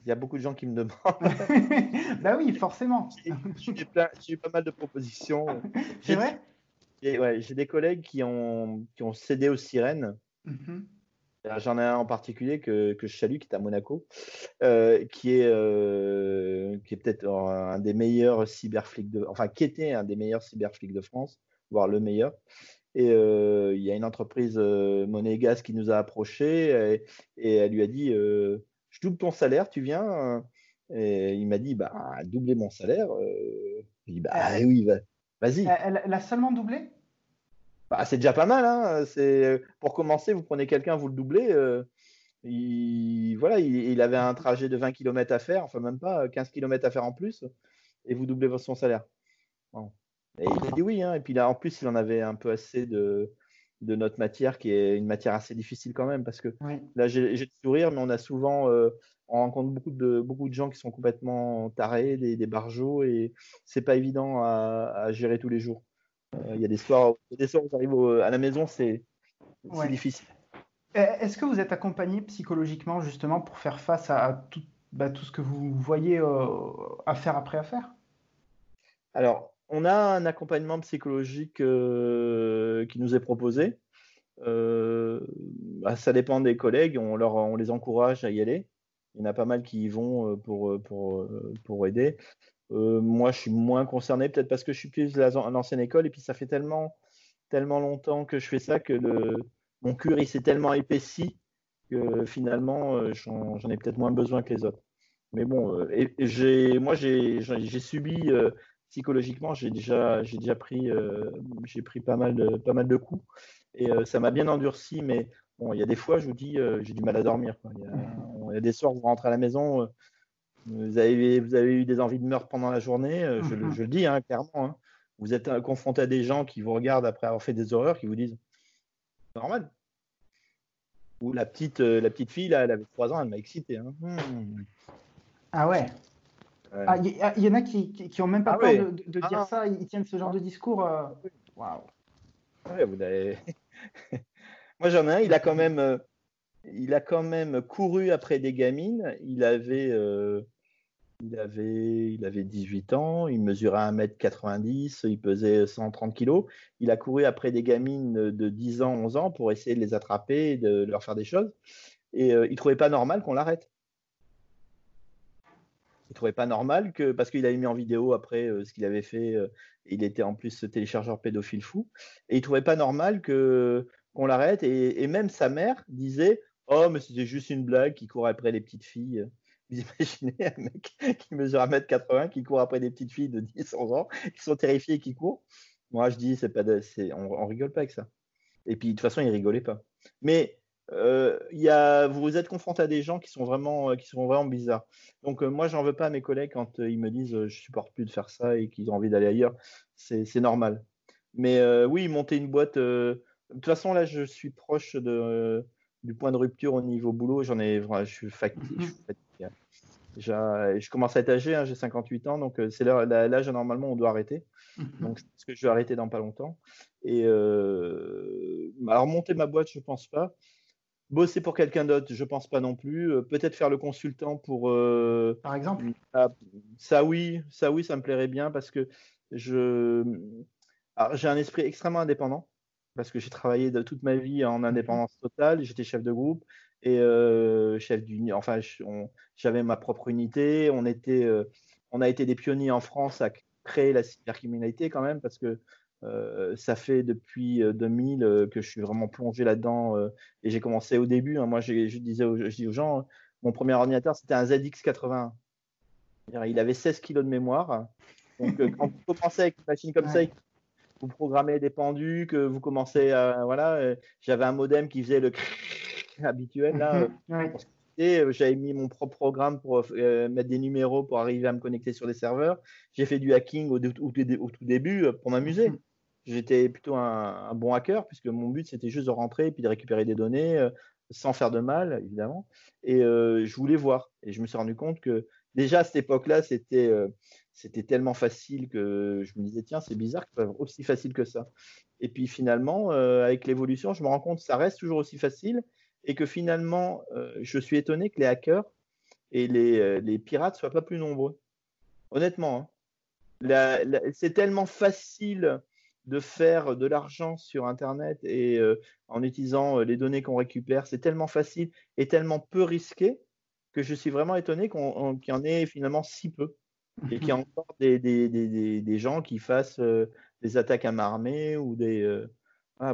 Il y a beaucoup de gens qui me demandent. bah oui, forcément. J'ai eu pas mal de propositions. C'est vrai? J'ai des collègues qui ont, qui ont cédé aux sirènes. Mm-hmm. J'en ai un en particulier que, que, je salue, qui est à Monaco, euh, qui est, euh, qui est peut-être un des meilleurs cyberflics de, enfin, qui était un des meilleurs cyberflics de France, voire le meilleur. Et euh, il y a une entreprise monégasque qui nous a approchés et, elle lui a dit Je double ton salaire, tu viens? Et il m'a dit bah, Doubler mon salaire Il dit Bah oui, vas-y. elle a seulement doublé? Bah, c'est déjà pas mal. Hein. C'est pour commencer, vous prenez quelqu'un, vous le doublez. Euh, il, voilà, il, avait un trajet de 20 km à faire, enfin même pas 15 km à faire en plus, et vous doublez son salaire. Et il a dit oui, hein. et puis là en plus il en avait un peu assez de, de notre matière, qui est une matière assez difficile quand même, parce que là j'ai le sourire, mais on a souvent, euh, on rencontre beaucoup de, beaucoup de gens qui sont complètement tarés, des, des barjots, et c'est pas évident à gérer tous les jours. Euh, il y a des soirs, des soirs où j'arrive à la maison, c'est difficile. Euh, est-ce que vous êtes accompagné psychologiquement justement pour faire face à tout, bah, tout ce que vous voyez euh, à faire après affaire? Alors, on a un accompagnement psychologique qui nous est proposé. Bah, ça dépend des collègues, on, leur, on les encourage à y aller. Il y en a pas mal qui y vont pour, pour, pour aider. Euh, moi, je suis moins concerné, peut-être parce que je suis plus l'ancienne école, et puis ça fait tellement, tellement longtemps que je fais ça que mon cure s'est tellement épaissi que finalement, euh, j'en ai peut-être moins besoin que les autres. Mais bon, euh, et, moi, j'ai subi psychologiquement, j'ai déjà, déjà pris, j'ai pris pas mal de, pas mal de coups, et ça m'a bien endurci. Mais bon, il y a des fois, je vous dis, j'ai du mal à dormir. Il, y a, y a, des soirs, vous rentrez à la maison vous avez, vous avez eu des envies de meurtre pendant la journée, euh, je, mhm. je, le dis hein, clairement. Hein. Vous êtes euh, confronté à des gens qui vous regardent après avoir fait des horreurs, qui vous disent normal. Ou la petite, euh, la petite fille, là, elle avait 3 ans, elle m'a excité. Hein. Hmm. Ah ouais. Il ah, y, en a qui, qui, ont même pas ah peur de, dire ah ça, ils tiennent ce genre de discours. Waouh. Ouais, vous avez... Moi j'en ai un, il a quand même, il a quand même couru après des gamines. Il avait, euh, il avait, il avait 18 ans, il mesurait 1m90, il pesait 130 kg. Il a couru après des gamines de 10 ans, 11 ans pour essayer de les attraper, de leur faire des choses. Et euh, il trouvait pas normal qu'on l'arrête. Il trouvait pas normal que, parce qu'il avait mis en vidéo après euh, ce qu'il avait fait, il était en plus téléchargeur pédophile fou, et il trouvait pas normal qu'on l'arrête. et, même sa mère disait Oh, mais c'était juste une blague qui court après les petites filles. Vous imaginez un mec qui mesure 1m80 qui court après des petites filles de 10, 11 ans qui sont terrifiées et qui courent. Moi, je dis, c'est pas on, on, rigole pas avec ça. Et puis, de toute façon, il rigolait pas. Mais euh, y a, vous êtes confronté à des gens qui sont vraiment, qui sont vraiment bizarres. Donc, euh, moi, j'en veux pas à mes collègues quand euh, ils me disent je supporte plus de faire ça et qu'ils ont envie d'aller ailleurs. C'est normal. Mais euh, oui, monter une boîte. de toute façon, là, je suis proche de du point de rupture au niveau boulot, j'en ai, je suis fatigué. je commence à être âgé, hein, j'ai 58 ans, donc c'est l'âge normalement on doit arrêter. Mhm. Donc, ce que je vais arrêter dans pas longtemps. Et alors, monter ma boîte, je pense pas. Bosser pour quelqu'un d'autre, je pense pas non plus. Peut-être faire le consultant pour. Par exemple? Ah, ça oui, ça oui, ça me plairait bien parce que je. J'ai un esprit extrêmement indépendant parce que j'ai travaillé de toute ma vie en indépendance totale. J'étais chef de groupe et euh, chef d'une. Enfin, j'avais ma propre unité. On était, euh, on a été des pionniers en France à créer la cybercriminalité quand même parce que euh, ça fait depuis 2000 que je suis vraiment plongé là-dedans et j'ai commencé au début. Hein. moi, je disais aux, je dis aux gens, mon premier ordinateur c'était un ZX81. Il avait 16 kilos de mémoire. Donc, quand vous commencez avec une machine comme ça, vous programmez des pendus, que vous commencez à. Voilà, euh, j'avais un modem qui faisait le habituel là. Et euh, j'avais mis mon propre programme pour euh, mettre des numéros pour arriver à me connecter sur les serveurs. J'ai fait du hacking au, tout début pour m'amuser. Mhm. J'étais plutôt un, bon hacker puisque mon but c'était juste de rentrer et puis de récupérer des données sans faire de mal évidemment. Et je voulais voir. Et je me suis rendu compte que déjà à cette époque-là c'était c'était tellement facile que je me disais, tiens, c'est bizarre que ce soit aussi facile que ça. Et puis finalement, euh, avec l'évolution, je me rends compte que ça reste toujours aussi facile et que finalement, euh, je suis étonné que les hackers et les, euh, les pirates ne soient pas plus nombreux. Honnêtement, hein. c'est tellement facile de faire de l'argent sur Internet et en utilisant les données qu'on récupère, c'est tellement facile et tellement peu risqué que je suis vraiment étonné qu'il y en ait finalement si peu et qu'il y a encore des, des, des, des, gens qui fassent euh, des attaques à main armée ou des. Euh,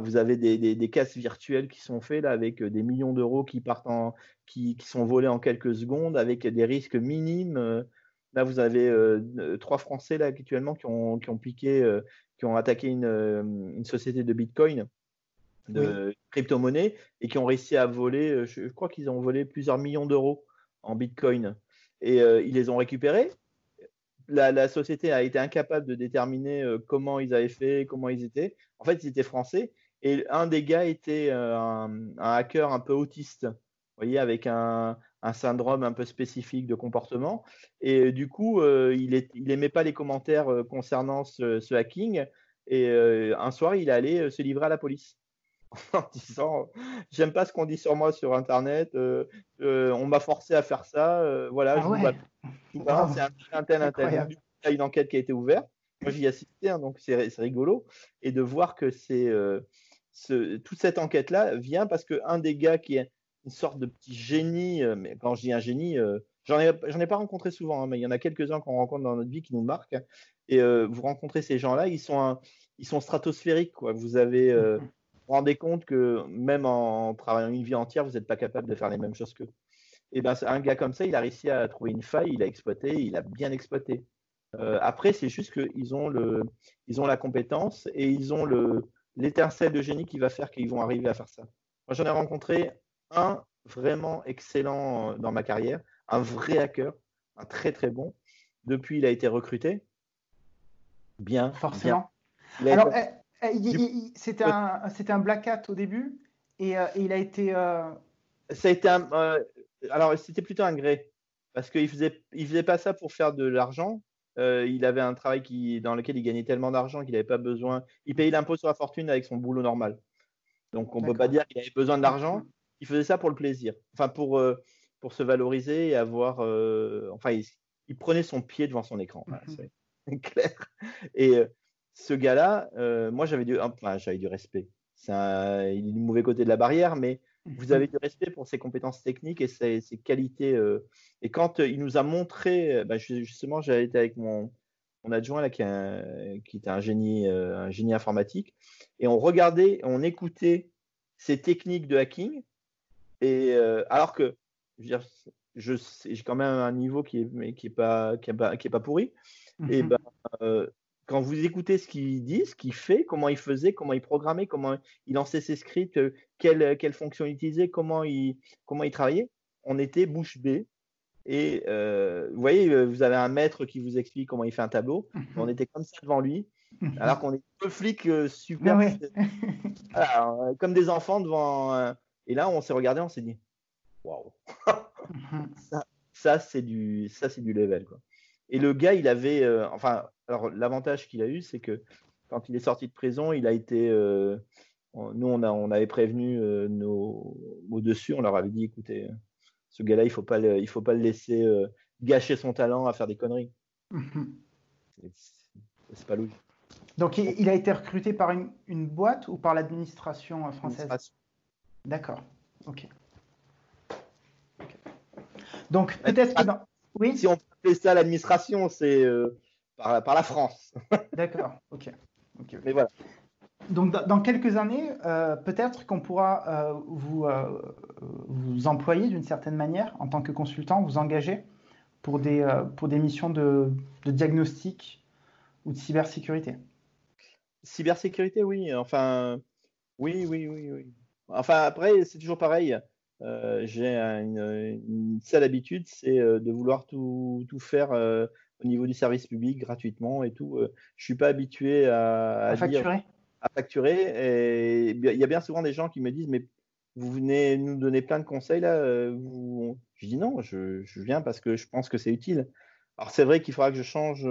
vous avez des, des, casses virtuelles qui sont faits là avec euh, des millions d'euros qui partent en, qui, qui, sont volés en quelques secondes avec des risques minimes. Là, vous avez trois Français là actuellement qui ont, qui ont piqué, qui ont attaqué une, une société de Bitcoin, de crypto-monnaie, et qui ont réussi à voler. Je, crois qu'ils ont volé plusieurs millions d'euros en Bitcoin. Et ils les ont récupérés la, société a été incapable de déterminer euh, comment ils avaient fait, comment ils étaient. En fait, ils étaient français et un des gars était euh, un, hacker un peu autiste, vous voyez, avec un, syndrome un peu spécifique de comportement. Et euh, du coup, il, n'aimait pas les commentaires concernant ce, hacking. Et un soir, il allait se livrer à la police en disant j'aime pas ce qu'on dit sur moi sur internet on m'a forcé à faire ça voilà ah je c'est un, tel, un tel. Il y a une enquête qui a été ouverte. Moi, j'y ai assisté, hein, donc c'est rigolo. Et de voir que c'est euh, toute cette enquête-là vient parce qu'un des gars qui est une sorte de petit génie, euh, mais quand je dis un génie, euh, j'en ai, ai pas rencontré souvent, hein, mais il y en a quelques-uns qu'on rencontre dans notre vie qui nous marquent. Et vous rencontrez ces gens-là, ils sont, ils sont stratosphériques. Quoi. Vous avez, vous rendez compte que même en travaillant une vie entière, vous n'êtes pas capable de faire les mêmes choses qu'eux et ben un gars comme ça, il a réussi à trouver une faille, il a exploité, il a bien exploité. Euh, après, c'est juste qu'ils ont le, ils ont la compétence et ils ont le l'étincelle de génie qui va faire qu'ils vont arriver à faire ça. Moi, j'en ai rencontré un vraiment excellent dans ma carrière, un vrai hacker, un très très bon. Depuis, il a été recruté. Bien, forcément. Alors, eh, eh, c'était un, un black hat au début et, euh, il a été. Euh, ça a été un, alors, c'était plutôt un gré. Parce qu'il faisait, il faisait pas ça pour faire de l'argent. Euh, il avait un travail qui, dans lequel il gagnait tellement d'argent qu'il n'avait pas besoin. Il payait l'impôt sur la fortune avec son boulot normal. Donc, on ne peut pas dire qu'il avait besoin d'argent. Il faisait ça pour le plaisir. Enfin, pour, euh, pour se valoriser et avoir. Euh, enfin, il, prenait son pied devant son écran. c'est clair. Et ce gars-là, moi, j'avais du, enfin, j'avais du respect. il est du mauvais côté de la barrière, mais vous avez du respect pour ses compétences techniques et ses, qualités. Euh. et quand euh, il nous a montré, euh, bah, justement, j'avais été avec mon, adjoint là, qui, était un génie, un génie informatique, et on regardait, on écoutait ses techniques de hacking. Et alors que, je j'ai quand même un niveau qui est, qui est pas, qui est pas, pourri. Et mmh ben, quand vous écoutez ce qu'il dit, ce qu'il fait, comment il faisait, comment il programmait, comment il lançait ses scripts, euh, quelle, quelle fonction il utilisait, comment il, comment il travaillait, on était bouche bée. Et euh, vous voyez, euh, vous avez un maître qui vous explique comment il fait un tableau. Mhm. On était comme ça devant lui, mhm. alors qu'on est deux flics super, comme des enfants devant. et là, on s'est regardé, on s'est dit, waouh, mhm. Ça, c'est du, ça, c'est du level. Quoi. Et le gars, il avait. Euh, enfin, alors, l'avantage qu'il a eu, c'est que quand il est sorti de prison, il a été. Euh, nous, on, a, on avait prévenu euh, nos au-dessus, on leur avait dit écoutez, ce gars-là, il ne faut, pas le, il faut pas le laisser gâcher son talent à faire des conneries. Mhm. C'est pas logique. Donc, il, a été recruté par une, une boîte ou par l'administration française? D'accord, ok. Donc, peut-être que dans... Oui? Si on fait ça l'administration, c'est euh, par, par, la France. D'accord, ok. Mais voilà. Donc, dans quelques années, euh, peut-être qu'on pourra euh, vous, vous employer d'une certaine manière en tant que consultant, vous engager pour des, pour des missions de, de diagnostic ou de cybersécurité. Cybersécurité, oui. Enfin, oui, oui, oui, oui. Enfin, après, c'est toujours pareil. Euh, j'ai une, une, seule habitude, c'est euh, de vouloir tout, tout faire euh, au niveau du service public gratuitement et tout. je suis pas habitué à, à, facturer. à facturer. Et il y a bien souvent des gens qui me disent, mais vous venez nous donner plein de conseils là. Vous... Je dis non, je, je, viens parce que je pense que c'est utile. Alors c'est vrai qu'il faudra que je change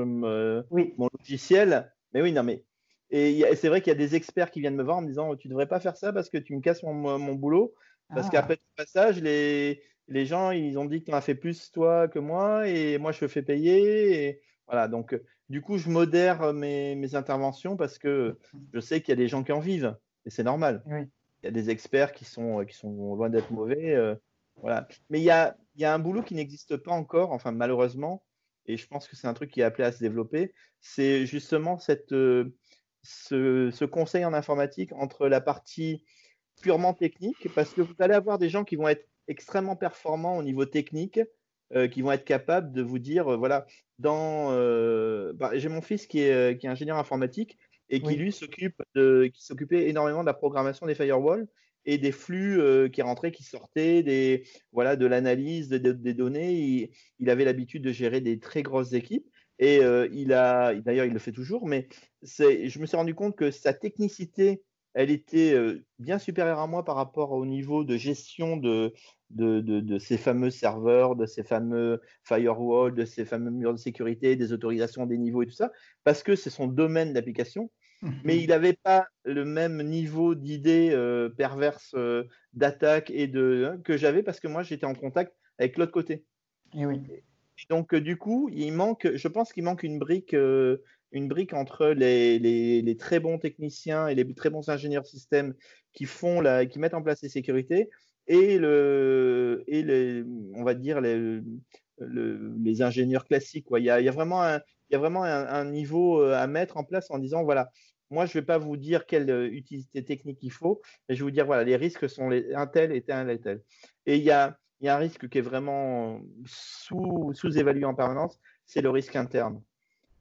oui. mon logiciel, mais oui, non, mais et c'est vrai qu'il y a des experts qui viennent me voir en me disant tu devrais pas faire ça parce que tu me casses mon, mon boulot. Parce ah. qu'après le passage, les, les gens, ils ont dit que tu en as fait plus toi que moi et moi je te fais payer. Et voilà, donc du coup, je modère mes, mes interventions parce que je sais qu'il y a des gens qui en vivent et c'est normal. Il y a des experts qui sont, qui sont loin d'être mauvais. Euh, voilà. Mais il y a, il y a un boulot qui n'existe pas encore, enfin malheureusement, et je pense que c'est un truc qui est appelé à se développer, c'est justement cette, euh, ce, ce, conseil en informatique entre la partie purement technique, parce que vous allez avoir des gens qui vont être extrêmement performants au niveau technique, euh, qui vont être capables de vous dire, euh, voilà, dans, euh, bah, j'ai mon fils qui est, qui est, ingénieur informatique et qui lui s'occupe de, qui s'occupait énormément de la programmation des firewalls et des flux qui rentraient, qui sortaient, des, voilà, de l'analyse des données. Il, il avait l'habitude de gérer des très grosses équipes et il a, d'ailleurs, il le fait toujours, mais je me suis rendu compte que sa technicité elle était bien supérieure à moi par rapport au niveau de gestion de, de, ces fameux serveurs, de ces fameux firewalls, de ces fameux murs de sécurité, des autorisations des niveaux et tout ça, parce que c'est son domaine d'application. Mais mmh il n'avait pas le même niveau d'idées perverses d'attaque et de hein, que j'avais parce que moi j'étais en contact avec l'autre côté. Et oui. donc du coup, il manque, je pense qu'il manque une brique une brique entre les, très bons techniciens et les très bons ingénieurs système qui font la, qui mettent en place les sécurités et le et les, on va dire les, les ingénieurs classiques. Quoi. Il, y a, il y a vraiment un, il y a vraiment un, niveau euh, à mettre en place en disant voilà, moi je ne vais pas vous dire quelle euh, utilité technique il faut, mais je vais vous dire voilà, les risques sont un tel et tel et tel. Et il y a, il y a un risque qui est vraiment sous, sous-évalué en permanence, c'est le risque interne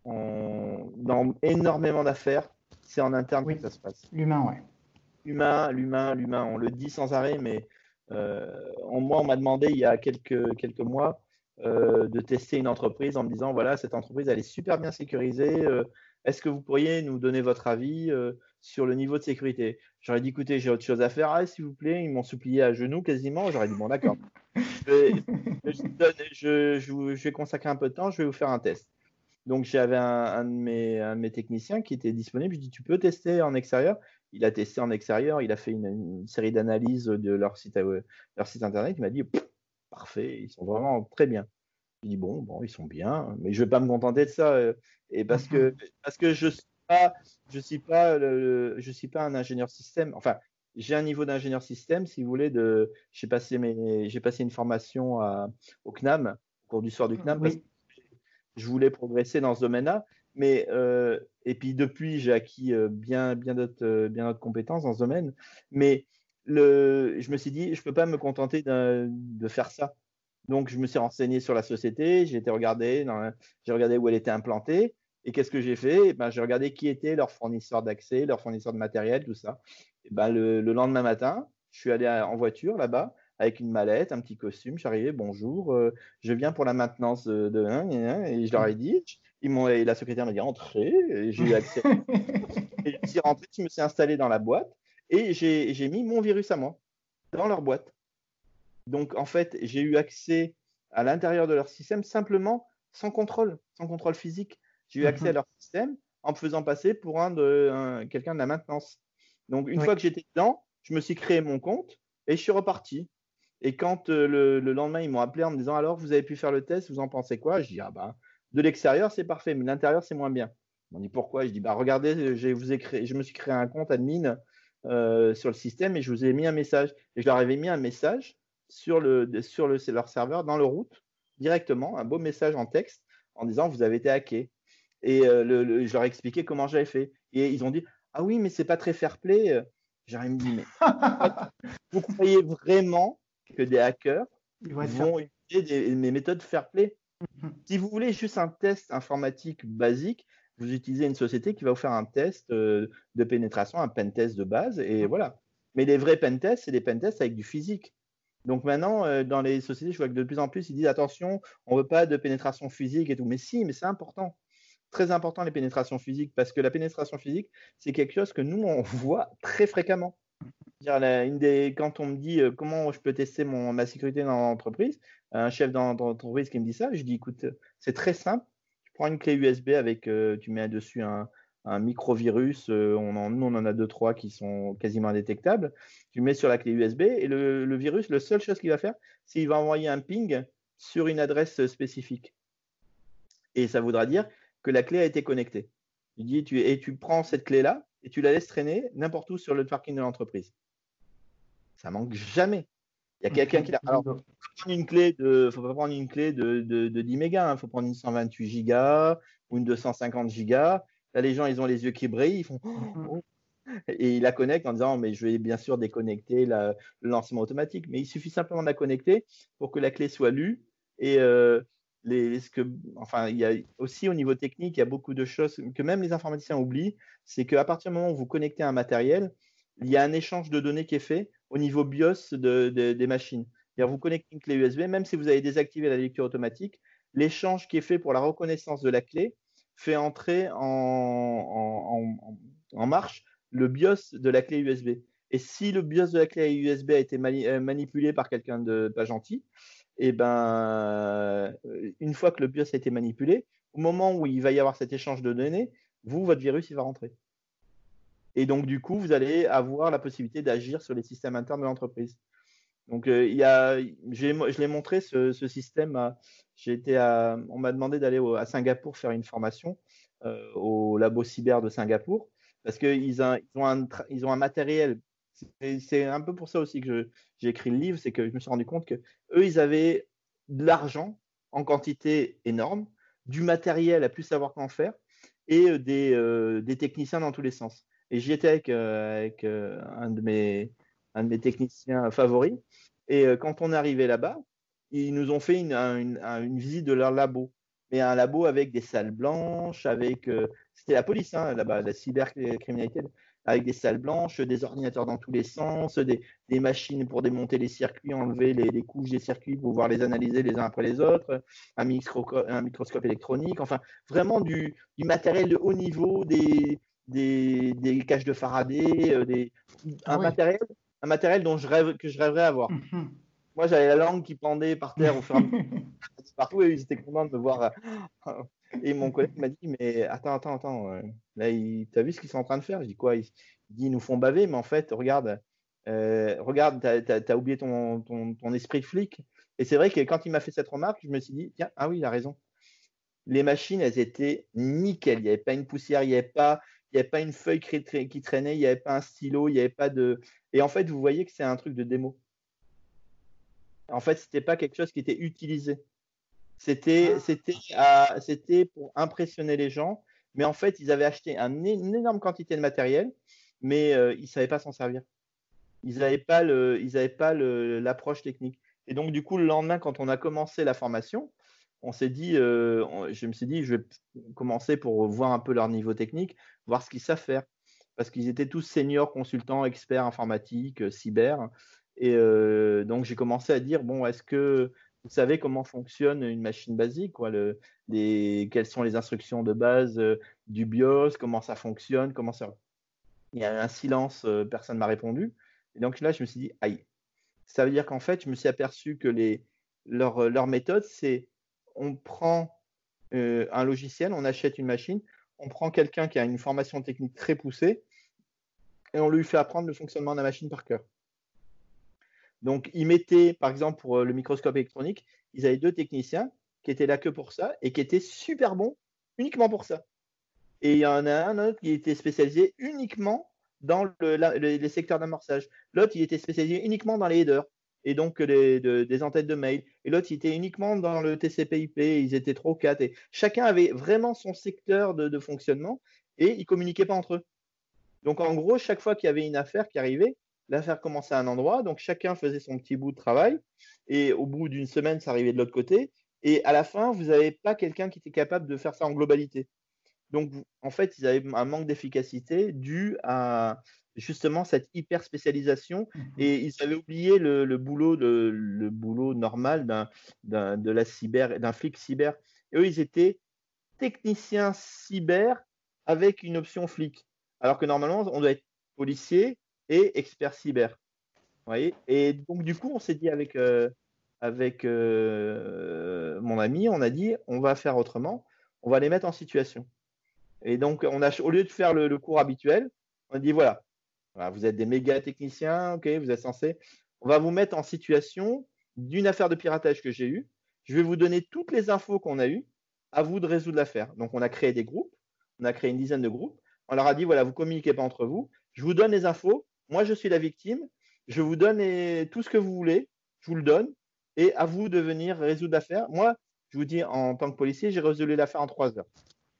dans énormément d'affaires, c'est en interne que ça se passe. L'humain, ouais. L'humain, l'humain, l'humain, on le dit sans arrêt, mais euh, moi, on m'a demandé il y a quelques, quelques mois euh, de tester une entreprise en me disant voilà, cette entreprise, elle est super bien sécurisée. Euh, est-ce que vous pourriez nous donner votre avis sur le niveau de sécurité? J'aurais dit écoutez, j'ai autre chose à faire, ah, s'il vous plaît. Ils m'ont supplié à genoux quasiment. J'aurais dit bon, d'accord. je, je, je, vais consacrer un peu de temps, je vais vous faire un test. Donc j'avais un, de mes, techniciens qui était disponible. Je dis tu peux tester en extérieur? Il a testé en extérieur. Il a fait une, série d'analyses de leur site, leur site internet. Il m'a dit parfait, ils sont vraiment très bien. Je dis bon, bon, ils sont bien, mais je vais pas me contenter de ça. Euh, et parce que parce que je suis pas, je suis pas, je suis pas un ingénieur système. Enfin, j'ai un niveau d'ingénieur système, si vous voulez. De, j'ai passé mes, j'ai passé une formation au CNAM, au cours du soir du CNAM je voulais progresser dans ce domaine-là. Mais euh, et puis depuis, j'ai acquis euh, bien, bien d'autres, euh, bien d'autres compétences dans ce domaine. Mais le, je me suis dit, je peux pas me contenter de faire ça. Donc, je me suis renseigné sur la société. J'ai été regardé, j'ai regardé où elle était implantée. Et qu'est-ce que j'ai fait? Ben, J'ai regardé qui étaient leurs fournisseurs d'accès, leurs fournisseurs de matériel, tout ça. Et ben, le, le lendemain matin, je suis allé en voiture là-bas avec une mallette, un petit costume. J'arrivais, bonjour, euh, je viens pour la maintenance de, et je leur ai dit. Ils m'ont, et la secrétaire m'a dit entrez, et j'ai eu accès. et je suis rentré, je me suis installé dans la boîte et j'ai mis mon virus à moi dans leur boîte. Donc en fait, j'ai eu accès à l'intérieur de leur système simplement sans contrôle, sans contrôle physique. J'ai eu accès à leur système en me faisant passer pour un de quelqu'un de la maintenance. Donc une fois que j'étais dedans, je me suis créé mon compte et je suis reparti. Et quand euh, le, lendemain, ils m'ont appelé en me disant alors, vous avez pu faire le test, vous en pensez quoi? Je dis ah bah de l'extérieur c'est parfait, mais l'intérieur c'est moins bien. Ils m'ont dit pourquoi? Je dis bah regardez, je, vous ai créé, je me suis créé un compte admin euh, sur le système et je vous ai mis un message. Et je leur avais mis un message sur, le, sur le, leur serveur dans le route directement, un beau message en texte en disant vous avez été hacké. Et euh, je leur ai expliqué comment j'avais fait. Et ils ont dit ah oui mais c'est pas très fair play. J'aurais me dit mais vous croyez vraiment que des hackers vont utiliser des, méthodes fair play. Mhm. Si vous voulez juste un test informatique basique, vous utilisez une société qui va vous faire un test euh, de pénétration, un pen test de base, et mhm. voilà. Mais les vrais pen tests, c'est des pen tests avec du physique. Donc maintenant, euh, dans les sociétés, je vois que de plus en plus, ils disent attention, on ne veut pas de pénétration physique et tout. Mais si, mais c'est important. Très important les pénétrations physiques, parce que la pénétration physique, c'est quelque chose que nous, on voit très fréquemment quand on me dit euh, comment je peux tester ma sécurité dans l'entreprise, un chef d'entreprise qui me dit ça, je dis écoute, c'est très simple. Tu prends une clé USB avec, euh, tu mets dessus un, un microvirus. Euh, nous, on en a deux, trois qui sont quasiment indétectables. Tu mets sur la clé USB et le, virus, la seule chose qu'il va faire, c'est qu'il va envoyer un ping sur une adresse spécifique. Et ça voudra dire que la clé a été connectée. Tu dis, et tu prends cette clé-là et tu la laisses traîner n'importe où sur le parking de l'entreprise. Ça manque jamais. Il y a quelqu'un qui l'a. Alors, faut prendre une clé de, faut pas prendre une clé de, de, 10 mégas, il hein. faut prendre une 128 gigas ou une 250 gigas. Là, les gens, ils ont les yeux qui brillent, ils font. Mhm. Oh. Et ils la connectent en disant, mais je vais bien sûr déconnecter le lancement automatique. Mais il suffit simplement de la connecter pour que la clé soit lue. Et euh, les, enfin, il y a aussi au niveau technique, il y a beaucoup de choses que même les informaticiens oublient. C'est qu'à partir du moment où vous connectez un matériel, il y a un échange de données qui est fait au niveau BIOS des machines. Vous connectez une clé USB, même si vous avez désactivé la lecture automatique, l'échange qui est fait pour la reconnaissance de la clé fait entrer en, marche le BIOS de la clé USB. Et si le BIOS de la clé USB a été euh, manipulé par quelqu'un de pas gentil, et eh ben, une fois que le BIOS a été manipulé, au moment où il va y avoir cet échange de données, vous, votre virus, il va rentrer. Et donc, du coup, vous allez avoir la possibilité d'agir sur les systèmes internes de l'entreprise. Donc, euh, je l'ai montré ce, système. On m'a demandé d'aller à Singapour faire une formation euh, au labo cyber de Singapour parce qu'ils ont, ont un matériel. C'est un peu pour ça aussi que j'ai écrit le livre, c'est que je me suis rendu compte que eux, ils avaient de l'argent en quantité énorme, du matériel à plus savoir qu'en faire et euh, des, des techniciens dans tous les sens. Et j'y étais avec, euh, euh, un, de mes, techniciens favoris. Et euh, quand on est arrivé là-bas, ils nous ont fait une, une, visite de leur labo. Mais un labo avec des salles blanches, avec. C'était la police, hein, là-bas, la cybercriminalité, avec des salles blanches, des ordinateurs dans tous les sens, des, des machines pour démonter les circuits, enlever les, les, couches des circuits pour pouvoir les analyser les uns après les autres, un, micro, un microscope électronique, enfin, vraiment du, du matériel de haut niveau, des, des, des caches de Faraday, euh, des, un, matériel, un matériel dont je rêve, que je rêverais avoir. Mhm. Moi, j'avais la langue qui pendait par terre au fur et à mesure. partout et ils étaient contents de me voir. Euh, et mon collègue m'a dit Mais attends, attends, attends, euh, là, t'as vu ce qu'ils sont en train de faire? Je dis Quoi? Il dit Ils nous font baver, mais en fait, regarde, regarde, t'as as, oublié ton, ton, esprit de flic. Et c'est vrai que quand il m'a fait cette remarque, je me suis dit Tiens, ah oui, il a raison. Les machines, elles étaient nickel. Il n'y avait pas une poussière, il n'y avait pas il avait pas une feuille qui traînait, il n'y avait pas un stylo, il n'y avait pas de. Et en fait, vous voyez que c'est un truc de démo. En fait, c'était pas quelque chose qui était utilisé. C'était, ah. c'était, c'était pour impressionner les gens, mais en fait, ils avaient acheté une énorme quantité de matériel, mais euh, ils ne savaient pas s'en servir. Ils n'avaient pas le, ils avaient pas l'approche technique. Et donc, du coup, le lendemain, quand on a commencé la formation, on s'est dit, euh, je me suis dit, je vais commencer pour voir un peu leur niveau technique, voir ce qu'ils savent faire. Parce qu'ils étaient tous seniors, consultants, experts informatiques, euh, cyber. Et euh, donc, j'ai commencé à dire, bon, est-ce que vous savez comment fonctionne une machine basique Quelles sont les instructions de base du BIOS Comment ça fonctionne comment ça... Il y a un silence, personne ne m'a répondu. Et donc là, je me suis dit, aïe. Ça veut dire qu'en fait, je me suis aperçu que les, leur, leur méthode, c'est on prend un logiciel, on achète une machine, on prend quelqu'un qui a une formation technique très poussée et on lui fait apprendre le fonctionnement de la machine par cœur. Donc, ils mettaient, par exemple, pour le microscope électronique, ils avaient deux techniciens qui étaient là que pour ça et qui étaient super bons uniquement pour ça. Et il y en a un autre qui était spécialisé uniquement dans les secteurs d'amorçage. L'autre, il était spécialisé uniquement dans les headers et donc des entêtes de mail. Et l'autre, il était uniquement dans le TCP/IP. Ils étaient trop quatre. Et chacun avait vraiment son secteur de, fonctionnement et ils communiquaient pas entre eux. Donc en gros, chaque fois qu'il y avait une affaire qui arrivait, l'affaire commençait à un endroit. Donc chacun faisait son petit bout de travail. Et au bout d'une semaine, ça arrivait de l'autre côté. Et à la fin, vous n'avez pas quelqu'un qui était capable de faire ça en globalité. Donc, en fait, ils avaient un manque d'efficacité dû à justement cette hyper spécialisation mmh et ils avaient oublié le, boulot, le, boulot normal d'un, de la cyber, d'un flic cyber. Et eux, ils étaient techniciens cyber avec une option flic. Alors que normalement, on doit être policier et expert cyber. voyez? Et donc, du coup, on s'est dit avec, euh, avec euh, mon ami, on a dit, on va faire autrement, on va les mettre en situation. Et donc, on a, au lieu de faire le, cours habituel, on a dit voilà, vous êtes des méga techniciens, ok, vous êtes censés, on va vous mettre en situation d'une affaire de piratage que j'ai eue. Je vais vous donner toutes les infos qu'on a eues, à vous de résoudre l'affaire. Donc, on a créé des groupes, on a créé une dizaine de groupes. On leur a dit voilà, vous communiquez pas entre vous, je vous donne les infos, moi je suis la victime, je vous donne tout ce que vous voulez, je vous le donne, et à vous de venir résoudre l'affaire. Moi, je vous dis, en tant que policier, j'ai résolu l'affaire en trois heures.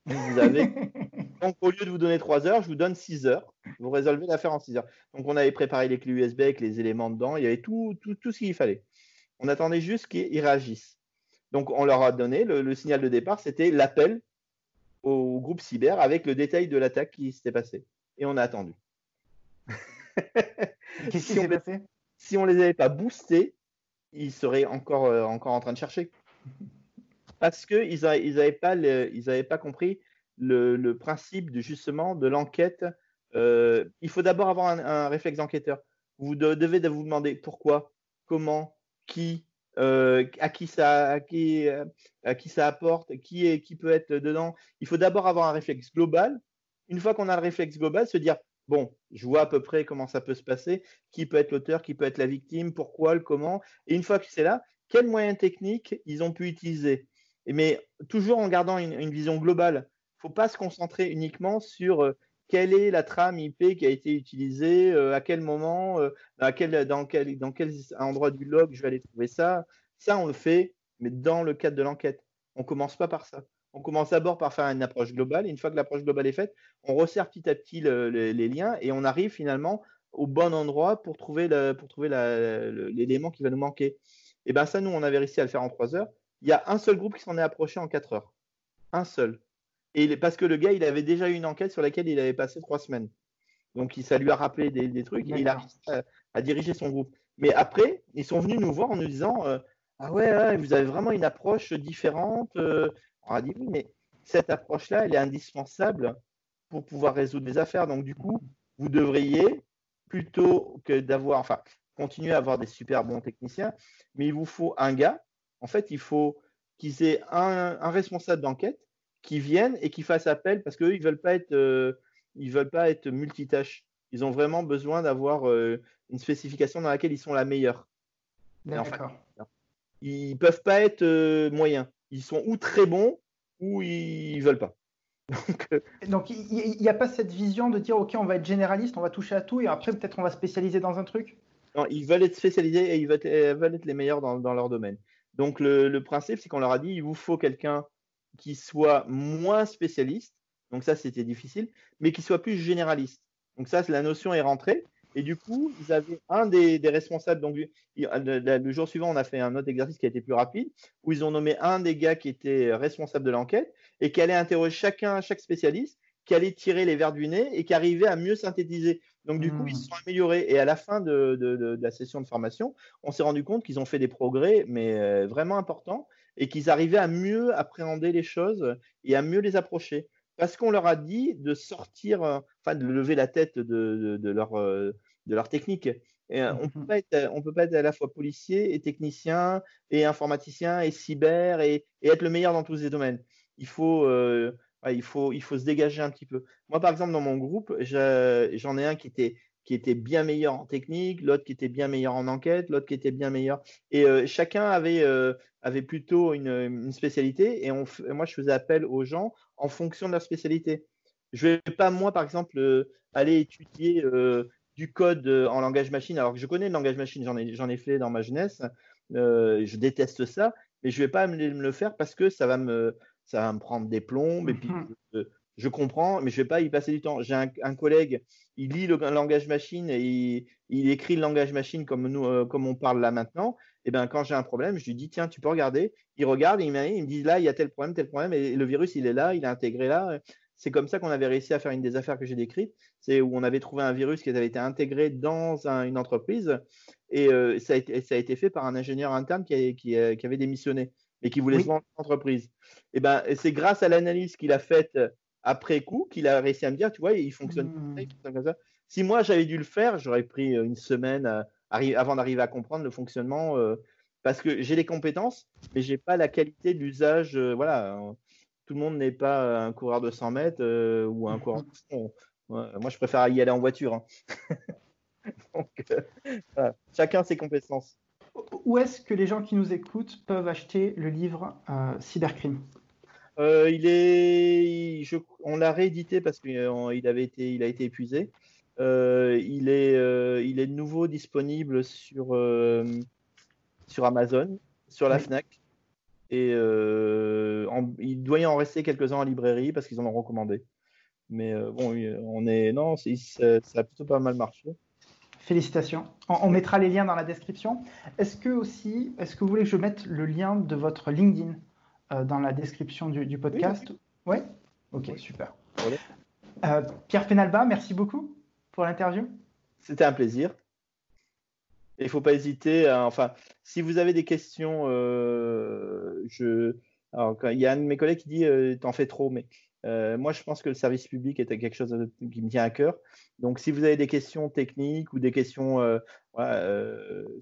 Vous avez... Donc, au lieu de vous donner 3 heures, je vous donne 6 heures. Vous résolvez l'affaire en 6 heures. Donc, on avait préparé les clés USB avec les éléments dedans. Il y avait tout, tout, tout ce qu'il fallait. On attendait juste qu'ils réagissent. Donc, on leur a donné le, signal de départ, c'était l'appel au groupe cyber avec le détail de l'attaque qui s'était passée. Et on a attendu. Qu'est-ce qui s'est passé? Si on ne les avait pas boostés, ils seraient encore, euh, encore en train de chercher parce qu'ils n'avaient pas, pas compris le, principe de, justement de l'enquête. Euh, il faut d'abord avoir un, réflexe d'enquêteur. Vous devez vous demander pourquoi, comment, qui, euh, à qui ça, à qui, à qui ça apporte, qui est, qui peut être dedans. Il faut d'abord avoir un réflexe global. Une fois qu'on a le réflexe global, se dire bon, je vois à peu près comment ça peut se passer, qui peut être l'auteur, qui peut être la victime, pourquoi, le comment. Et une fois que c'est là, quels moyens techniques ils ont pu utiliser? Mais toujours en gardant une, vision globale. Il ne faut pas se concentrer uniquement sur euh, quelle est la trame IP qui a été utilisée, euh, à quel moment, euh, dans, quel, dans, quel, dans quel endroit du log je vais aller trouver ça. Ça, on le fait, mais dans le cadre de l'enquête. On ne commence pas par ça. On commence d'abord par faire une approche globale. Et une fois que l'approche globale est faite, on resserre petit à petit les liens et on arrive finalement au bon endroit pour trouver l'élément qui va nous manquer. Et bien ça, nous, on avait réussi à le faire en trois heures il y a un seul groupe qui s'en est approché en 4 heures. Un seul. Et parce que le gars, il avait déjà eu une enquête sur laquelle il avait passé trois semaines. Donc, ça lui a rappelé des, trucs et il a à, diriger son groupe. Mais après, ils sont venus nous voir en nous disant euh, Ah ouais, vous avez vraiment une approche différente. Euh. On a dit Oui, mais cette approche-là, elle est indispensable pour pouvoir résoudre des affaires. Donc, du coup, vous devriez, plutôt que d'avoir, enfin, continuer à avoir des super bons techniciens, mais il vous faut un gars en fait, il faut qu'ils aient un, responsable d'enquête qui vienne et qui fasse appel parce qu'eux, ils veulent pas être, euh, ils veulent pas être multitâches. Ils ont vraiment besoin d'avoir euh, une spécification dans laquelle ils sont la meilleure. D'accord. ils peuvent pas être euh, moyens. Ils sont ou très bons ou ils veulent pas. Donc, il n'y a pas cette vision de dire ok, on va être généraliste, on va toucher à tout et après peut-être on va spécialiser dans un truc? Non, ils veulent être spécialisés et ils veulent être, les meilleurs dans leur domaine. Donc le, principe, c'est qu'on leur a dit, il vous faut quelqu'un qui soit moins spécialiste, donc ça c'était difficile, mais qui soit plus généraliste. Donc ça, la notion est rentrée. Et du coup, ils avaient un des, responsables. Donc, le, jour suivant, on a fait un autre exercice qui a été plus rapide, où ils ont nommé un des gars qui était responsable de l'enquête et qui allait interroger chacun, chaque spécialiste, qui allait tirer les verres du nez et qui arrivait à mieux synthétiser. Donc, du coup, ils se hmm. sont améliorés. Et à la fin de, la session de formation, on s'est rendu compte qu'ils ont fait des progrès, mais euh, vraiment importants, et qu'ils arrivaient à mieux appréhender les choses et à mieux les approcher. Parce qu'on leur a dit de sortir, euh, enfin, de lever la tête de, leur, euh, de leur technique Et, on ne peut, pas être, on peut pas être à la fois policier et technicien et informaticien et cyber et, être le meilleur dans tous ces domaines. Il faut, il, faut, il faut se dégager un petit peu. Moi, par exemple, dans mon groupe, j'en ai un qui était qui était bien meilleur en technique, l'autre qui était bien meilleur en enquête, l'autre qui était bien meilleur. Et euh, chacun avait, euh, avait plutôt une, spécialité et on, moi, je faisais appel aux gens en fonction de leur spécialité. Je ne vais pas, moi, par exemple, euh, aller étudier du code en langage machine, alors que je connais le langage machine, j'en ai, ai fait dans ma jeunesse. je déteste ça, mais je ne vais pas me, le faire parce que ça va me, ça va me prendre des plombes et puis mmh je comprends, mais je ne vais pas y passer du temps. J'ai un, collègue, il lit le langage machine et il, écrit le langage machine comme, nous, euh, comme on parle là maintenant. Et ben quand j'ai un problème, je lui dis tiens, tu peux regarder. Il regarde et il, me dit là, il y a tel problème, tel problème, et le virus, il est là, il est intégré là. C'est comme ça qu'on avait réussi à faire une des affaires que j'ai décrites. C'est où on avait trouvé un virus qui avait été intégré dans une entreprise et euh, ça, a été, ça, a été, fait par un ingénieur interne qui, qui, qui avait démissionné et qui voulait se vendre l'entreprise. Et ben c'est grâce à l'analyse qu'il a faite après coup qu'il a réussi à me dire, tu vois, il fonctionne hmm. comme ça. Si moi j'avais dû le faire, j'aurais pris euh, une semaine euh, avant d'arriver à comprendre le fonctionnement euh, parce que j'ai les compétences, mais j'ai pas la qualité d'usage. voilà, tout le monde n'est pas un coureur de 100 mètres ou un coureur. De... moi, je préfère y aller en voiture. Hein. Donc, chacun ses compétences. Où est-ce que les gens qui nous écoutent peuvent acheter le livre Cybercrime? Euh, il est, on l'a réédité parce qu'il euh, avait été, il a été épuisé. Euh, il est, il est de nouveau disponible sur sur Amazon, sur la Fnac, et il doit y en rester quelques-uns en librairie parce qu'ils en ont recommandé. Mais bon, on est, non, ça, a plutôt pas mal marché. Félicitations. On, mettra les liens dans la description. Est-ce que aussi, est-ce que vous voulez que je mette le lien de votre LinkedIn euh, dans la description du, podcast? Oui, Ok, super. Euh, Pierre Penalba, merci beaucoup pour l'interview. C'était un plaisir. Il ne faut pas hésiter. enfin, si vous avez des questions, euh, il y a un de mes collègues qui dit T'en fais trop, mais moi, je pense que le service public est quelque chose qui me tient à cœur. Donc, si vous avez des questions techniques ou des questions,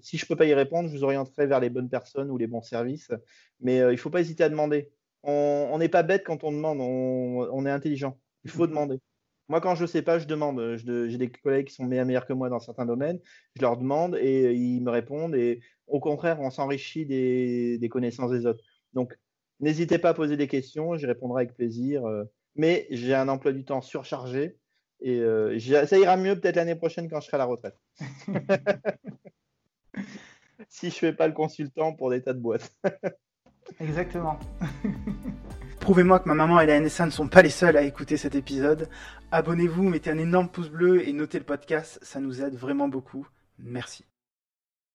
si je ne peux pas y répondre, je vous orienterai vers les bonnes personnes ou les bons services. Mais il ne faut pas hésiter à demander. On n'est pas bête quand on demande, on, est intelligent. Il faut demander. Moi, quand je ne sais pas, je demande. J'ai des collègues qui sont meilleurs que moi dans certains domaines. Je leur demande et ils me répondent. Et au contraire, on s'enrichit des, des, connaissances des autres. Donc, n'hésitez pas à poser des questions. Je répondrai avec plaisir. Mais j'ai un emploi du temps surchargé. Et ça ira mieux peut-être l'année prochaine quand je serai à la retraite. si je fais pas le consultant pour des tas de boîtes. Exactement. Prouvez-moi que ma maman et la NSA ne sont pas les seuls à écouter cet épisode. Abonnez-vous, mettez un énorme pouce bleu et notez le podcast, ça nous aide vraiment beaucoup. Merci.